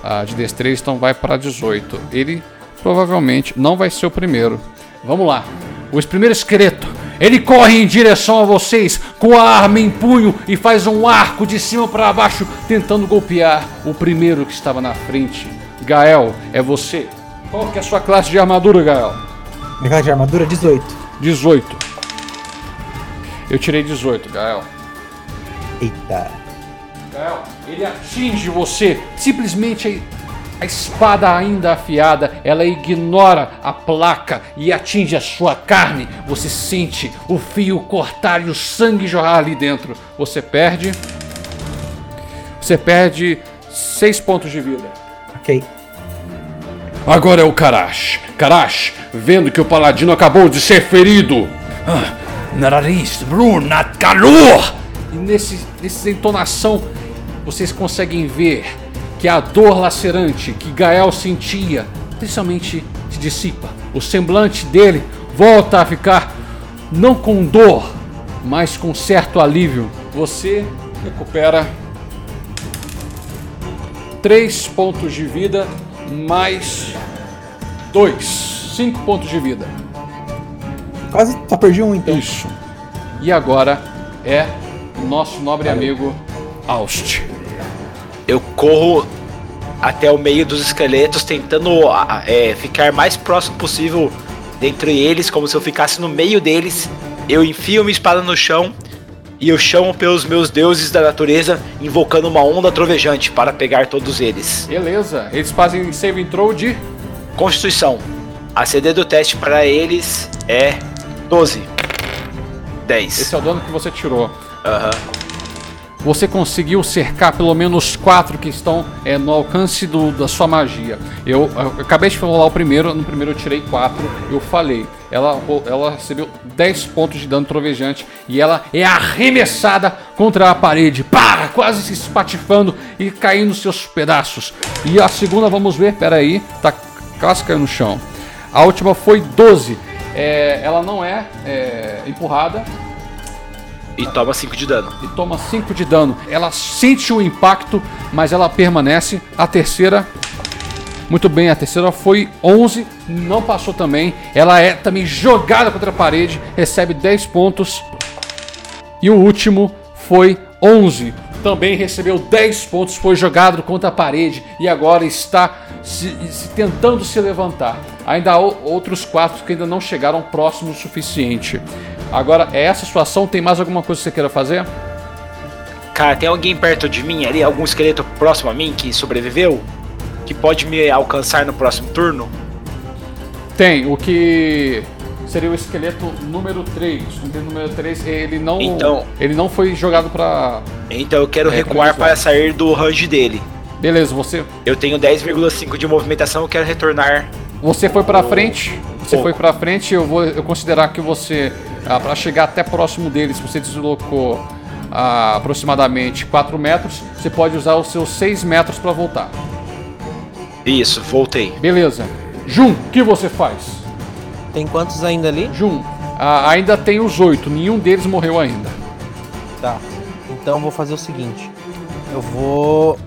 ah, de destreza, então vai para 18. Ele provavelmente não vai ser o primeiro. Vamos lá. O primeiro esqueleto. Ele corre em direção a vocês com a arma em punho e faz um arco de cima para baixo, tentando golpear o primeiro que estava na frente. Gael, é você. Qual que é a sua classe de armadura, Gael? Minha classe de armadura 18. 18. Eu tirei 18, Gael. Eita. Gael, ele atinge você. Simplesmente a espada ainda afiada, ela ignora a placa e atinge a sua carne. Você sente o fio cortar e o sangue jorrar ali dentro. Você perde. Você perde 6 pontos de vida. Ok. Agora é o Karash. Karash, vendo que o paladino acabou de ser ferido. Ah, nariz, brunat calor! E nesse, nessa entonação, vocês conseguem ver que a dor lacerante que Gael sentia, principalmente se dissipa. O semblante dele volta a ficar não com dor, mas com certo alívio. Você recupera 3 pontos de vida mais 2. 5 pontos de vida. Quase só perdi um então. Isso. E agora é o nosso nobre amigo Aust. Eu corro até o meio dos esqueletos, tentando é, ficar mais próximo possível dentre eles, como se eu ficasse no meio deles. Eu enfio minha espada no chão e eu chamo pelos meus deuses da natureza, invocando uma onda trovejante para pegar todos eles. Beleza, eles fazem save throw de Constituição. A CD do teste para eles é 12. 10. Esse é o dano que você tirou. Aham. Você conseguiu cercar pelo menos quatro que estão é, no alcance do, da sua magia. Eu, eu acabei de rolar o primeiro, no primeiro eu tirei quatro, eu falei. Ela, ela recebeu 10 pontos de dano trovejante e ela é arremessada contra a parede, pá, quase se espatifando e caindo nos seus pedaços. E a segunda, vamos ver, peraí, tá caindo no chão. A última foi 12. É, ela não é, é empurrada, E toma 5 de dano. e toma 5 de dano. Ela sente o impacto, mas ela permanece. A terceira. Muito bem, a terceira foi 11, não passou também. Ela é também jogada contra a parede, recebe 10 pontos. E o último foi 11, também recebeu 10 pontos, foi jogado contra a parede e agora está se, se tentando se levantar. Ainda há outros quatro que ainda não chegaram próximo o suficiente. Agora, é essa a situação? Tem mais alguma coisa que você queira fazer? Cara, tem alguém perto de mim ali, algum esqueleto próximo a mim que sobreviveu? Que pode me alcançar no próximo turno? Tem, o que seria o esqueleto número 3. O esqueleto número 3, ele não, Então- ele não foi jogado pra. Então eu quero É, recuar para sair do range dele. Beleza, você Eu tenho 10,5 de movimentação, eu quero retornar. Você foi pra frente. Você Pouco. foi pra frente. Eu vou eu considerar que você, ah, para chegar até próximo deles, você deslocou ah, aproximadamente 4 metros. Você pode usar os seus 6 metros pra voltar. Isso, voltei. Beleza. Jun, o que você faz? Tem quantos ainda ali? Jun, ah, ainda tem os 8. Nenhum deles morreu ainda. Tá. Então eu vou fazer o seguinte. Eu vou.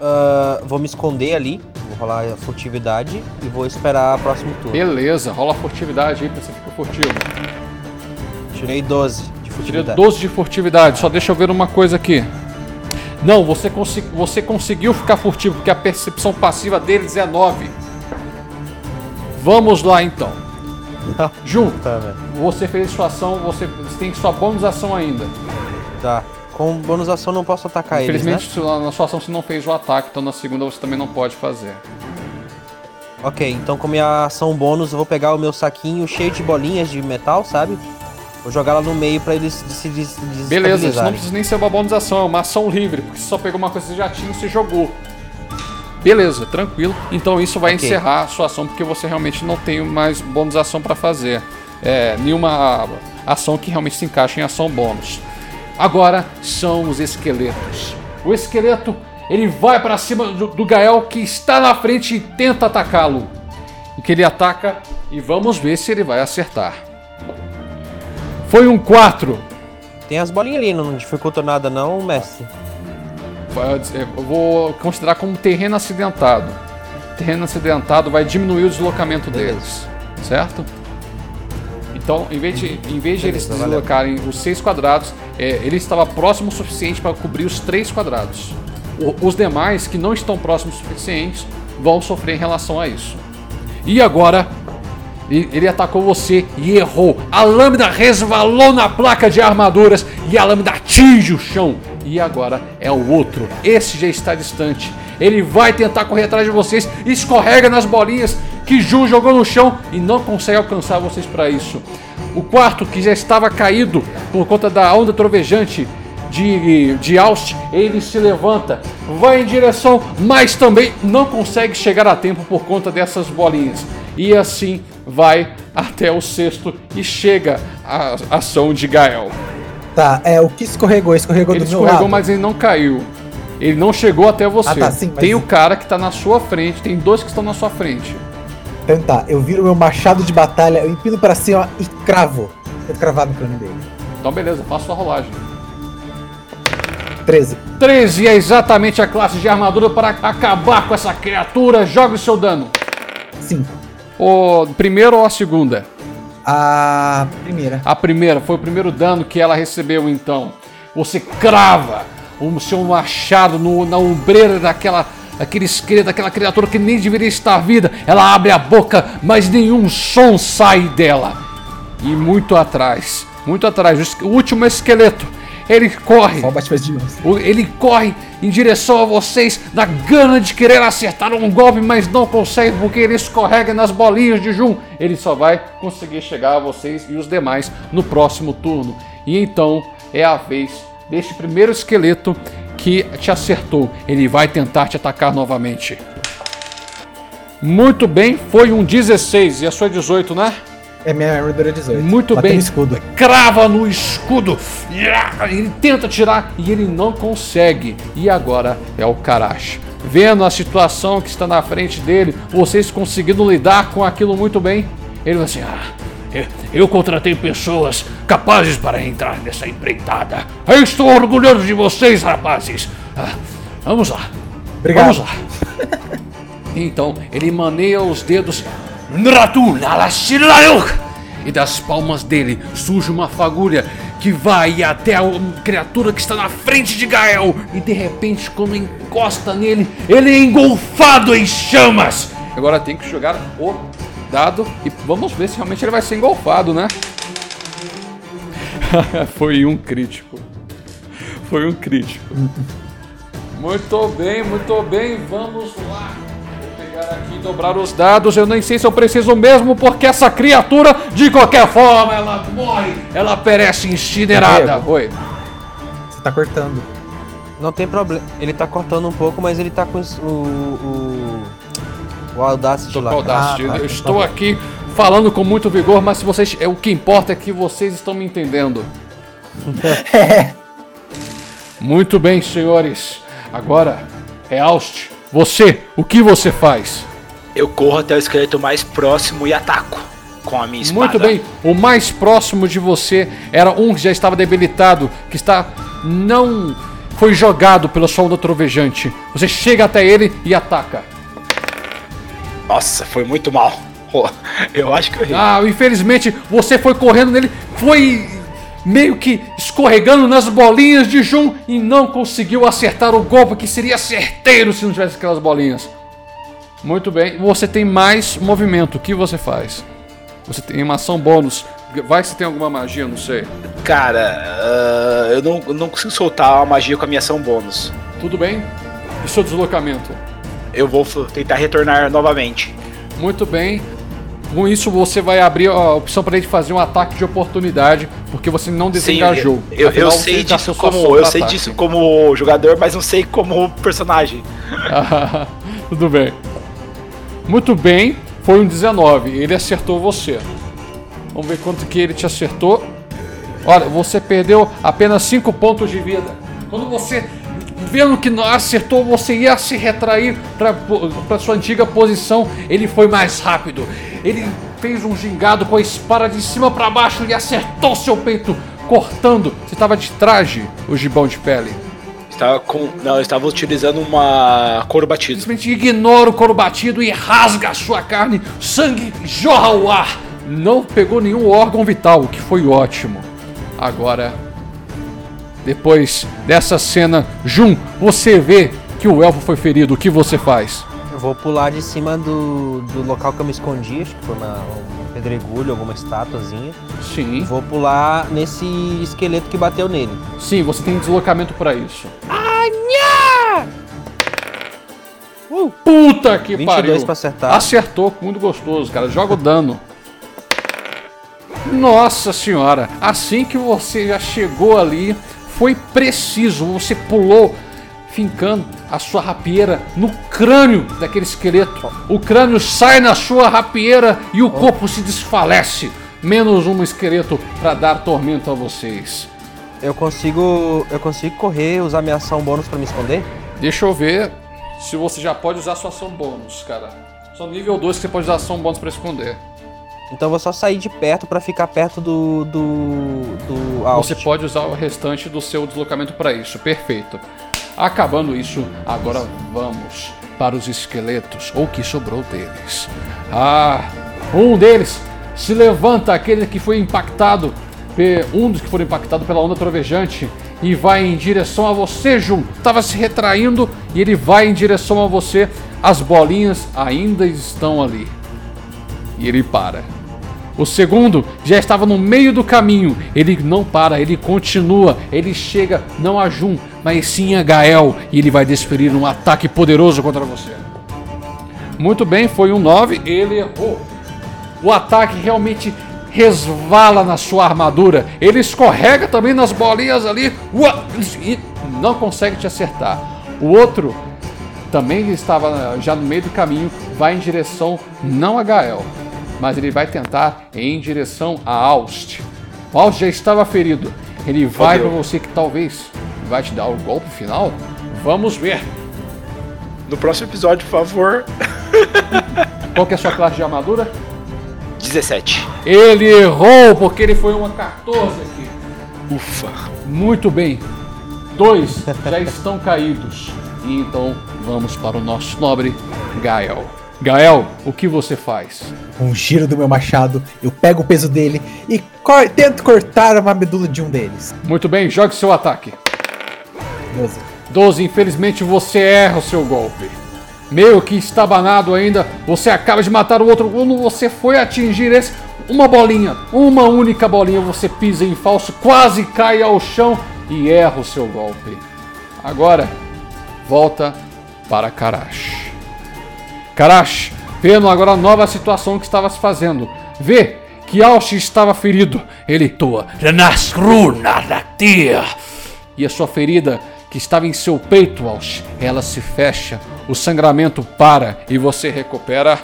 ah, vou me esconder ali. Vou rolar a furtividade e vou esperar o próximo turno. Beleza, rola furtividade aí pra você ficar furtivo. Tirei 12 de Tirei furtividade. 12 de furtividade. Só deixa eu ver uma coisa aqui. Não, você, consi você conseguiu ficar furtivo, porque a percepção passiva deles é 9. Vamos lá então. Jun, Tá, você fez sua ação, você, tem sua bônus ação ainda. Tá. Com bônus ação não posso atacar eles, né? Infelizmente, se- na sua ação você não fez o ataque, então na segunda você também não pode fazer. Ok, então com minha ação bônus eu vou pegar o meu saquinho cheio de bolinhas de metal, sabe? Vou jogar lá no meio pra eles se des Beleza, isso não precisa nem ser uma bônus ação, é uma ação livre, porque você só pegou uma coisa que você já tinha e você jogou. Beleza, tranquilo. Então isso vai Ok. encerrar a sua ação, porque você realmente não tem mais bônus ação pra fazer. É, nenhuma ação que realmente se encaixe em ação bônus. Agora são os esqueletos. O esqueleto, ele vai pra cima do, do Gael que está na frente e tenta atacá-lo. E que ele ataca e vamos ver se ele vai acertar. Foi um 4. Tem as bolinhas ali, não dificulta nada não, mestre. Eu vou considerar como terreno acidentado. Terreno acidentado vai diminuir o deslocamento deles, certo? Então, em vez de, em vez de eles Beleza, valeu. deslocarem os seis quadrados, é, ele estava próximo o suficiente para cobrir os três quadrados. O- os demais, que não estão próximos o suficientes, vão sofrer em relação a isso. E agora, e- ele atacou você e errou. A lâmina resvalou na placa de armaduras e a lâmina atinge o chão. E agora é o outro. Esse já está distante. Ele vai tentar correr atrás de vocês, escorrega nas bolinhas que Ju jogou no chão e não consegue alcançar vocês para isso. O quarto, que já estava caído por conta da onda trovejante de, de Aust, ele se levanta, vai em direção, mas também não consegue chegar a tempo por conta dessas bolinhas. E assim vai até o sexto e chega a ação de Gael. Tá, é o que escorregou? Escorregou Ele do meu escorregou, lado. mas ele não caiu. Ele não chegou até você. Ah, tá, sim, mas- Tem o cara que tá na sua frente, tem dois que estão na sua frente. Então tá, eu viro meu machado de batalha, eu empino pra cima e cravo. Eu cravado no crânio dele. Então beleza, faça sua rolagem. 13. 13 é exatamente a classe de armadura para acabar com essa criatura. Joga o seu dano. 5. O primeiro ou a segunda? A primeira. A primeira foi o primeiro dano que ela recebeu então. Você crava o seu machado no- na ombreira daquela daquele esqueleto, daquela criatura que nem deveria estar vida. Ela abre a boca, mas nenhum som sai dela. E muito atrás, muito atrás, o último esqueleto, ele corre. O- Ele corre em direção a vocês na gana de querer acertar um golpe, mas não consegue porque ele escorrega nas bolinhas de Jun. Ele só vai conseguir chegar a vocês e os demais no próximo turno. E então é a vez deste primeiro esqueleto que te acertou. Ele vai tentar te atacar novamente. Muito bem, foi um 16 e a sua 18, né? É minha armadura 18. Muito bem. no escudo. Crava no escudo. Ele tenta tirar e ele não consegue. E agora é o Karash. Vendo a situação que está na frente dele, vocês conseguindo lidar com aquilo muito bem, ele vai assim: ah, Eu, contratei pessoas capazes para entrar nessa empreitada. Eu estou orgulhoso de vocês, rapazes. Ah, vamos lá. Obrigado. Vamos lá. Então ele maneia os dedos! E das palmas dele surge uma fagulha que vai até a criatura que está na frente de Gael e de repente quando encosta nele ele é engolfado em chamas. Agora tem que jogar o dado e vamos ver se realmente ele vai ser engolfado, né? Foi um crítico. Foi um crítico. Muito bem, muito bem, vamos lá. Pegar aqui e dobrar os dados. Eu nem sei se eu preciso mesmo, porque essa criatura, de qualquer forma, ela morre. Ela perece incinerada. Diego. Oi. Você tá cortando. Não tem problema. Ele tá cortando um pouco, mas ele tá com o. O, o Audacity Tô lá. Audacity. Ah, tá, Eu tá estou aqui falando com muito vigor, mas se vocês, é, o que importa é que vocês estão me entendendo. Muito bem, senhores. Agora é Aust. Você, o que você faz? Eu corro até o esqueleto mais próximo e ataco com a minha espada. Muito bem, o mais próximo de você era um que já estava debilitado, que está não foi jogado pela sua onda trovejante. Você chega até ele e ataca. Nossa, foi muito mal. Eu acho que eu errei. Ah, infelizmente você foi correndo nele, foi meio que escorregando nas bolinhas de Jun e não conseguiu acertar o golpe que seria certeiro se não tivesse aquelas bolinhas. Muito bem, você tem mais movimento. O que você faz? Você tem uma ação bônus. Vai você tem alguma magia, não sei. Cara, ah, eu, não, não consigo soltar a magia com a minha ação bônus. Tudo bem? E seu deslocamento? Eu vou tentar retornar novamente. Muito bem. Com isso você vai abrir a opção para ele fazer um ataque de oportunidade, porque você não desengajou. eu, eu, eu você sei disso como eu sei ataque. disso como jogador, mas não sei como personagem. Tudo bem. Muito bem, foi um 19. Ele acertou você. Vamos ver quanto que ele te acertou. Olha, você perdeu apenas 5 pontos de vida. Quando você, vendo que não acertou, você ia se retrair para sua antiga posição. Ele foi mais rápido. Ele fez um gingado com a espada de cima para baixo e acertou seu peito, cortando. Você estava de traje, o gibão de pele. Estava com. Não, estava utilizando uma couro batido. Simplesmente ignora o couro batido e rasga a sua carne, sangue jorra ao ar. Não pegou nenhum órgão vital, o que foi ótimo. Agora, depois dessa cena, Jun, você vê que o elfo foi ferido. O que você faz? Eu vou pular de cima do, do local que eu me escondi, acho que foi uma, um pedregulho, alguma estátuazinha. Sim. Vou pular nesse esqueleto que bateu nele. Sim, você tem deslocamento para isso. Uh! Puta que 22 pariu! pra acertar. Acertou, muito gostoso, cara. Joga o dano. Nossa senhora, assim que você já chegou ali, foi preciso. Você pulou, fincando a sua rapieira no crânio daquele esqueleto. O crânio sai na sua rapieira e o corpo se desfalece. Menos um esqueleto para dar tormento a vocês. Eu consigo. Eu consigo correr, usar minha ação bônus pra me esconder? Deixa eu ver se você já pode usar sua ação bônus, cara. Só nível 2 que você pode usar ação bônus pra esconder. Então eu vou só sair de perto pra ficar perto do. do. do Alst. Você pode usar o restante do seu deslocamento para isso. Perfeito. Acabando isso, agora vamos para os esqueletos, ou o que sobrou deles. Ah, um deles se levanta, aquele que foi impactado, um dos que foram impactados pela onda trovejante, e vai em direção a você, Jun. Tava se retraindo e ele vai em direção a você. As bolinhas ainda estão ali. E ele para. O segundo já estava no meio do caminho. Ele não para, ele continua. Ele chega não a Jun, mas sim a Gael. E ele vai desferir um ataque poderoso contra você. Muito bem, foi um 9. Ele errou. O ataque realmente resvala na sua armadura. Ele escorrega também nas bolinhas ali. E não consegue te acertar. O outro também estava já no meio do caminho, vai em direção não a Gael, mas ele vai tentar em direção a Aust. O Aust já estava ferido. Ele vai para você que talvez vai te dar o golpe final. Vamos ver. No próximo episódio, por favor. Qual que é a sua classe de armadura? 17. Ele errou porque ele foi uma 14 aqui. Ufa. Muito bem. Dois já estão caídos. E então vamos para o nosso nobre Gael. Gael, o que você faz? Com o giro do meu machado, eu pego o peso dele e cor- tento cortar uma medula de um deles. Muito bem, jogue seu ataque. 12. 12, infelizmente você erra o seu golpe. Meio que estabanado ainda, você acaba de matar o outro. Quando você foi atingir esse, uma bolinha, uma única bolinha, você pisa em falso, quase cai ao chão e erra o seu golpe. Agora, volta para Karash. Karash, vendo agora a nova situação que estava se fazendo, vê que Alsh estava ferido. Ele toa. E a sua ferida que estava em seu peito, Alsh, ela se fecha, o sangramento para e você recupera.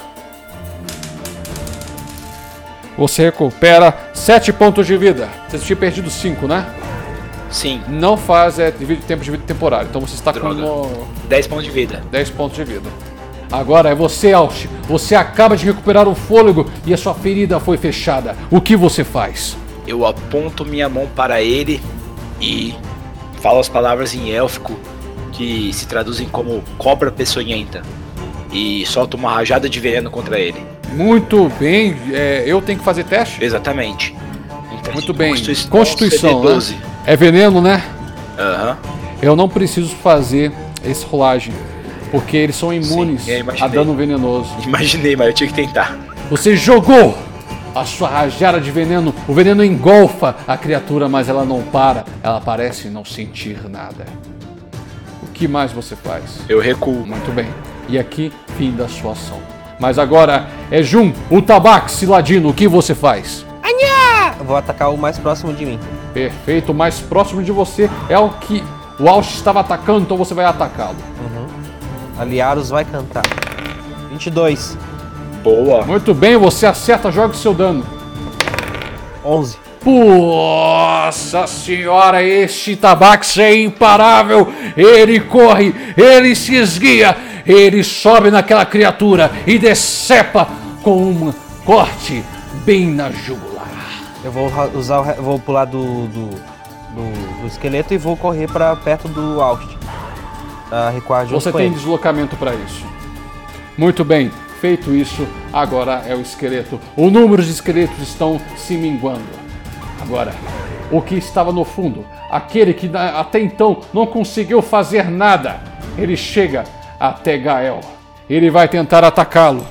Você recupera 7 pontos de vida. Você tinha perdido 5, né? Sim, Não faz é, tempo de vida temporário. Então você está Droga. com 10 pontos de vida. 10 pontos de vida. Agora é você, Alsh. Você acaba de recuperar o fôlego e a sua ferida foi fechada. O que você faz? Eu aponto minha mão para ele e falo as palavras em élfico que se traduzem como cobra peçonhenta. E solto uma rajada de veneno contra ele. Muito bem. é, eu tenho que fazer teste? Exatamente. Então, Muito bem. Constituição, Constituição, né? CD12. É veneno, né? Aham. Eu não preciso fazer esse rolagem. Porque eles são imunes Sim, eu a dano venenoso. Imaginei, mas eu tinha que tentar. Você jogou a sua rajada de veneno. O veneno engolfa a criatura, mas ela não para. Ela parece não sentir nada. O que mais você faz? Eu recuo. Muito bem. E aqui, fim da sua ação. Mas agora é Jun, o tabaxi ladino. O que você faz? Eu vou atacar o mais próximo de mim. Perfeito. O mais próximo de você é o que o Alsh estava atacando, então você vai atacá-lo. Aliaros vai cantar. 22. Boa. Muito bem, você acerta, joga o seu dano. 11. Nossa senhora, este tabaxi é imparável. Ele corre, ele se esguia, ele sobe naquela criatura e decepa com uma corte bem na jugular. Eu vou usar, vou pular do, do, do, do esqueleto e vou correr pra perto do Aust. Recuar junto Você com tem ele. deslocamento para isso. Muito bem, feito isso, agora é o esqueleto. O número de esqueletos estão se minguando. Agora, o que estava no fundo, aquele que até então não conseguiu fazer nada, ele chega até Gael. Ele vai tentar atacá-lo.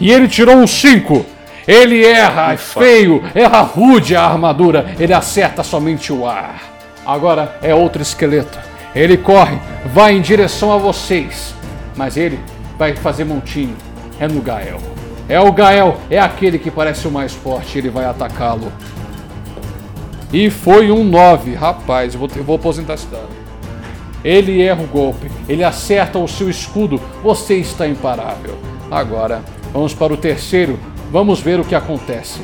E ele tirou um 5. Ele erra, é feio, erra rude a armadura, ele acerta somente o ar. Agora é outro esqueleto. Ele corre, vai em direção a vocês, mas ele vai fazer montinho. É no Gael. É o Gael, é aquele que parece o mais forte, ele vai atacá-lo. E foi um 9, rapaz, eu vou, eu vou aposentar esse dado. Ele erra o golpe, ele acerta o seu escudo, você está imparável. Agora, vamos para o terceiro, vamos ver o que acontece.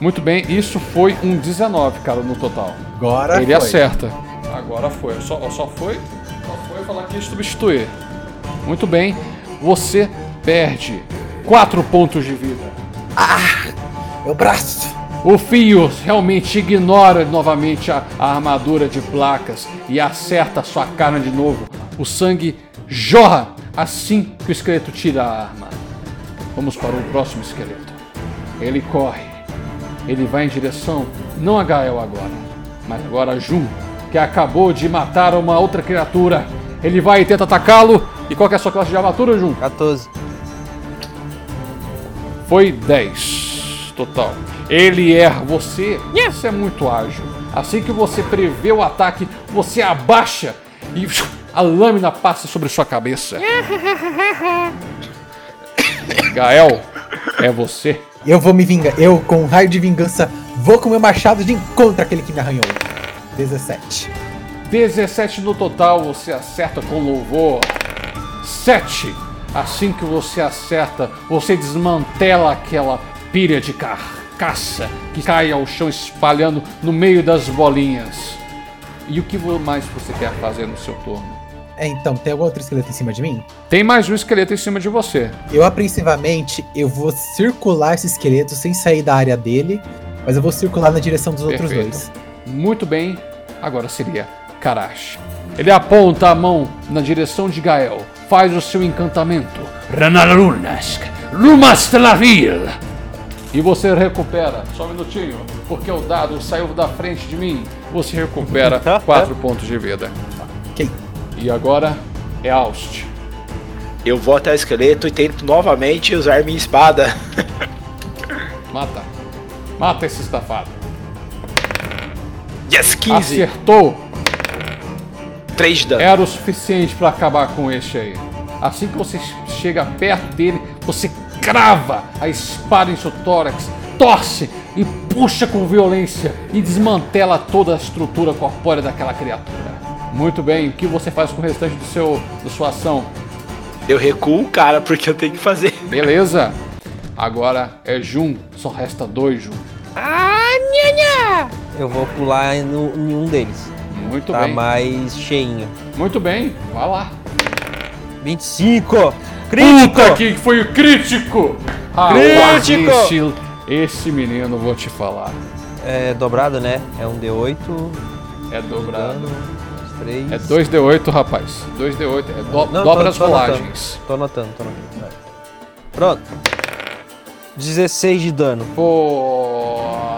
Muito bem, isso foi um 19, cara, no total. Agora ele foi. acerta. Agora foi, só, só foi, só foi falar que ia substituir. Muito bem, você perde 4 pontos de vida. Meu braço! O fio realmente ignora novamente a, a armadura de placas e acerta sua carne de novo. O sangue jorra assim que o esqueleto tira a arma. Vamos para o próximo esqueleto. Ele corre. Ele vai em direção não a Gael agora, mas agora a Jun, que acabou de matar uma outra criatura. Ele vai e tenta atacá-lo. E qual que é a sua classe de armadura, Jun? 14. Foi 10 total. Ele erra você. Você é muito ágil. Assim que você prevê o ataque, você abaixa e a lâmina passa sobre sua cabeça. Gael, é você. Eu vou me vingar. Eu, com um raio de vingança, vou com meu machado de encontro àquele que me arranhou. 17. 17 no total, você acerta com louvor. 7. Assim que você acerta, você desmantela aquela pilha de carcaça que cai ao chão espalhando no meio das bolinhas. E o que mais você quer fazer no seu turno? É, então, tem algum outro esqueleto em cima de mim? Tem mais um esqueleto em cima de você. Eu, apreensivamente, eu vou circular esse esqueleto sem sair da área dele, mas eu vou circular na direção dos outros Perfeito. dois. Muito bem, agora seria Karash. Ele aponta a mão na direção de Gael, faz o seu encantamento. Ranalunask, Lumastelavil. E você recupera, só um minutinho, porque o dado saiu da frente de mim. Você recupera 4 pontos de vida. Ok. E agora é Aust. Eu vou até o esqueleto e tento novamente usar minha espada. Mata. Mata esse estafado. Yes, 15. Acertou. 3 de dano. Era o suficiente para acabar com este aí. Assim que você chega perto dele, você crava a espada em seu tórax, torce e puxa com violência e desmantela toda a estrutura corpórea daquela criatura. Muito bem, o que você faz com o restante do seu, da sua ação? Eu recuo, cara, porque eu tenho que fazer. Beleza? Agora é Jun, só resta dois Jun. Eu vou pular no, em um deles. Muito tá bem. mais cheinho. Muito bem, vai lá. 25! Crítico! Puta que foi o crítico! Crítico! Esse, esse menino, vou te falar. É dobrado, né? É um D8. É dobrado. Dano, 3. É 2D8, rapaz. 2D8. É do, Não, dobra tô- as tô rolagens. Tô anotando, tô anotando. Vai. Pronto. 16 de dano. Pô,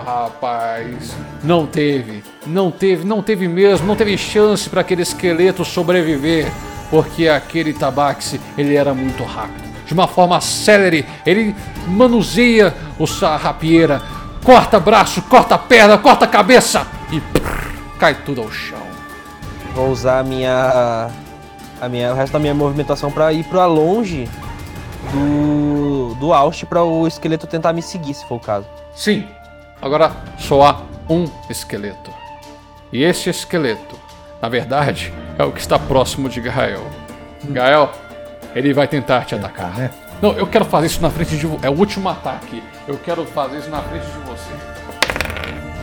rapaz. Não teve. Não teve, não teve mesmo. Não teve chance para aquele esqueleto sobreviver. Porque aquele tabaxi, ele era muito rápido. De uma forma célere, ele manuseia o sua rapieira. Corta braço, corta perna, corta cabeça. E prrr, cai tudo ao chão. Vou usar a minha. A minha, o resto da minha movimentação pra ir pra longe do. do Aust pra o esqueleto tentar me seguir, se for o caso. Sim, agora só há um esqueleto. E esse esqueleto, na verdade, é o que está próximo de Gael. Gael, ele vai tentar te atacar. né? Não, eu quero fazer isso na frente de você. É o último ataque. Eu quero fazer isso na frente de você.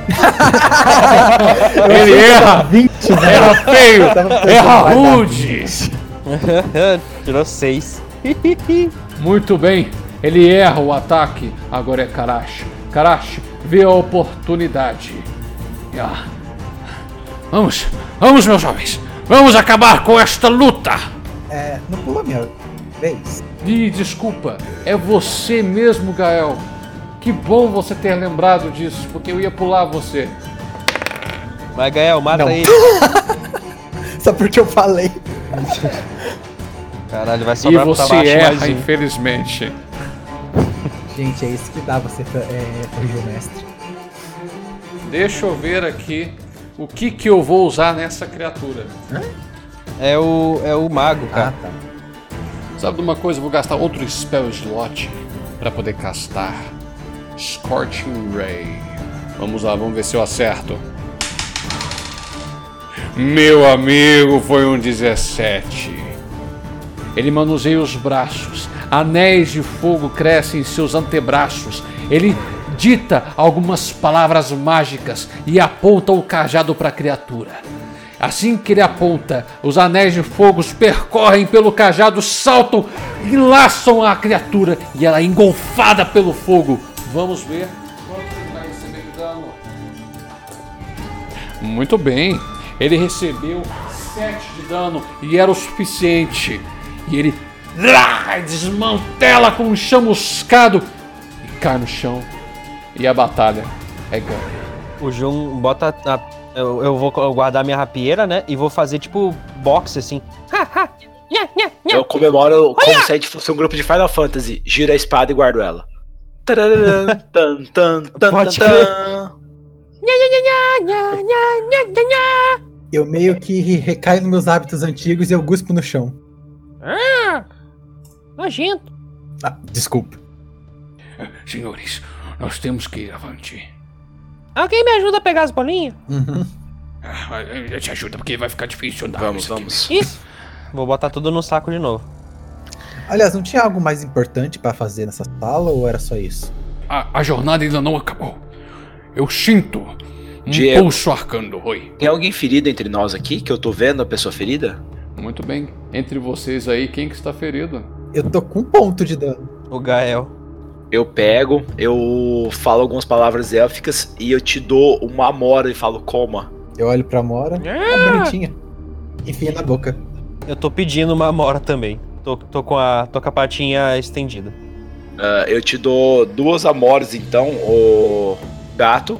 ele erra! 20, né? Erra feio! Erra rude! Tirou 6. Muito bem. Ele erra o ataque. Agora é Karash. Karash vê a oportunidade. Ah. Vamos, vamos, meus jovens. Vamos acabar com esta luta. É, não pulou minha vez. E desculpa, é você mesmo, Gael. Que bom você ter lembrado disso, porque eu ia pular você. Vai, Gael, mata Não. ele. Só porque eu falei. Caralho, vai E sobrar pro você erra, infelizmente. Gente, é isso que dá você é, corrigir o mestre. Deixa eu ver aqui o que, que eu vou usar nessa criatura. É o, é o mago, Ah, cara. tá. Sabe de uma coisa? Eu vou gastar outro spell slot para poder castar Scorching Ray. Vamos lá, vamos ver se eu acerto. Meu amigo, foi um 17. Ele manuseia os braços. Anéis de fogo crescem em seus antebraços. Ele dita algumas palavras mágicas e aponta o cajado para a criatura. Assim que ele aponta, os anéis de fogo percorrem pelo cajado, saltam e laçam a criatura e ela é engolfada pelo fogo. Vamos ver quanto vai receber de dano. Muito bem, ele recebeu 7 de dano e era o suficiente. E ele desmantela com um chamuscado e cai no chão. E a batalha é ganha. O Jun bota. a- eu, eu vou guardar minha rapieira, né? E vou fazer tipo boxe assim. Eu comemoro como se a gente fosse um grupo de Final Fantasy. Gira a espada e guardo ela. Tan, tan, tan, Pode tan. Eu meio que recaio nos meus hábitos antigos e eu guspo no chão. Nojento. Ah, desculpa. Senhores, nós temos que ir avante. Alguém me ajuda a pegar as bolinhas? Uhum. Ah, Eu te ajuda porque vai ficar difícil andar. Vamos, nisso aqui. vamos. Isso. Vou botar tudo no saco de novo. Aliás, não tinha algo mais importante pra fazer nessa sala ou era só isso? A, a jornada ainda não acabou. Eu sinto um Diego. pulso arcando. Oi. Tem alguém ferido entre nós aqui? Que eu tô vendo a pessoa ferida? Muito bem. Entre vocês aí, quem que está ferido? Eu tô com um ponto de dano. O Gael. Eu pego, eu falo algumas palavras élficas e eu te dou uma amora e falo coma. Eu olho pra Mora, é bonitinha. Enfia na boca. Eu tô pedindo uma amora também. Tô, tô, com a, tô com a patinha estendida. Ah, eu te dou duas amoras então, o gato,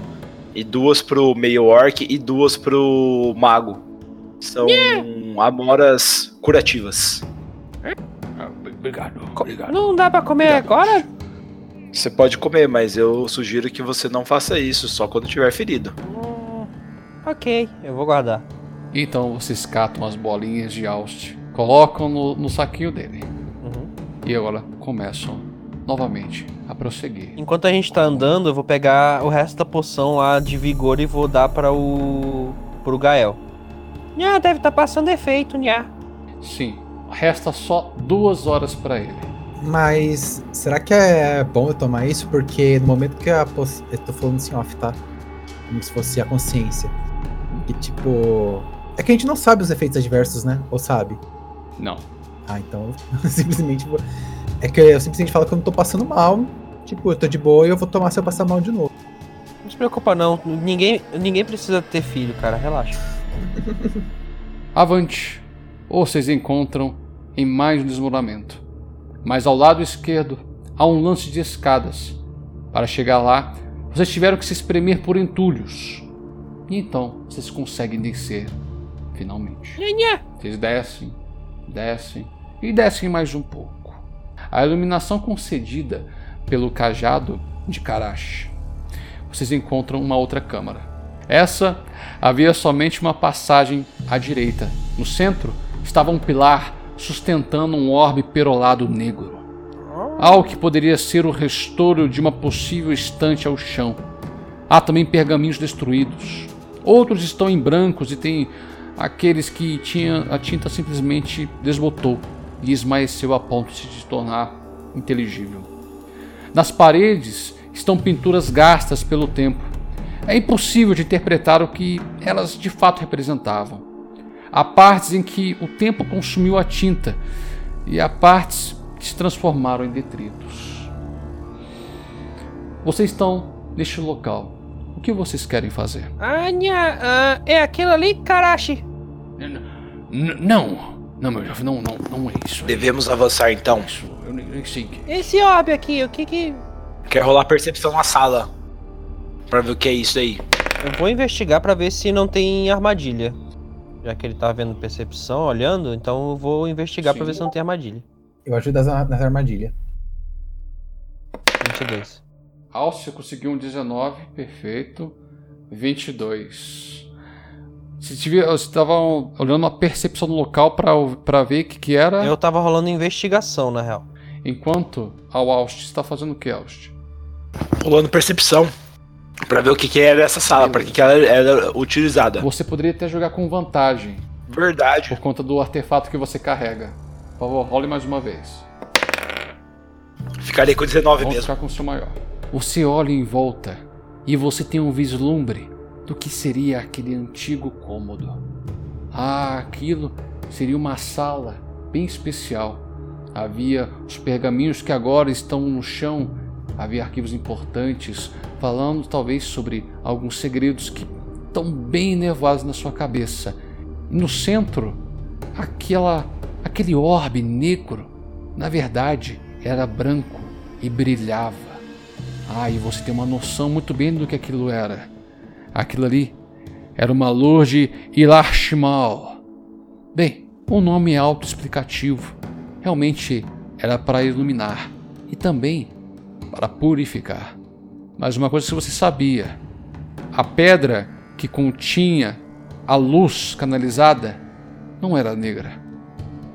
e duas pro meio orc e duas pro mago. São amoras curativas. Obrigado, obrigado. Não dá pra comer agora? Você pode comer, mas eu sugiro que você não faça isso só quando tiver ferido. Hum, ok, eu vou guardar. Então vocês catam as bolinhas de Aust, colocam no, no saquinho dele. Uhum. E agora começam novamente a prosseguir. Enquanto a gente tá andando, eu vou pegar o resto da poção lá de vigor e vou dar para o. pro Gael. Nha, deve estar passando efeito, nha. Sim, resta só duas horas pra ele. Mas será que é bom eu tomar isso? Porque no momento que a poss... Eu tô falando assim off, tá? Como se fosse a consciência. E tipo. É que a gente não sabe os efeitos adversos, né? Ou sabe? Não. Ah, então eu simplesmente vou. É que eu simplesmente falo que eu não tô passando mal. Tipo, eu tô de boa e eu vou tomar se eu passar mal de novo. Não se preocupa não, ninguém, ninguém precisa ter filho, cara, relaxa. Avante! Ou vocês encontram em mais um desmoronamento. Mas ao lado esquerdo há um lance de escadas. Para chegar lá, vocês tiveram que se espremer por entulhos. E então vocês conseguem descer, finalmente. Vocês descem, descem e descem mais um pouco. A iluminação concedida pelo cajado de Karash. Vocês encontram uma outra câmara. Essa havia somente uma passagem à direita. No centro estava um pilar sustentando um orbe perolado negro. Algo que poderia ser o restauro de uma possível estante ao chão. Há também pergaminhos destruídos. Outros estão em brancos e tem aqueles que tinha, a tinta simplesmente desbotou e esmaeceu a ponto de se tornar inteligível. Nas paredes estão pinturas gastas pelo tempo. É impossível de interpretar o que elas de fato representavam. Há partes em que o tempo consumiu a tinta e há partes que se transformaram em detritos. Vocês estão neste local. O que vocês querem fazer? Anya, ah, é aquilo ali, Karashi. N- não, não, meu jovem, não, não, não é isso. é Devemos avançar então. isso. Eu nem, nem sei que. Esse orbe aqui, o que que. Quer rolar percepção na sala. Pra ver o que é isso aí. Eu vou investigar pra ver se não tem armadilha. Já que ele tá vendo percepção, olhando, então eu vou investigar pra Sim. ver se não tem armadilha. Eu ajudo nas, nas armadilhas. 22. Alcia conseguiu um 19, perfeito. 22. Você devia- você estava olhando uma percepção no local para ver o que, que era. Eu tava rolando investigação, na real. Enquanto ao Aust está fazendo o que, Aust? Rolando percepção. Pra ver o que, que era essa sala, pra que, que ela era utilizada. Você poderia até jogar com vantagem Verdade. por conta do artefato que você carrega. Por favor, role mais uma vez. Ficarei com 19 Vamos mesmo. ficar com o seu maior. Você olha em volta e você tem um vislumbre do que seria aquele antigo cômodo. Ah, aquilo seria uma sala bem especial. Havia os pergaminhos que agora estão no chão. Havia arquivos importantes falando talvez sobre alguns segredos que estão bem nevados na sua cabeça. E no centro, aquela aquele orbe negro, na verdade, era branco e brilhava. Ah, e você tem uma noção muito bem do que aquilo era. Aquilo ali era uma luz de Ilashmal. Bem, o nome é autoexplicativo. Realmente era para iluminar e também para purificar. Mas uma coisa que você sabia: a pedra que continha a luz canalizada não era negra,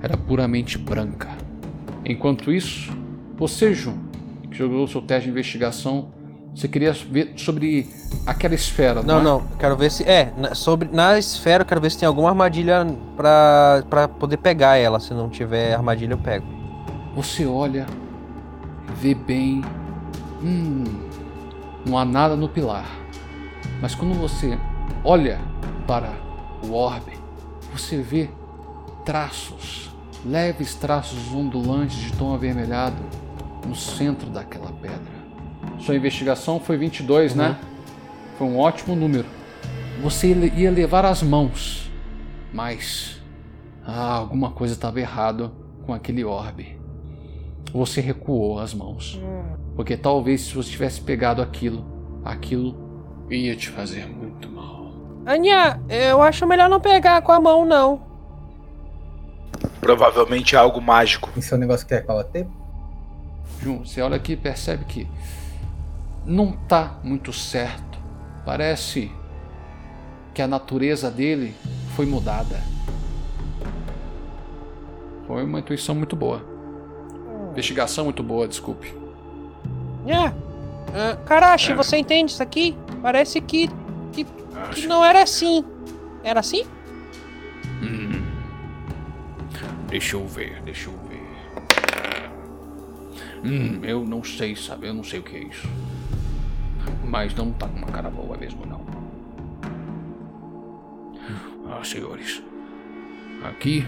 era puramente branca. Enquanto isso, você, Jun, que jogou o seu teste de investigação, você queria ver sobre aquela esfera, não, Não, é? não, quero ver se. É, na, sobre, na esfera, eu quero ver se tem alguma armadilha pra, pra poder pegar ela. Se não tiver armadilha, eu pego. Você olha, vê bem. Hum, não há nada no pilar. Mas quando você olha para o orbe, você vê traços, leves traços ondulantes de tom avermelhado no centro daquela pedra. Sua investigação foi 22, né? Foi um ótimo número. Você ia levar as mãos, mas ah, alguma coisa estava errado com aquele orbe. Você recuou as mãos. Porque talvez se você tivesse pegado aquilo, aquilo ia te fazer muito mal. Anya, eu acho melhor não pegar com a mão, não. Provavelmente é algo mágico. Isso é um negócio que é bater? Jun, você olha aqui e percebe que não tá muito certo. Parece que a natureza dele foi mudada. Foi uma intuição muito boa. Investigação muito boa, desculpe. É. Ah, Karashi, você entende isso aqui? Parece que, que, que não era assim. Era assim? Hum. Deixa eu ver, deixa eu ver. Hum, eu não sei, sabe? Eu não sei o que é isso. Mas não tá com uma cara boa mesmo, não. Ah, senhores. Aqui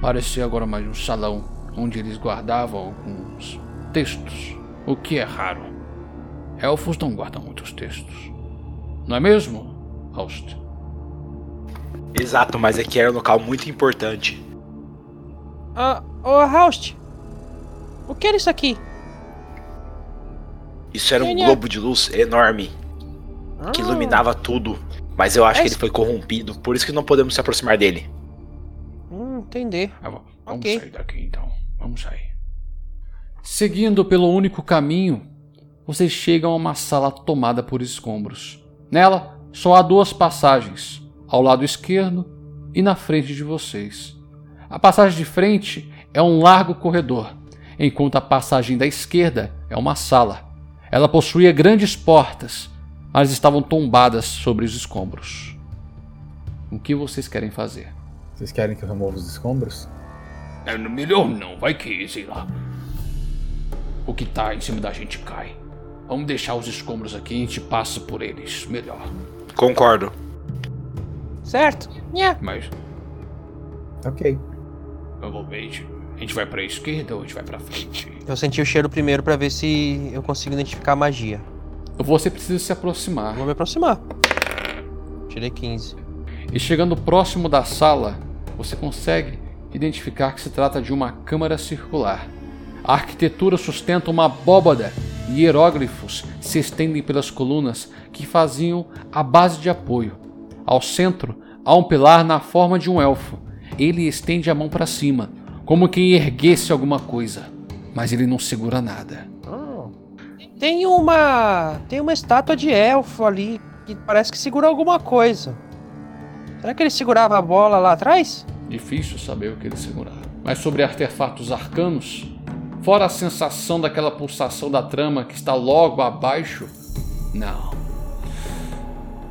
parece ser agora mais um salão onde eles guardavam alguns textos. O que é raro. Elfos não guardam muitos textos. Não é mesmo, Host? Exato, mas aqui era um local muito importante. Ah, ô Host. O que era isso aqui? Isso era um globo de luz enorme que Ah, iluminava tudo. Mas eu acho que Mas- ele foi corrompido, por isso que não podemos se aproximar dele. Hum, entender. Ah, vamos Ok. sair daqui então. Vamos sair. Seguindo pelo único caminho, vocês chegam a uma sala tomada por escombros. Nela, só há duas passagens, ao lado esquerdo e na frente de vocês. A passagem de frente é um largo corredor, enquanto a passagem da esquerda é uma sala. Ela possuía grandes portas, mas estavam tombadas sobre os escombros. O que vocês querem fazer? Vocês querem que eu remova os escombros? É, melhor não, vai que, sei lá. O que tá em cima da gente cai. Vamos deixar os escombros aqui e a gente passa por eles. Melhor. Concordo. Certo? Mas, Ok. eu vou ver. A gente vai pra esquerda ou a gente vai pra frente? Eu senti o cheiro primeiro pra ver se eu consigo identificar a magia. Você precisa se aproximar. Vou me aproximar. Tirei 15. E chegando próximo da sala, você consegue identificar que se trata de uma câmara circular. A arquitetura sustenta uma abóbada e hieróglifos se estendem pelas colunas que faziam a base de apoio. Ao centro há um pilar na forma de um elfo. Ele estende a mão para cima, como quem erguesse alguma coisa, mas ele não segura nada. Tem uma. Tem uma estátua de elfo ali que parece que segura alguma coisa. Será que ele segurava a bola lá atrás? Difícil saber o que ele segurava. Mas sobre artefatos arcanos, fora a sensação daquela pulsação da trama que está logo abaixo, não.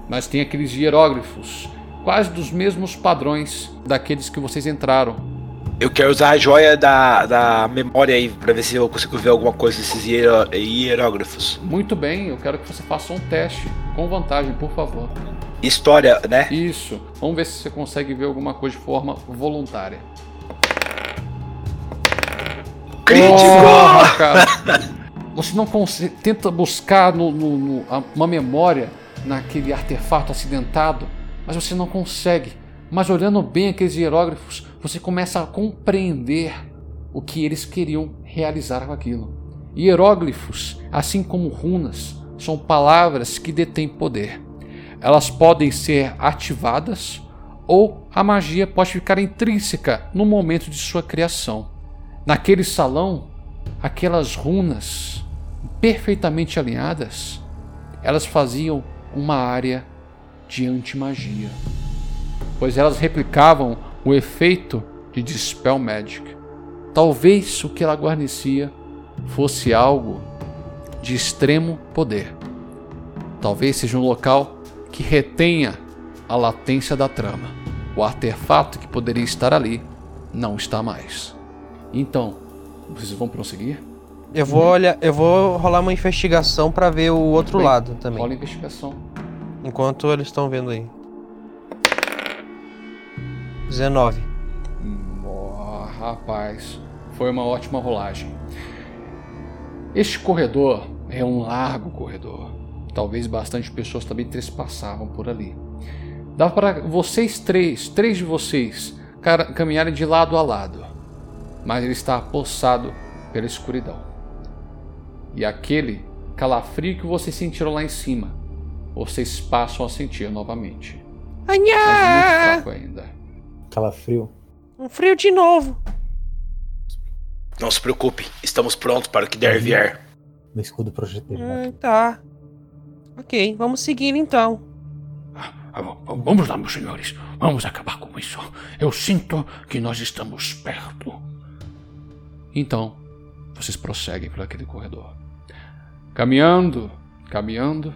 Mas tem aqueles hieróglifos, quase dos mesmos padrões daqueles que vocês entraram. Eu quero usar a joia da, da memória aí pra ver se eu consigo ver alguma coisa desses hieró- hierógrafos. Muito bem, eu quero que você faça um teste, com vantagem, por favor. História, né? Isso. Vamos ver se você consegue ver alguma coisa de forma voluntária. Crítico! Porra, cara. Você não consegue. Tenta buscar no, no- no- uma memória naquele artefato acidentado, mas você não consegue. Mas olhando bem aqueles hierógrafos, você começa a compreender o que eles queriam realizar com aquilo. Hieróglifos, assim como runas, são palavras que detêm poder. Elas podem ser ativadas ou a magia pode ficar intrínseca no momento de sua criação. Naquele salão, aquelas runas perfeitamente alinhadas, elas faziam uma área de antimagia, pois elas replicavam o efeito de Dispel Magic. Talvez o que ela guarnecia fosse algo de extremo poder. Talvez seja um local que retenha a latência da trama. O artefato que poderia estar ali não está mais. Então, vocês vão prosseguir? Eu vou olhar, eu vou rolar uma investigação pra ver o outro Bem, lado também. Rola a investigação. Enquanto eles estão vendo aí. 19. Oh, rapaz, foi uma ótima rolagem. Este corredor é um largo corredor. Talvez bastante pessoas também trespassavam por ali. Dá para vocês três, três de vocês, caminharem de lado a lado. Mas ele está apossado pela escuridão. E aquele calafrio que vocês sentiram lá em cima, vocês passam a sentir novamente. Mas muito Anhá! fraco ainda. Calafrio. Um frio de novo. Não se preocupe, estamos prontos para o que der vier. Meu escudo protetor. Hum, tá. Ok, vamos seguir então. Ah, Vamos lá, meus senhores. Vamos acabar com isso. Eu sinto que nós estamos perto. Então, vocês prosseguem por aquele corredor. Caminhando, caminhando,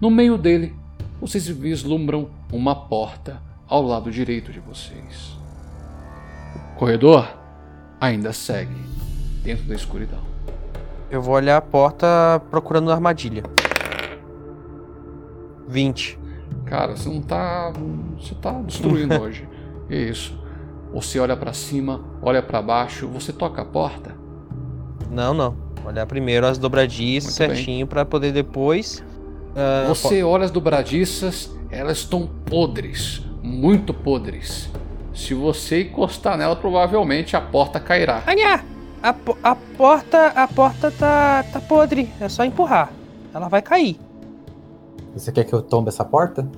no meio dele, vocês vislumbram uma porta ao lado direito de vocês. O corredor ainda segue dentro da escuridão. Eu vou olhar a porta procurando armadilha. 20. Cara, você não tá. Você tá destruindo hoje. É isso. Você olha pra cima, olha pra baixo, você toca a porta. Não, não. Olhar primeiro as dobradiças Muito certinho pra poder depois. ah, Você olha as dobradiças, elas estão podres, muito podres. Se você encostar nela, provavelmente a porta cairá. Anhá! A, po- a porta. A porta tá. tá podre. É só empurrar. Ela vai cair. Você quer que eu tombe essa porta?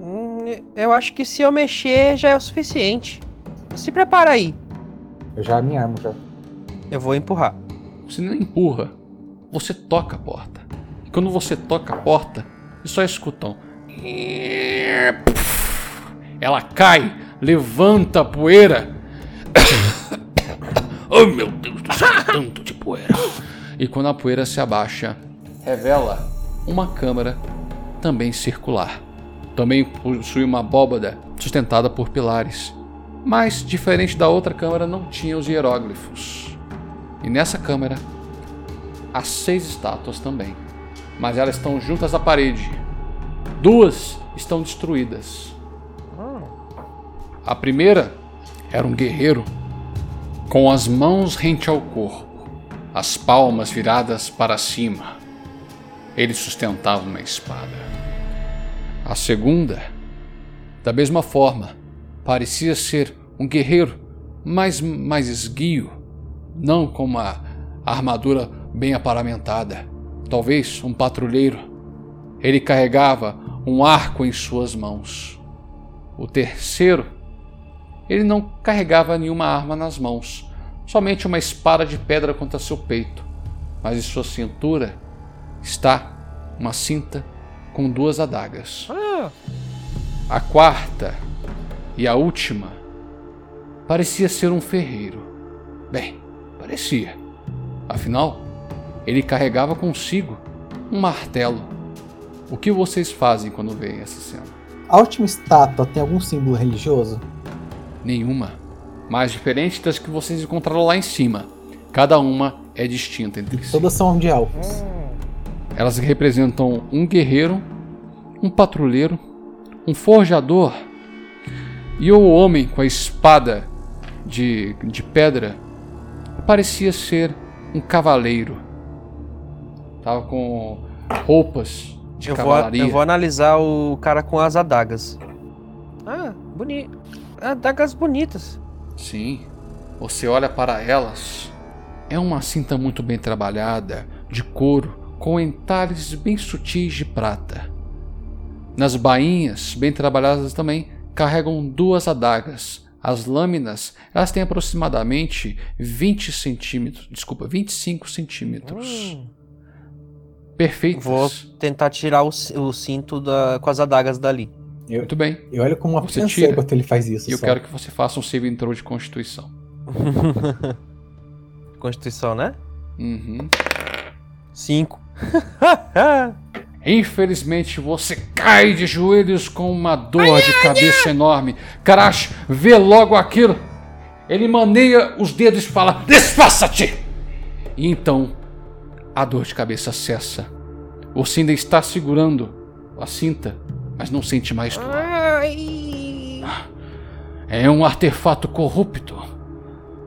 Hum, eu acho que se eu mexer já é o suficiente. Se prepara aí. Eu já me armo já. Eu vou empurrar. Você não empurra, você toca a porta. E quando você toca a porta, vocês só escutam. Ela cai, levanta a poeira. Oh, meu Deus do céu, tanto de poeira. E quando a poeira se abaixa, revela uma câmara também circular. Também possui uma abóbada sustentada por pilares. Mas, diferente da outra câmara, não tinha os hieróglifos. E nessa câmara, há seis estátuas também. Mas elas estão juntas à parede. Duas estão destruídas. A primeira era um guerreiro com as mãos rente ao corpo, as palmas viradas para cima. ele sustentava uma espada. A segunda, da mesma forma, parecia ser um guerreiro mais, mais esguio, não com uma armadura bem aparamentada, talvez um patrulheiro. Ele carregava um arco em suas mãos. O terceiro, ele não carregava nenhuma arma nas mãos, somente uma espada de pedra contra seu peito, mas em sua cintura está uma cinta com duas adagas. A quarta e a última parecia ser um ferreiro. Bem, parecia. Afinal, ele carregava consigo um martelo. O que vocês fazem quando veem essa cena? A última estátua tem algum símbolo religioso? Nenhuma. Mais diferente das que vocês encontraram lá em cima. Cada uma é distinta entre si. Todas são de elfos. Elas representam um guerreiro, um patrulheiro, um forjador e o homem com a espada de, de pedra parecia ser um cavaleiro. Tava com roupas de Eu vou, cavalaria. eu vou analisar o cara com as adagas. Ah, bonito. Adagas bonitas. Sim, você olha para elas. É uma cinta muito bem trabalhada, de couro, com entalhes bem sutis de prata. Nas bainhas, bem trabalhadas também, carregam duas adagas. As lâminas, elas têm aproximadamente 20 centímetros, desculpa, 25 centímetros. Perfeitas. Vou tentar tirar o, o cinto da, com as adagas dali. Eu, Muito bem. eu olho como uma Você tira. enquanto ele faz isso. E eu só. quero que você faça um save intro de constituição. Constituição, né? Uhum. Cinco. Infelizmente você cai de joelhos com uma dor de cabeça enorme. Karash vê logo aquilo. Ele maneia os dedos e fala: Desfaça-te! E então a dor de cabeça cessa. Você ainda está segurando a cinta, mas não sente mais dor. É um artefato corrupto.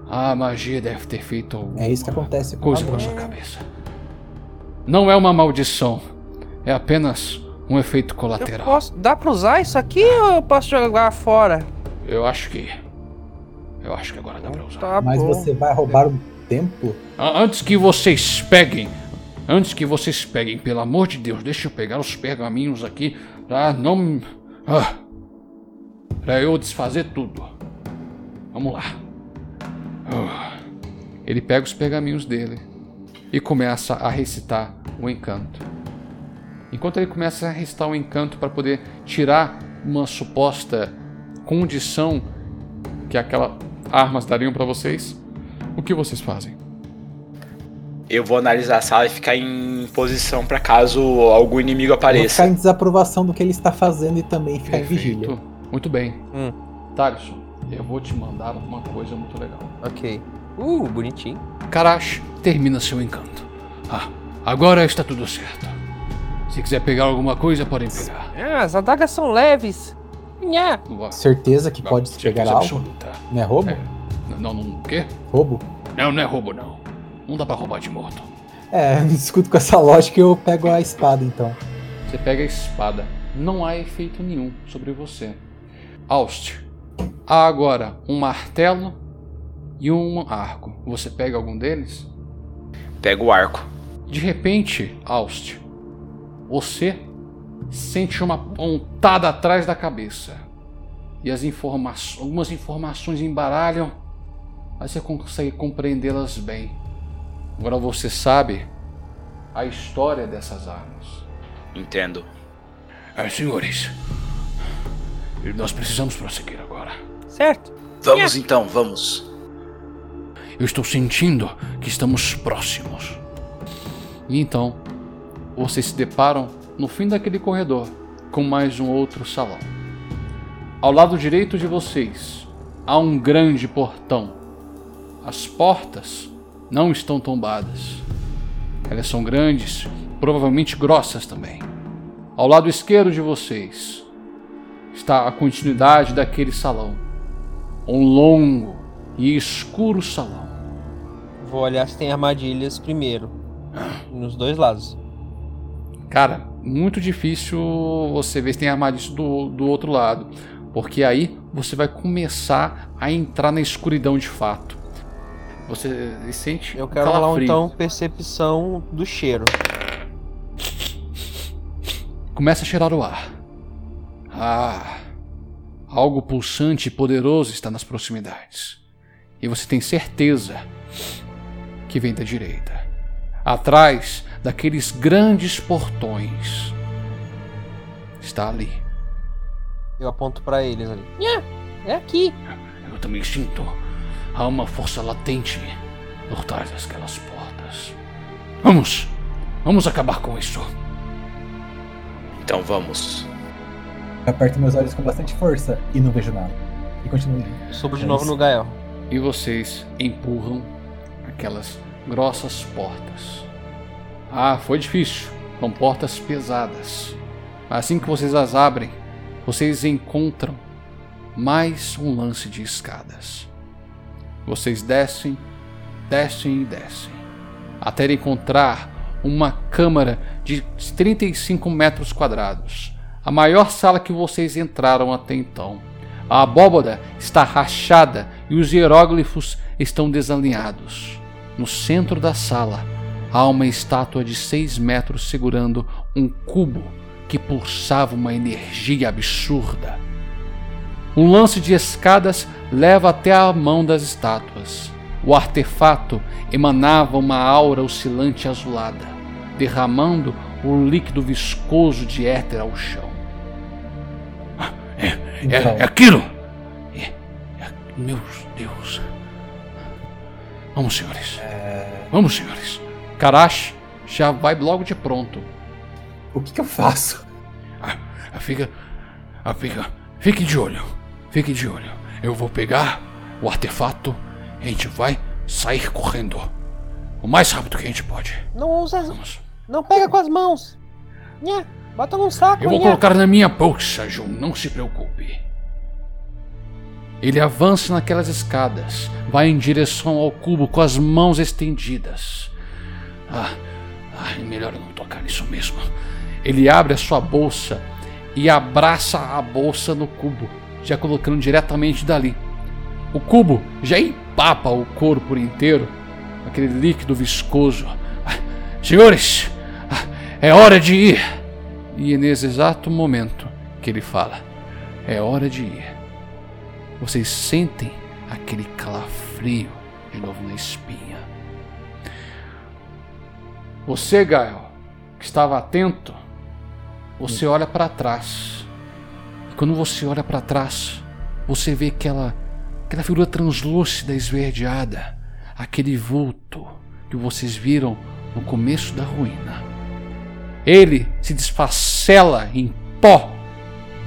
A magia deve ter feito alguma É isso que acontece com coisa a com a sua cabeça. Não é uma maldição. É apenas um efeito Eu colateral. posso. Dá pra usar isso aqui ou eu posso jogar fora? Eu acho que. Eu acho que agora dá pra usar. Tá Mas você vai roubar o templo? Antes que vocês peguem. Antes que vocês peguem, pelo amor de Deus, deixa eu pegar os pergaminhos aqui. Pra não. Ah, pra eu desfazer tudo. Vamos lá. Ah. Ele pega os pergaminhos dele e começa a recitar o encanto. Enquanto ele começa a recitar o encanto para poder tirar uma suposta condição que aquelas armas dariam para vocês, o que vocês fazem? Eu vou analisar a sala e ficar em posição pra caso algum inimigo Eu vou apareça. ficar em desaprovação do que ele está fazendo e também ficar em vigília. Perfeito. Muito bem. Hum. Thaleson, eu vou te mandar uma coisa muito legal. Ok. Uh, bonitinho. Karash termina seu encanto. Ah, agora está tudo certo. Se quiser pegar alguma coisa, podem pegar. Ah, as adagas são leves. Nha. Certeza que Não, pode se pegar algo? absoluta. Não é roubo? É. Não, não, o quê? Roubo? Não, não é roubo, não. Não dá pra roubar de morto. É, discuto com essa lógica e eu pego a espada então. Você pega a espada. Não há efeito nenhum sobre você. Aust, há agora um martelo e um arco. Você pega algum deles? Pega o arco. De repente, Aust, você sente uma pontada atrás da cabeça. E as informações, algumas informações embaralham, mas você consegue compreendê-las bem. Agora você sabe a história dessas armas. Entendo. É, senhores, nós precisamos prosseguir agora. Certo. Vamos então, vamos. Eu estou sentindo que estamos próximos. E então, vocês se deparam no fim daquele corredor com mais um outro salão. Ao lado direito de vocês há um grande portão. As portas não estão tombadas. Elas são grandes, provavelmente grossas também. Ao lado esquerdo de vocês está a continuidade daquele salão. Um longo e escuro salão. Vou olhar se tem armadilhas primeiro. Nos dois lados. Cara, muito difícil você ver se tem armadilha do, do outro lado. Porque aí você vai começar a entrar na escuridão de fato. Você sente Eu quero rolar então percepção do cheiro. Começa a cheirar o ar. Ah, algo pulsante e poderoso está nas proximidades. E você tem certeza que vem da direita. Atrás daqueles grandes portões. Está ali. Eu aponto pra eles ali. Nha, É aqui. Eu também sinto. Há uma força latente por trás daquelas portas. Vamos! Vamos acabar com isso. Então vamos. Eu aperto meus olhos com bastante força e não vejo nada. E continuo indo. Subo de novo no Gael. E vocês empurram aquelas grossas portas. Ah, foi difícil. São portas pesadas. Assim que vocês as abrem, vocês encontram mais um lance de escadas. Vocês descem, descem e descem, até encontrar uma câmara de 35 metros quadrados, a maior sala que vocês entraram até então. A abóbada está rachada e os hieróglifos estão desalinhados. No centro da sala há uma estátua de 6 metros segurando um cubo que pulsava uma energia absurda. Um lance de escadas leva até a mão das estátuas. O artefato emanava uma aura oscilante azulada, derramando o líquido viscoso de éter ao chão. É, Então. é aquilo! É, é- meu Deus. Vamos, senhores. Vamos, senhores. Karash já vai logo de pronto. O que, que eu faço? Ah, Fica. ah, Fica. Fique de olho. Fique de olho. Eu vou pegar o artefato e a gente vai sair correndo. O mais rápido que a gente pode. Não usa. Vamos. Não pega com as mãos. Nha, bota num saco. Eu vou nha. colocar na minha bolsa, Jun. Não se preocupe. Ele avança naquelas escadas, vai em direção ao cubo com as mãos estendidas. Ah, ah, melhor não tocar nisso mesmo. Ele abre a sua bolsa e abraça a bolsa no cubo, já colocando diretamente dali. O cubo já empapa o couro por inteiro, aquele líquido viscoso. Ah, Senhores, ah, é hora de ir. E é nesse exato momento que ele fala: É hora de ir. Vocês sentem aquele calafrio de novo na espinha. Você, Gael, que estava atento, você olha para trás. E quando você olha para trás, você vê aquela, aquela figura translúcida, esverdeada, aquele vulto que vocês viram no começo da ruína. Ele se desfacela em pó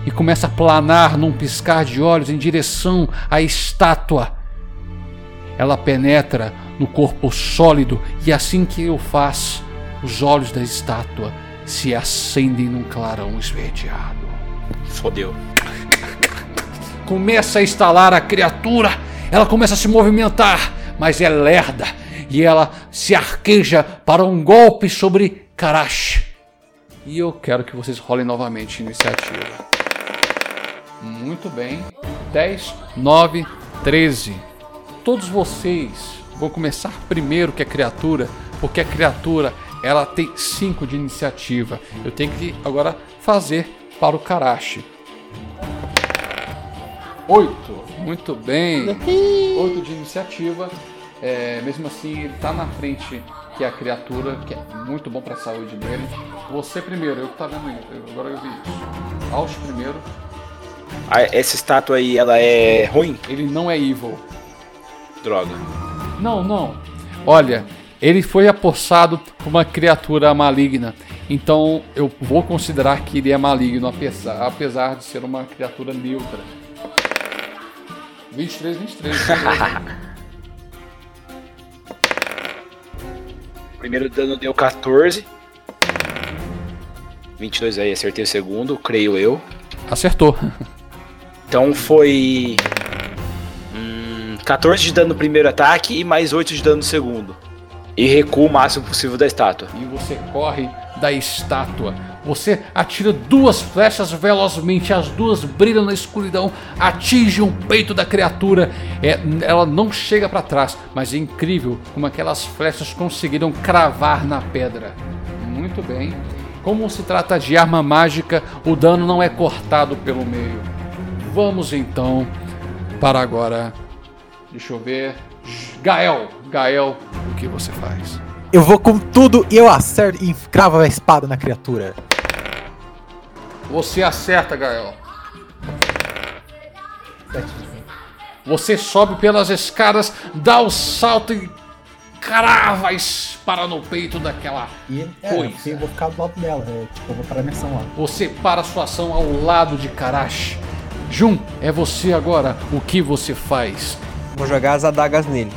e começa a planar num piscar de olhos em direção à estátua. Ela penetra no corpo sólido e assim que o faz, os olhos da estátua se acendem num clarão esverdeado. Fodeu. Começa a estalar a criatura, ela começa a se movimentar, mas é lerda e ela se arqueja para um golpe sobre Karash. E eu quero que vocês rolem novamente iniciativa. Muito bem. 10, 9, 13. Todos vocês vão começar primeiro que a criatura, porque a criatura ela tem 5 de iniciativa. Eu tenho que agora fazer para o Karashi. 8. Muito bem. 8 de iniciativa. É, mesmo assim, ele tá na frente que a criatura, que é muito bom pra saúde dele. Você primeiro, eu que tá vendo isso. Agora eu vi isso. Alt primeiro. Essa estátua aí, ela é ruim? Ele não é evil. Droga. Não, não. Olha, ele foi apossado por uma criatura maligna. Então eu vou considerar que ele é maligno, apesar, apesar de ser uma criatura neutra. 23, 23. beleza. Primeiro dano deu 14. 22 aí, acertei o segundo, creio eu. Acertou. Então foi. hum, 14 de dano no primeiro ataque e mais 8 de dano no segundo. E recuo o máximo possível da estátua. E você corre, da estátua. Você atira duas flechas velozmente, as duas brilham na escuridão, atingem o peito da criatura. É, ela não chega para trás, mas é incrível como aquelas flechas conseguiram cravar na pedra. Muito bem. Como se trata de arma mágica, o dano não é cortado pelo meio. Vamos então para agora. Deixa eu ver. Gael, Gael, o que você faz? Eu vou com tudo e eu acerto e cravo a espada na criatura. Você acerta, Gael. Você sobe pelas escadas, dá o salto e crava a espada no peito daquela E é, coisa. eu vou ficar do lado dela. é, tipo, eu vou parar minha ação lá. Você para a sua ação ao lado de Karash. Jun, é você agora. O que você faz? Vou jogar as adagas nele.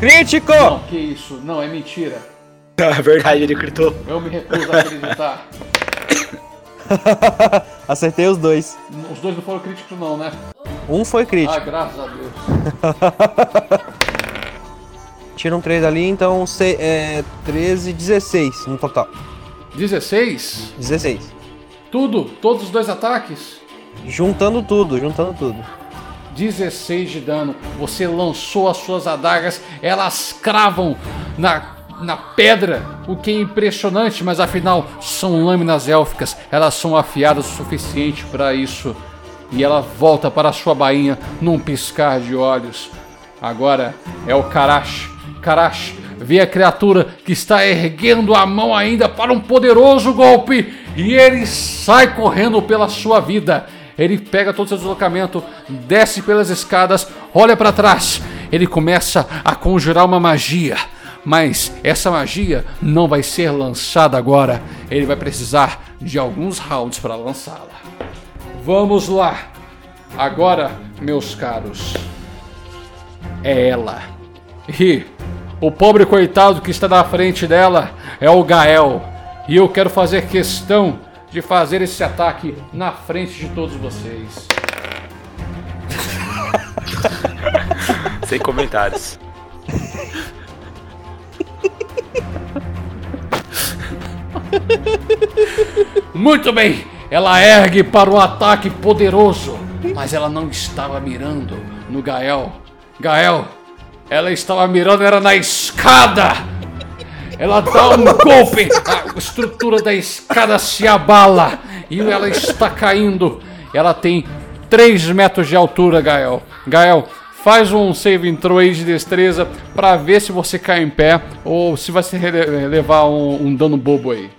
Crítico! Não, que isso? Não, é mentira. É verdade, ele gritou. Eu me recuso a acreditar. Acertei os dois. Os dois não foram críticos, não, né? Um foi Ah, crítico. graças a Deus. Tiram três ali, então se, é, 13, 16 no total. 16? 16. Tudo? Todos os dois ataques? Juntando tudo, juntando tudo. 16 de dano. Você lançou as suas adagas, elas cravam na, na pedra, o que é impressionante, mas afinal são lâminas élficas, elas são afiadas o suficiente para isso. E ela volta para sua bainha num piscar de olhos. Agora é o Karash. Karash vê a criatura que está erguendo a mão ainda para um poderoso golpe e ele sai correndo pela sua vida. Ele pega todo o seu deslocamento, desce pelas escadas, olha para trás. Ele começa a conjurar uma magia, mas essa magia não vai ser lançada agora. Ele vai precisar de alguns rounds para lançá-la. Vamos lá. Agora, meus caros, é ela. E o pobre coitado que está na frente dela é o Gael. E eu quero fazer questão de fazer esse ataque na frente de todos vocês. Sem comentários. Muito bem, ela ergue para o ataque poderoso, mas ela não estava mirando no Gael. Gael, ela estava mirando era na escada. Ela dá um golpe, a estrutura da escada se abala e ela está caindo. Ela tem 3 metros de altura, Gael. Gael, faz um save throw aí de destreza para ver se você cai em pé ou se vai se levar um, um dano bobo aí.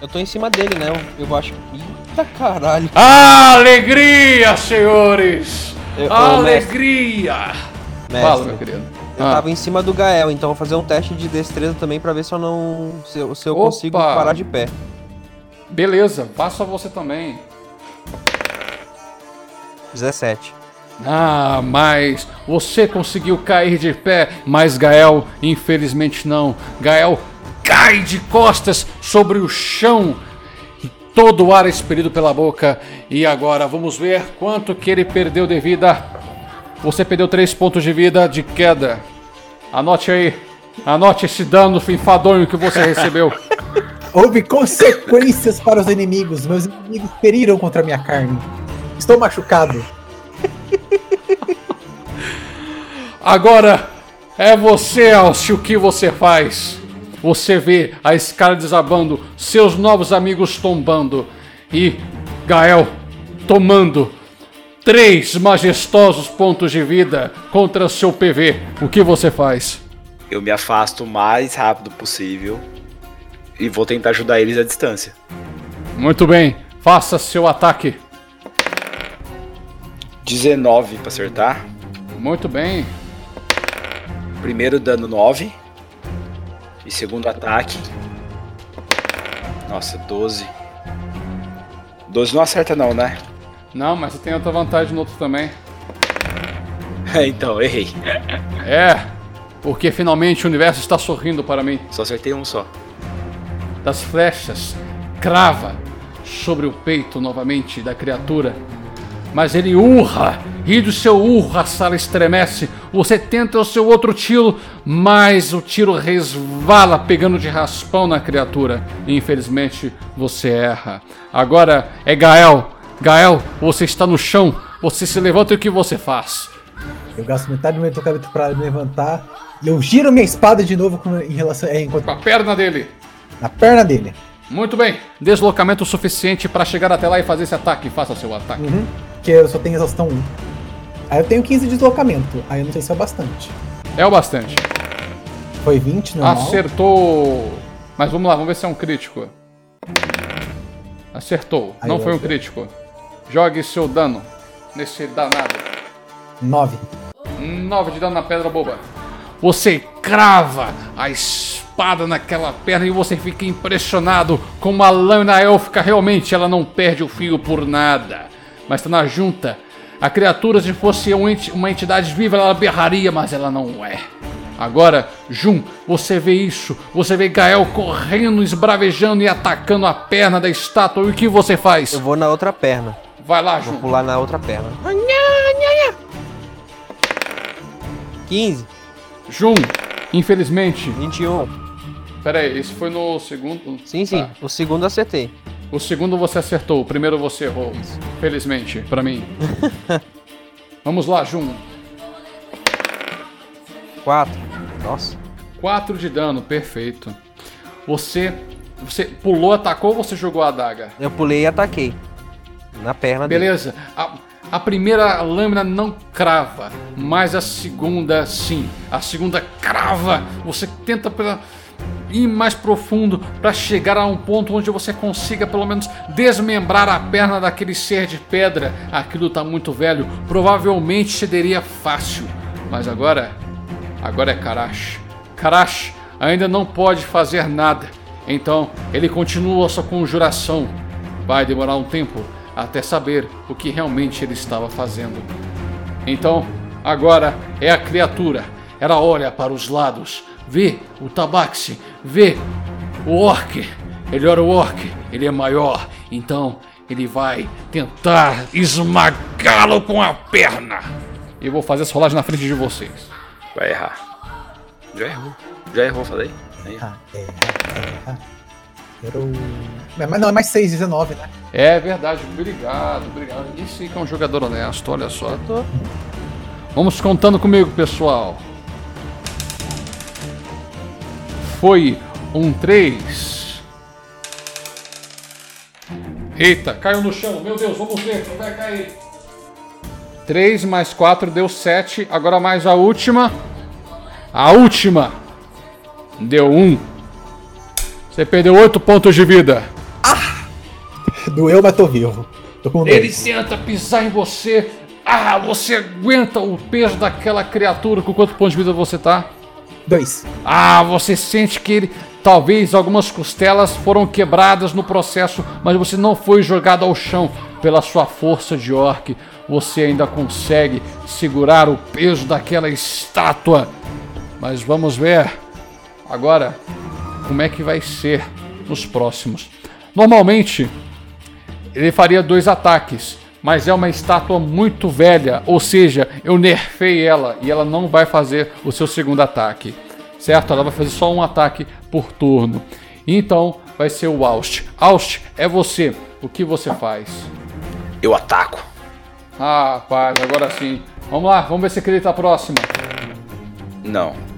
Eu tô em cima dele, né? Eu, eu acho. Eita caralho. Alegria, senhores! Eu- ô, Alegria! Mestre, Fala, meu querido. Eu Ah. tava em cima do Gael, então vou fazer um teste de destreza também pra ver se eu não. se eu, se eu consigo parar de pé. Beleza, faça você também. 17. Ah, mas você conseguiu cair de pé, mas Gael, infelizmente não. Gael cai de costas sobre o chão. e Todo o ar é expelido pela boca. E agora vamos ver quanto que ele perdeu de vida. Você perdeu 3 pontos de vida de queda. Anote aí. Anote esse dano enfadonho que você recebeu. Houve consequências para os inimigos. Meus inimigos feriram contra a minha carne. Estou machucado. Agora é você, Alcio, o que você faz? Você vê a escada desabando, seus novos amigos tombando e Gael tomando três majestosos pontos de vida contra seu PV. O que você faz? Eu me afasto o mais rápido possível e vou tentar ajudar eles à distância. Muito bem, faça seu ataque. 19 pra acertar. Muito bem. Primeiro dano 9. E segundo ataque. Nossa, 12. 12 não acerta não, né? Não, mas você tem outra vantagem no outro também. então, errei. É, porque finalmente o universo está sorrindo para mim. Só acertei um só. das flechas crava sobre o peito novamente da criatura, mas ele urra, e do seu urro a sala estremece. Você tenta o seu outro tiro, mas o tiro resvala, pegando de raspão na criatura. E infelizmente você erra. Agora é Gael. Gael, você está no chão. Você se levanta e o que você faz? Eu gasto metade do meu tocamento pra me levantar. E eu giro minha espada de novo com- em relação. É, enquanto, Com a perna dele. na perna dele. Muito bem. Deslocamento suficiente para chegar até lá e fazer esse ataque. Faça seu ataque. Uhum. Que eu só tenho exaustão 1. Aí eu tenho 15 de deslocamento. Aí eu não sei se é bastante. É o bastante. Foi 20 normal. Acertou. Mas vamos lá, vamos ver se é um crítico. Acertou. Aí Não foi um crítico. Jogue seu dano nesse danado. 9. 9 de dano na pedra boba. Você crava a espada naquela perna e você fica impressionado como a lâmina élfica realmente ela não perde o fio por nada. Mas tá na junta. A criatura, se fosse um uma entidade viva, ela berraria, mas ela não é. Agora, Jun, você vê isso. Você vê Gael correndo, esbravejando e atacando a perna da estátua. E o que você faz? Eu vou na outra perna. Vai lá, Vou pular na outra perna. 15, Jun, infelizmente. 21. Pera aí, esse foi no segundo? Sim, sim. Tá. O segundo acertei. O segundo você acertou, o primeiro você errou. Felizmente, pra mim. Vamos lá, Jun. 4. Nossa. 4 de dano, perfeito. Você. Você pulou, atacou ou você jogou a adaga? Eu pulei e ataquei. Na perna dele. Beleza. A, a primeira lâmina não crava, mas a segunda sim. A segunda crava. Você tenta pela- ir mais profundo para chegar a um ponto onde você consiga pelo menos desmembrar a perna daquele ser de pedra. Aquilo tá muito velho. Provavelmente cederia fácil. Mas agora. Agora é Karash. Karash ainda não pode fazer nada. Então ele continua sua conjuração. Vai demorar um tempo até saber o que realmente ele estava fazendo. Então, agora é a criatura. Ela olha para os lados, vê o tabaxi, vê o orc. Ele olha o orc, ele é maior, então ele vai tentar esmagá-lo com a perna. E eu vou fazer essa rolagem na frente de vocês. Vai errar. Já errou. Já errou, falei. Aí. Ah, é, é, é. Errou. É, Mas não, é mais 6, 19, né? É verdade, obrigado, obrigado. Isso aí que é um jogador honesto, olha só. Tô. Vamos contando comigo, pessoal. Foi um 3. Eita, caiu no chão. Meu Deus, vamos ver quem vai cair. 3 mais 4 deu 7. Agora mais a última. A última. Deu 1. Você perdeu 8 pontos de vida. Doeu, mas tô vivo. Tô com Ele dois. tenta pisar em você. Ah, você aguenta o peso daquela criatura. Com quanto ponto de vida você tá? Dois. Ah, você sente que ele. Talvez algumas costelas foram quebradas no processo, mas você não foi jogado ao chão pela sua força de orc. Você ainda consegue segurar o peso daquela estátua. Mas vamos ver agora como é que vai ser nos próximos. Normalmente ele faria dois ataques, mas é uma estátua muito velha, ou seja, eu nerfei ela e ela não vai fazer o seu segundo ataque, certo? Ela vai fazer só um ataque por turno. Então vai ser o Aust. Aust, é você. O que você faz? Eu ataco. Ah, rapaz, agora sim. Vamos lá, vamos ver se acredita a próxima. Não.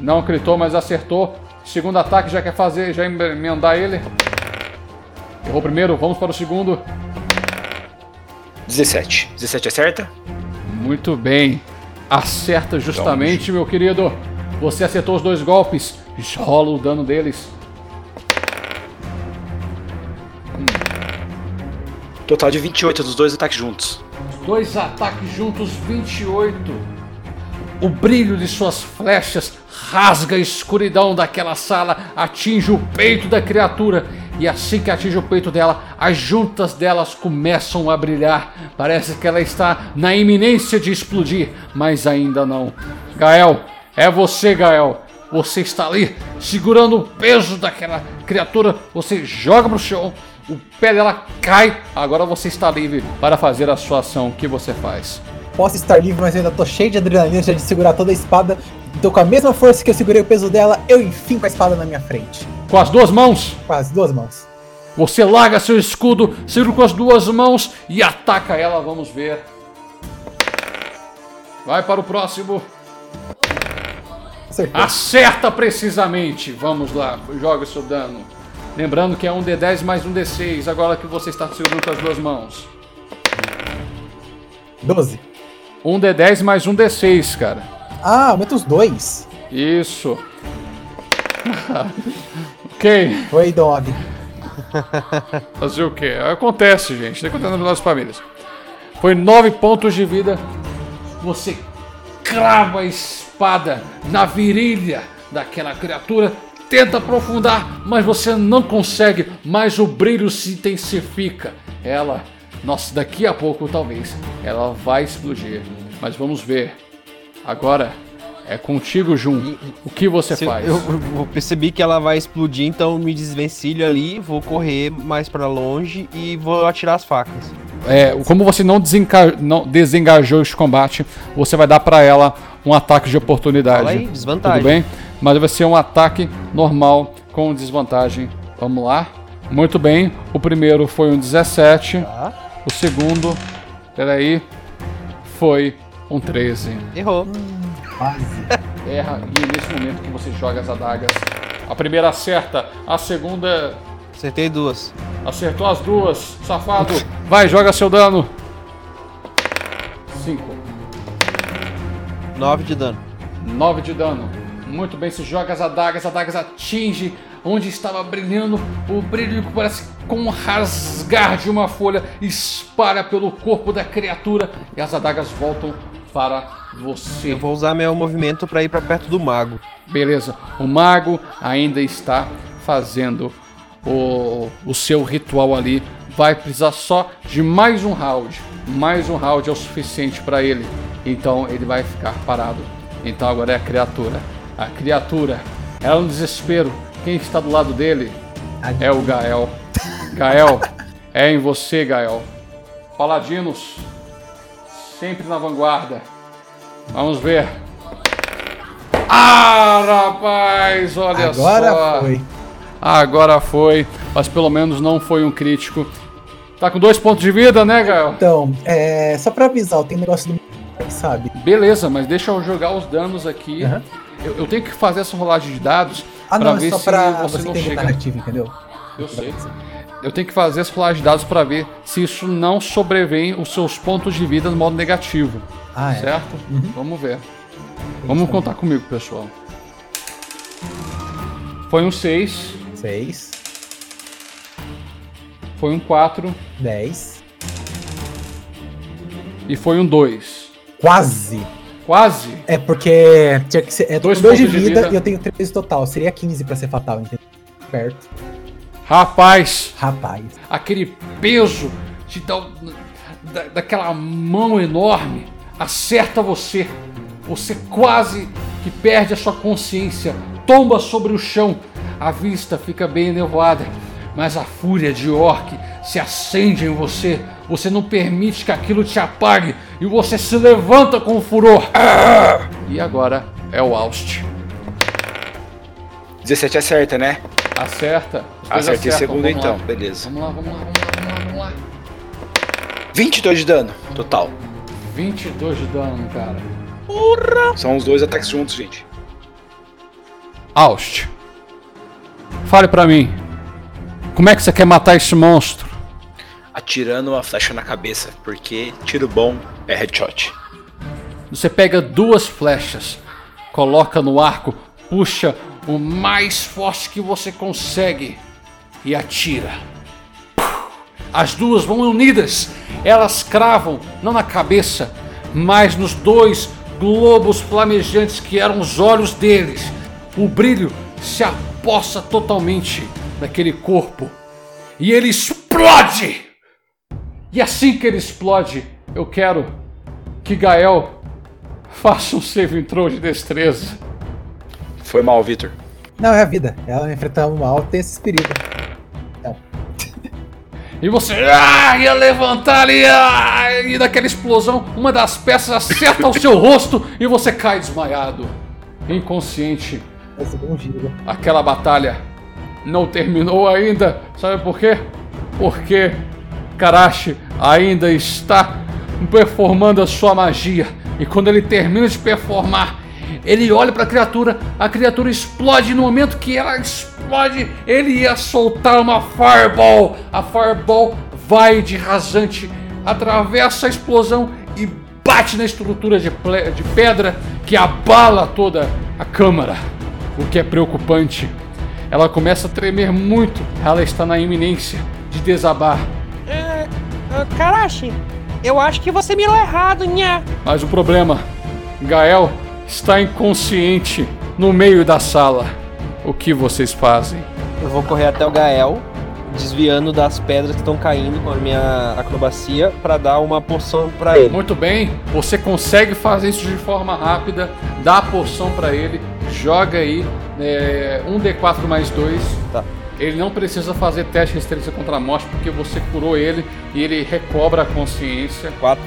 Não acreditou, mas acertou. Segundo ataque, já quer fazer, já emendar ele. Errou primeiro, vamos para o segundo. 17. 17 acerta? Muito bem. Acerta justamente, meu querido. Você acertou os dois golpes. Rola o dano deles. Total de 28 dos dois ataques juntos. Dois ataques juntos, 28. O brilho de suas flechas rasga a escuridão daquela sala, atinge o peito da criatura. E assim que atinge o peito dela, as juntas delas começam a brilhar. Parece que ela está na iminência de explodir, mas ainda não. Gael, é você, Gael. Você está ali segurando o peso daquela criatura. Você joga pro chão, o pé dela cai. Agora você está livre para fazer a sua ação. O que você faz? Posso estar livre, mas eu ainda tô cheio de adrenalina já de segurar toda a espada. Então, com a mesma força que eu segurei o peso dela, eu enfim com a espada na minha frente. Com as duas mãos, Com as duas mãos. você larga seu escudo, segura com as duas mãos e ataca ela. Vamos ver. Vai para o próximo. Acertou. Acerta precisamente. Vamos lá, joga seu dano. Lembrando que é um D10 mais um D6, agora que você está segurando com as duas mãos. 12. Um D10 mais um D6, cara. Ah, aumenta os dois. Isso. ok, Oi, Dog. fazer o quê? Acontece, gente. Acontece nas nossas famílias. Foi nove pontos de vida. Você crava a espada na virilha daquela criatura. Tenta aprofundar, mas você não consegue. Mas o brilho se intensifica. Ela, nossa, daqui a pouco talvez ela vai explodir. Mas vamos ver. Agora é contigo, Jun. O que você Se faz? Eu, eu percebi que ela vai explodir, então me desvencilho ali, vou correr mais pra longe e vou atirar as facas. É, como você não, desenca- não desengajou este combate, você vai dar pra ela um ataque de oportunidade. Fala aí, desvantagem. Tudo bem? Mas vai ser um ataque normal com desvantagem. Vamos lá. Muito bem. O primeiro foi um 17. Tá? O segundo, peraí, foi um 13. Errou. Quase. Erra e é nesse momento que você joga as adagas. A primeira acerta, a segunda Acertei duas. acertou as duas. Safado, vai, joga seu dano. 5. Nove de dano. 9 de dano. Muito bem, se joga as adagas, as adagas atinge onde estava brilhando. O brilho que parece com um rasgar de uma folha espalha pelo corpo da criatura e as adagas voltam para você. Eu vou usar meu movimento pra ir pra perto do mago. Beleza, o mago ainda está fazendo o, o seu ritual ali. Vai precisar só de mais um round. Mais um round é o suficiente para ele. Então ele vai ficar parado. Então agora é a criatura. A criatura, ela no desespero. Quem está do lado dele é o Gael. Gael, é em você, Gael. Paladinos, sempre na vanguarda. Vamos ver. Ah, rapaz, olha Agora só. foi. Agora foi, mas pelo menos não foi um crítico. Tá com dois pontos de vida, né, Gael? Então, é, só pra avisar, tem um negócio do sabe? Beleza, mas deixa eu jogar os danos aqui. Aham. Eu, eu tenho que fazer essa rolagem de dados Ah, pra não, é ver só se pra você, você não chega. narrativa, entendeu? Eu sei. Eu tenho que fazer essa rolagem de dados pra ver se isso não sobrevém os seus pontos de vida no modo negativo. Ah, é. Certo? Vamos ver. Vamos contar comigo, pessoal. Foi um 6, 6, foi um 4 10. e foi um 2. Quase! Quase. É porque tinha que ser. É Dois 2 de pontos de vida, vida. e eu tenho 13 total. Seria 15 pra ser fatal, entendeu? Perto. Rapaz, Rapaz. aquele peso de da, da- daquela mão enorme acerta você. Você quase que perde a sua consciência, tomba sobre o chão, a vista fica bem nevoada, mas a fúria de Orc se acende em você. Você não permite que aquilo te apague e você se levanta com furor. E agora é o Aust. 17 acerta, né? Acerta. Acertei segundo vamos lá. então, beleza. Vamos lá, vamos lá, vamos lá, vamos lá, vamos lá. 22 de dano, total. 22 de dano, cara. São os dois ataques juntos, gente. Aust. Fale pra mim. Como é que você quer matar esse monstro? Atirando uma flecha na cabeça, porque tiro bom é headshot. Você pega duas flechas, coloca no arco, puxa o mais forte que você consegue e atira. As duas vão unidas. Elas cravam não na cabeça, mas nos dois globos flamejantes que eram os olhos deles. O brilho se apossa totalmente naquele corpo e ele explode. E assim que ele explode, eu quero que Gael faça um save throw de destreza. Foi mal, Victor. Não, é a vida. Ela enfrentar o mal tem esse perigo. Não. E você ah, ia levantar ali ah, e daquela explosão, uma das peças acerta o seu rosto e você cai desmaiado, inconsciente. Aquela batalha não terminou ainda. Sabe por quê? Porque Karashi ainda está performando a sua magia. E quando ele termina de performar, ele olha para a criatura, a criatura explode. No momento que ela explode, ele ia soltar uma Fireball. A Fireball vai de rasante, atravessa a explosão e bate na estrutura de, de pedra que abala toda a câmara. O que é preocupante. Ela começa a tremer muito. Ela está na iminência de desabar. É, ah, Karashi, eu acho que você mirou errado, nha. Mas o problema, Gael está inconsciente no meio da sala. O que vocês fazem? Eu vou correr até o Gael, desviando das pedras que estão caindo com a minha acrobacia pra dar uma poção pra ele. Muito bem, você consegue fazer isso de forma rápida, dá a poção pra ele, joga aí é, um D4 mais 2. Tá. Ele não precisa fazer teste de resistência contra a morte porque você curou ele e ele recobra a consciência. Quatro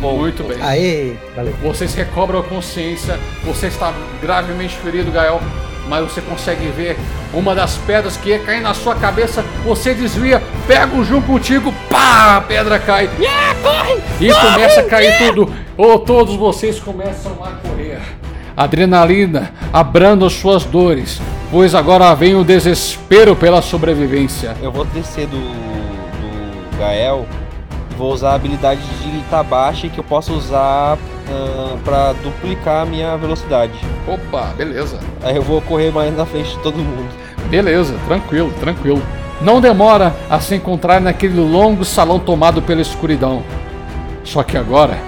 pontos. Muito bem. Aê, valeu. Vocês recobram a consciência, você está gravemente ferido, Gael, mas você consegue ver uma das pedras que ia cair na sua cabeça, você desvia, pega o Jun contigo, pá, a pedra cai. E começa a cair tudo. Ou todos vocês começam a correr. Adrenalina abrando as suas dores, pois agora vem o desespero pela sobrevivência. Eu vou descer do, do Gael e vou usar a habilidade de Itabashi que eu posso usar ah, pra duplicar a minha velocidade. Opa, beleza. Aí eu vou correr mais na frente de todo mundo. Beleza, tranquilo, tranquilo. Não demora a se encontrar naquele longo salão tomado pela escuridão. Só que agora,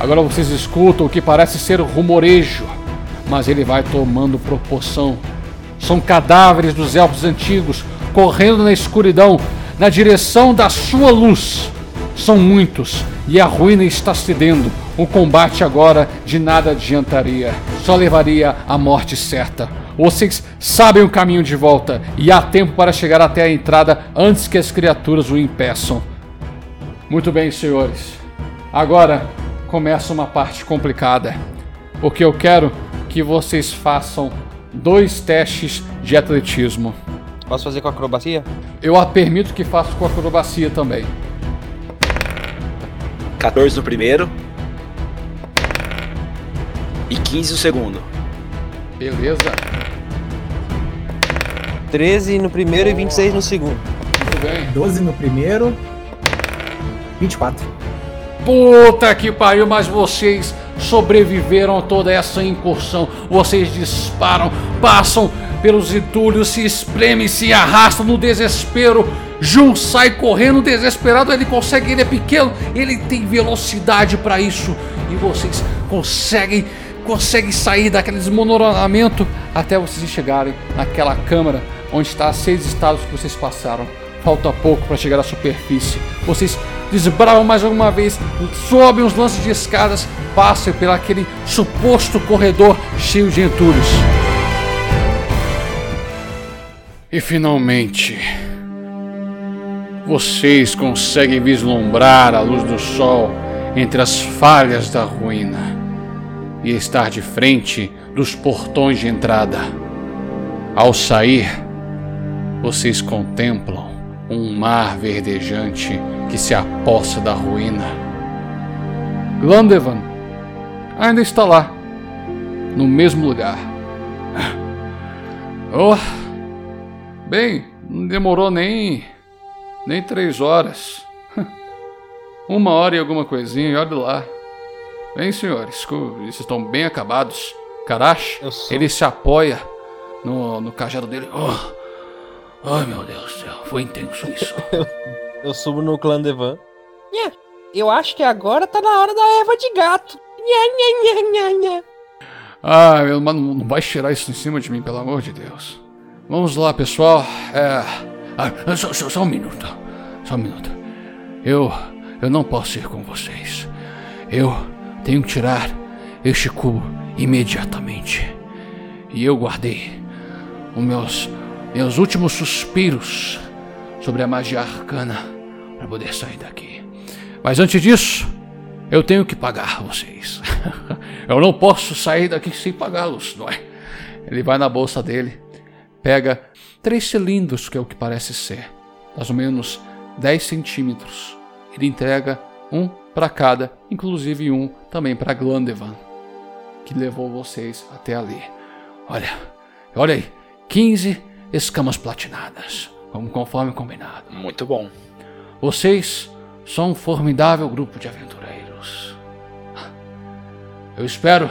agora vocês escutam o que parece ser rumorejo, mas ele vai tomando proporção. São cadáveres dos elfos antigos correndo na escuridão na direção da sua luz. São muitos e a ruína está cedendo. O combate agora de nada adiantaria, só levaria à morte certa. Vocês sabem o caminho de volta e há tempo para chegar até a entrada antes que as criaturas o impeçam. Muito bem, senhores. Agora começa uma parte complicada. Porque eu quero que vocês façam dois testes de atletismo. Posso fazer com acrobacia? Eu a permito que faça com acrobacia também. 14 no primeiro. E 15 no segundo. Beleza? 13 no primeiro e 26 no segundo. Muito bem. 12 no primeiro. 24. Puta que pariu, mas vocês sobreviveram a toda essa incursão. Vocês disparam, passam pelos entulhos, se espremem, se arrastam no desespero. Jun sai correndo desesperado, ele consegue, ele é pequeno, ele tem velocidade para isso. E vocês conseguem, conseguem sair daquele desmoronamento até vocês chegarem naquela câmara onde está seis estados que vocês passaram. Falta pouco para chegar à superfície. Vocês desbravam mais alguma vez, sobem os lances de escadas, passam pelo aquele suposto corredor cheio de entulhos. E finalmente, vocês conseguem vislumbrar a luz do sol entre as falhas da ruína e estar de frente dos portões de entrada. Ao sair, vocês contemplam um mar verdejante que se apossa da ruína. Glandevan ainda está lá, no mesmo lugar. Oh, bem, não demorou nem nem três horas. Uma hora e alguma coisinha, e olha lá. Bem, senhores, eles estão bem acabados. Karash, sou- ele se apoia no, no cajado dele. Oh, ai, meu Deus do céu, foi intenso isso. Eu subo no clã Devan. Nha, eu acho que agora tá na hora da erva de gato. Nha, nha, nha, nha, nha. Ah, meu, mas não, vai tirar isso em cima de mim, pelo amor de Deus. Vamos lá, pessoal. É. Ah, só, só- só um minuto. Só um minuto. Eu. Eu não posso ir com vocês. Eu tenho que tirar este cubo imediatamente. E eu guardei os meus. meus últimos suspiros sobre a magia arcana poder sair daqui. Mas antes disso, eu tenho que pagar vocês. eu não posso sair daqui sem pagá-los, não é? Ele vai na bolsa dele, pega três cilindros, que é o que parece ser, mais ou menos 10 centímetros. Ele entrega um para cada, inclusive um também para Glandevan, que levou vocês até ali. Olha, olha aí, 15 escamas platinadas, como conforme combinado. Muito bom. Vocês são um formidável grupo de aventureiros. Eu espero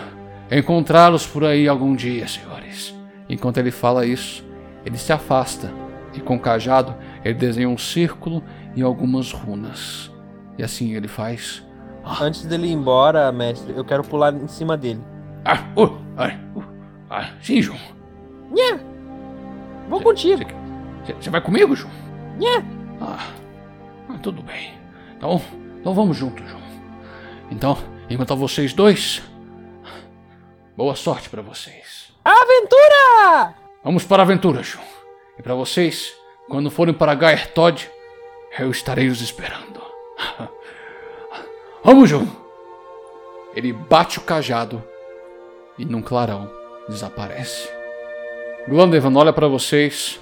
encontrá-los por aí algum dia, senhores. Enquanto ele fala isso, ele se afasta e com o cajado ele desenha um círculo e algumas runas. E assim ele faz. Antes dele ir embora, mestre, eu quero pular em cima dele. Ah, uh, ah, uh, ah, sim, João. Nha! Vou contigo. Você vai comigo, João? Nha! Ah, ah, tudo bem. Então, então vamos juntos, João. Então, enquanto vocês dois, boa sorte para vocês. Aventura! Vamos para a aventura, João. E para vocês, quando forem para Gaer Todd, eu estarei os esperando. Vamos, João! Ele bate o cajado e num clarão desaparece. Glandevan olha para vocês.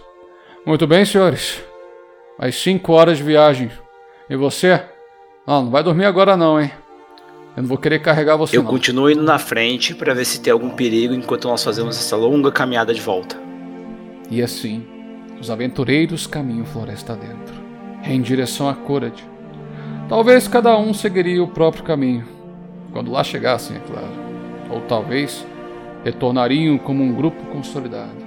Muito bem, senhores. Mais cinco horas de viagem. E você? Ah, não vai dormir agora não, hein? Eu não vou querer carregar você Eu não. continuo indo na frente para ver se tem algum perigo enquanto nós fazemos essa longa caminhada de volta. E assim, os aventureiros caminham floresta dentro, em direção a Korad. Talvez cada um seguiria o próprio caminho, quando lá chegassem, é claro. Ou talvez retornariam como um grupo consolidado.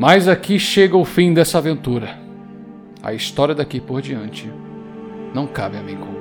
Mas aqui chega o fim dessa aventura. A história daqui por diante não cabe a mim contar.